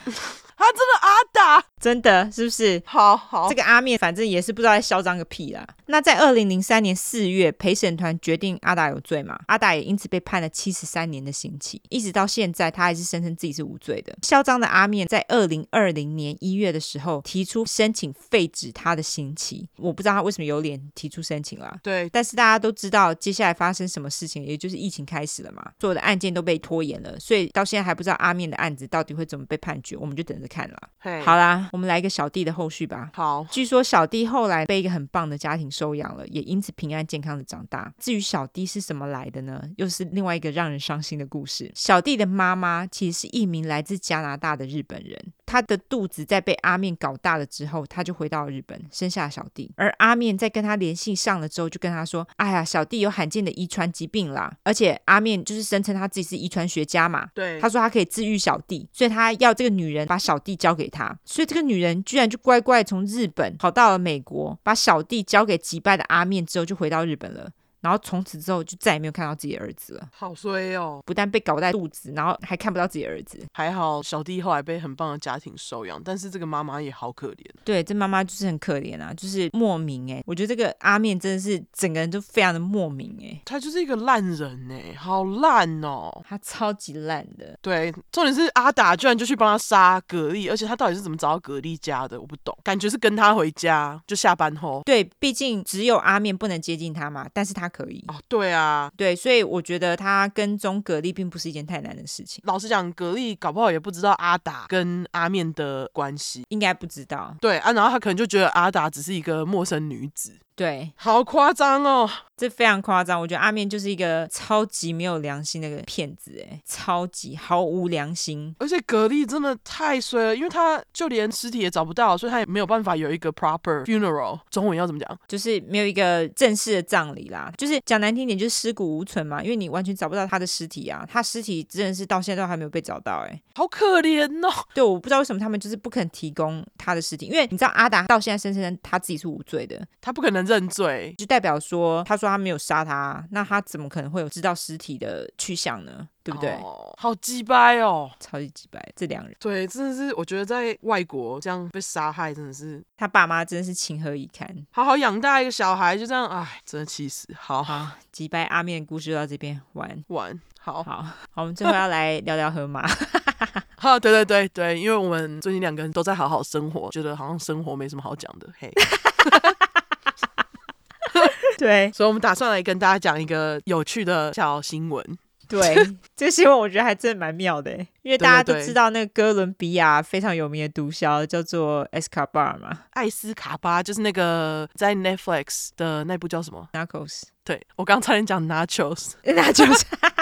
他真的阿达，真的是不是？好好，这个阿面反正也是不知道在嚣张个屁啦。那在二零零三年四月，陪审团决定阿达有罪嘛，阿达也因此被判了七十三年的刑期，一直到现在他还是声称自己是无罪的。嚣张的阿面在二零二零年一月的时候提出申请废止他的刑期，我不知道他为什么有脸提出申请啦。对，但是大家都知道接下来发生什么事情，也就是疫情开始了嘛，所有的案件都被拖延了，所以到现在还不知道阿面的案子到底会怎么被判决，我们就等着看了。好啦，我们来一个小弟的后续吧。好，据说小弟后来被一个很棒的家庭收养了，也因此平安健康的长大。至于小弟是怎么来的呢？又是另外一个让人伤心的故事。小弟的妈妈其实是一名来自加拿大的日本人，她的肚子在被阿面搞大了之后，他就回到了日本生下小弟。而阿面在跟他联系上了之后，就跟他说：“哎呀，小弟有罕见的遗传疾病啦，而且阿面就是声称他自己是遗传学家嘛。对，他说他可以治愈小弟，所以他要这个女人把小弟交给他。所以这个女人居然就乖乖从日本跑到了美国，把小弟交给击败的阿面之后，就回到日本了。”然后从此之后就再也没有看到自己的儿子了，好衰哦！不但被搞在肚子，然后还看不到自己的儿子。还好小弟后来被很棒的家庭收养，但是这个妈妈也好可怜。对，这妈妈就是很可怜啊，就是莫名哎，我觉得这个阿面真的是整个人都非常的莫名哎，他就是一个烂人哎，好烂哦，他超级烂的。对，重点是阿达居然就去帮他杀蛤蜊，而且他到底是怎么找到蛤蜊家的？我不懂，感觉是跟他回家就下班后。对，毕竟只有阿面不能接近他嘛，但是他可以。哦，对。啊，对，所以我觉得他跟踪蛤蜊并不是一件太难的事情。老实讲，蛤蜊搞不好也不知道阿达跟阿面的关系，应该不知道。对啊，然后他可能就觉得阿达只是一个陌生女子。对，好夸张哦，这非常夸张。我觉得阿面就是一个超级没有良心的骗子，哎，超级毫无良心。而且蛤蜊真的太衰了，因为他就连尸体也找不到，所以他也没有办法有一个 proper funeral。中文要怎么讲？就是没有一个正式的葬礼啦。就是讲难听点，就是尸骨无存嘛，因为你完全找不到他的尸体啊。他尸体真的是到现在都还没有被找到，哎，好可怜哦。对，我不知道为什么他们就是不肯提供他的尸体，因为你知道阿达到现在声称他自己是无罪的，他不可能。认罪就代表说，他说他没有杀他，那他怎么可能会有知道尸体的去向呢？对不对？哦、好鸡掰哦，超级鸡掰，这两人对，真的是我觉得在外国这样被杀害，真的是他爸妈真的是情何以堪？好好养大一个小孩，就这样，哎，真的气死。好好，鸡掰阿面的故事就到这边完完，好好好，我们最后要来聊聊河马。*laughs* 好，对对对对，因为我们最近两个人都在好好生活，觉得好像生活没什么好讲的，嘿。*laughs* *laughs* 对，所以，我们打算来跟大家讲一个有趣的小新闻。对，*laughs* 这个新闻我觉得还真的蛮妙的，因为大家都知道那个哥伦比亚非常有名的毒枭叫做 Escobar 嘛，艾斯卡巴，就是那个在 Netflix 的那部叫什么？Narcos。对，我刚刚差点讲 Nachos，Nachos。*laughs*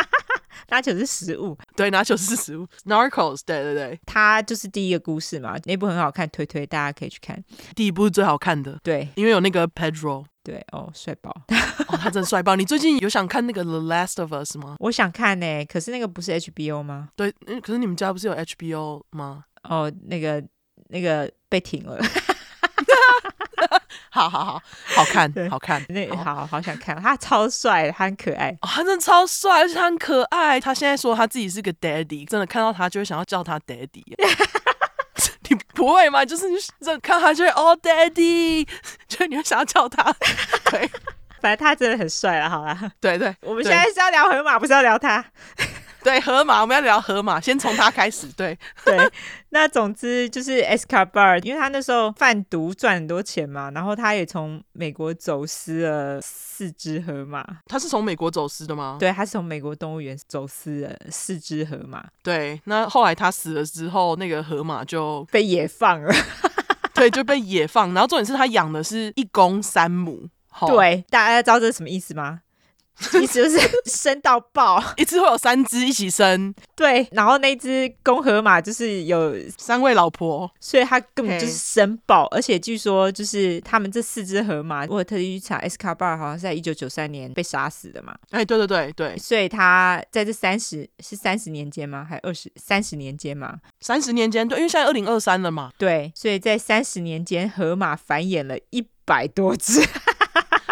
拿球是食物，对，拿球是食物。Narcos，对对对，它就是第一个故事嘛，那部很好看，推推大家可以去看。第一部是最好看的，对，因为有那个 Pedro，对，哦，帅爆，哦，他真的帅爆。你最近有想看那个 The Last of Us 吗？我想看呢，可是那个不是 HBO 吗？对，嗯，可是你们家不是有 HBO 吗？哦，那个那个被停了。好好好，好看，好看，那好好，好想看，他超帅，他很可爱，哦，他真的超帅，而且他很可爱。他现在说他自己是个 daddy，真的看到他就会想要叫他 daddy。*laughs* 你不会吗？就是你这看他就会哦 daddy，*laughs* 就你会想要叫他。对，*laughs* 反正他真的很帅了，好了，对对，我们现在是要聊河马，不是要聊他。对，河马，我们要聊河马，先从他开始。对对，那总之就是 Escobar，因为他那时候贩毒赚很多钱嘛，然后他也从美国走私了四只河马。他是从美国走私的吗？对，他是从美国动物园走私了四只河马。对，那后来他死了之后，那个河马就被野放了。*laughs* 对，就被野放。然后重点是他养的是一公三母。对，大家知道这是什么意思吗？意思就是生到爆，*laughs* 一次会有三只一起生。对，然后那只公河马就是有三位老婆，所以它根本就是生爆。而且据说就是他们这四只河马，我有特地去查，Escobar 好像是在一九九三年被杀死的嘛。哎，对对对对，所以他在这三十是三十年间吗？还二十三十年间吗？三十年间，对，因为现在二零二三了嘛。对，所以在三十年间，河马繁衍了一百多只。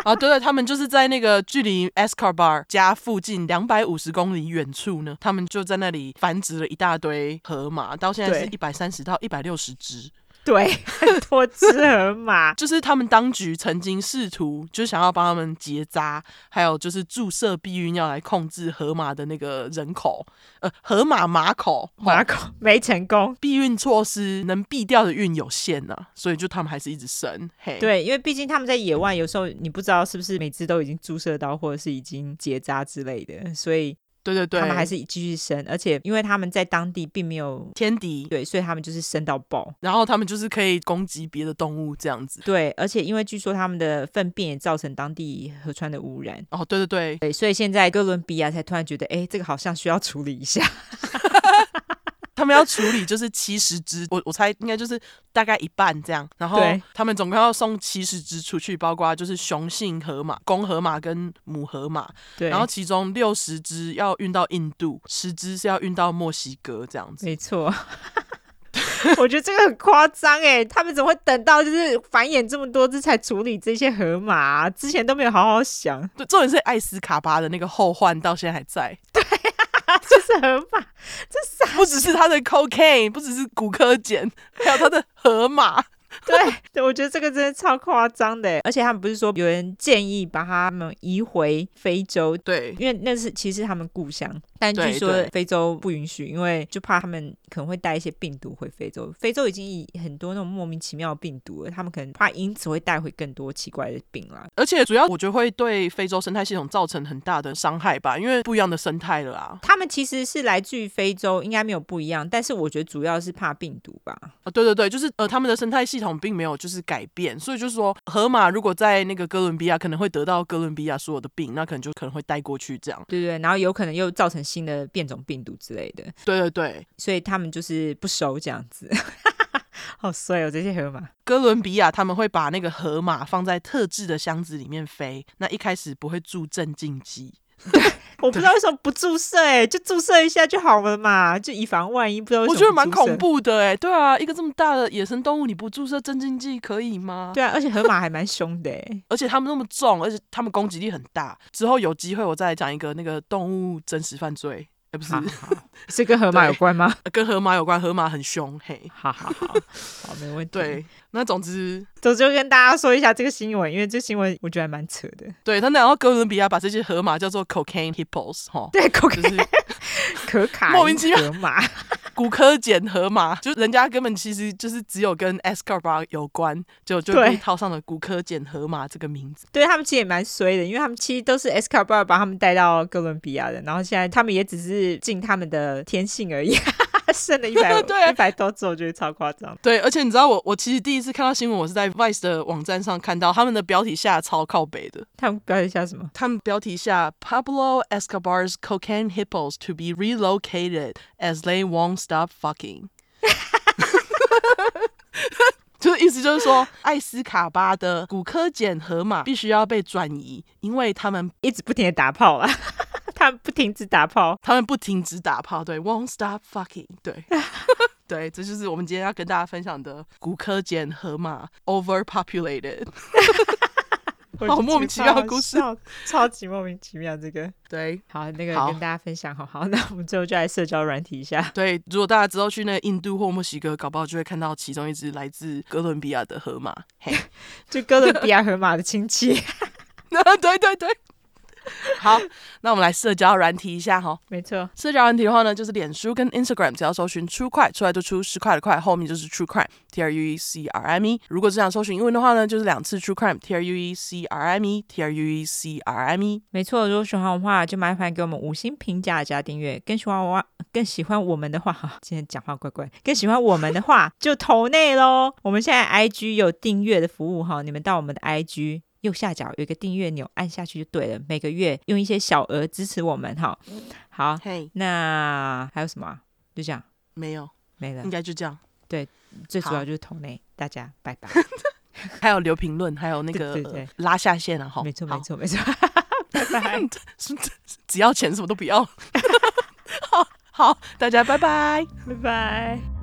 啊，对对，他们就是在那个距离 Escobar 家附近两百五十公里远处呢，他们就在那里繁殖了一大堆河马，到现在是一百三十到一百六十只。*laughs* 对，很 *laughs* 多只河马，*laughs* 就是他们当局曾经试图，就想要帮他们结扎，还有就是注射避孕药来控制河马的那个人口，呃，河马马口马口没成功，避孕措施能避掉的孕有限呐、啊，所以就他们还是一直生。嘿，对，因为毕竟他们在野外，有时候你不知道是不是每只都已经注射到，或者是已经结扎之类的，所以。对对对，他们还是继续生，而且因为他们在当地并没有天敌，对，所以他们就是生到爆，然后他们就是可以攻击别的动物这样子。对，而且因为据说他们的粪便也造成当地河川的污染。哦，对对对，对，所以现在哥伦比亚才突然觉得，哎，这个好像需要处理一下。*laughs* 他们要处理就是七十只，我我猜应该就是大概一半这样。然后他们总共要送七十只出去，包括就是雄性河马、公河马跟母河马。对。然后其中六十只要运到印度，十只是要运到墨西哥这样子。没错。*laughs* 我觉得这个很夸张哎，他们怎么会等到就是繁衍这么多只才处理这些河马啊？之前都没有好好想。对，重点是艾斯卡巴的那个后患到现在还在。对。就是河马，这不只是他的 cocaine，不只是骨科碱，还有他的河马。对对，我觉得这个真的超夸张的，而且他们不是说有人建议把他们移回非洲？对，因为那是其实他们故乡，但据说非洲不允许，因为就怕他们可能会带一些病毒回非洲。非洲已经以很多那种莫名其妙的病毒了，他们可能怕因此会带回更多奇怪的病啦。而且主要我觉得会对非洲生态系统造成很大的伤害吧，因为不一样的生态了啊。他们其实是来自于非洲，应该没有不一样，但是我觉得主要是怕病毒吧。啊，对对对，就是呃，他们的生态系统并没有就是改变，所以就是说，河马如果在那个哥伦比亚，可能会得到哥伦比亚所有的病，那可能就可能会带过去这样。对对，然后有可能又造成新的变种病毒之类的。对对对，所以他们就是不熟这样子，*laughs* 好帅哦，这些河马。哥伦比亚他们会把那个河马放在特制的箱子里面飞，那一开始不会注镇静剂。*laughs* 对，我不知道为什么不注射，哎，就注射一下就好了嘛，就以防万一。不知道我觉得蛮恐怖的，哎，对啊，一个这么大的野生动物，你不注射镇静剂可以吗？对啊，而且河马还蛮凶的，欸，*laughs* 而且它们那么重，而且它们攻击力很大。之后有机会我再来讲一个那个动物真实犯罪。欸、不是，是跟河马有关吗？跟河马有关，河马很凶，嘿，好好好，好没问题。对，那总之，总之就跟大家说一下这个新闻，因为这新闻我觉得还蛮扯的。对他，然后哥伦比亚把这些河马叫做 cocaine hippos，哈，对，cocaine，就是 *laughs* 可卡莫名其妙河马。古柯碱河马，就人家根本其实就是只有跟 Escobar 有关，就就被套上了古柯碱河马这个名字。对，他们其实也蛮衰的，因为他们其实都是 Escobar 把他们带到哥伦比亚的，然后现在他们也只是尽他们的天性而已。*laughs* 生了一百 *laughs* 对一百多只，我觉得超夸张。对，而且你知道我我其实第一次看到新闻，我是在 Vice 的网站上看到他们的标题下超靠北的。他们标题下什么？他们标题下 Pablo Escobar's cocaine hippos to be relocated as they won't stop fucking。*laughs* 就是意思就是说，艾斯卡巴的古柯碱河马必须要被转移，因为他们一直不停的打炮了。他们不停止打炮，他们不停止打炮，对，won't stop fucking，对，*laughs* 对，这就是我们今天要跟大家分享的骨科碱河马 overpopulated，*laughs* 好莫名其妙的故事，超级莫名其妙，这个。对，好，那个跟大家分享，好好，那我们最后就来社交软体一下，对，如果大家之后去那印度或墨西哥，搞不好就会看到其中一只来自哥伦比亚的河马，嘿，*laughs* 就哥伦比亚河马的亲戚，对对对。*laughs* 好，那我们来社交软体一下哈。没错，社交软体的话呢，就是脸书跟 Instagram，只要搜寻 True Crime 出来就出十块的块，后面就是 True Crime，T R U E C R M E。如果只想搜寻英文的话呢，就是两次 True Crime，T R U E C R M E，T R U E C R M E。没错，如果喜欢的话，就麻烦给我们五星评价加订阅。更喜欢我，更喜欢我们的话，哈，*laughs* 今天讲话怪怪。更喜欢我们的话，就投内喽。我们现在 IG 有订阅的服务哈，你们到我们的 IG。右下角有一个订阅钮，按下去就对了。每个月用一些小额支持我们哈。好.那还有什么啊？就这样，没有，没了，应该就这样。对，最主要就是同类，大家拜拜。*laughs* 还有留评论，还有那个拉下线啊，哈，没错，没错，没错。拜拜，*laughs* 只要钱，什么都不要。*laughs* 好好，大家拜拜，拜拜。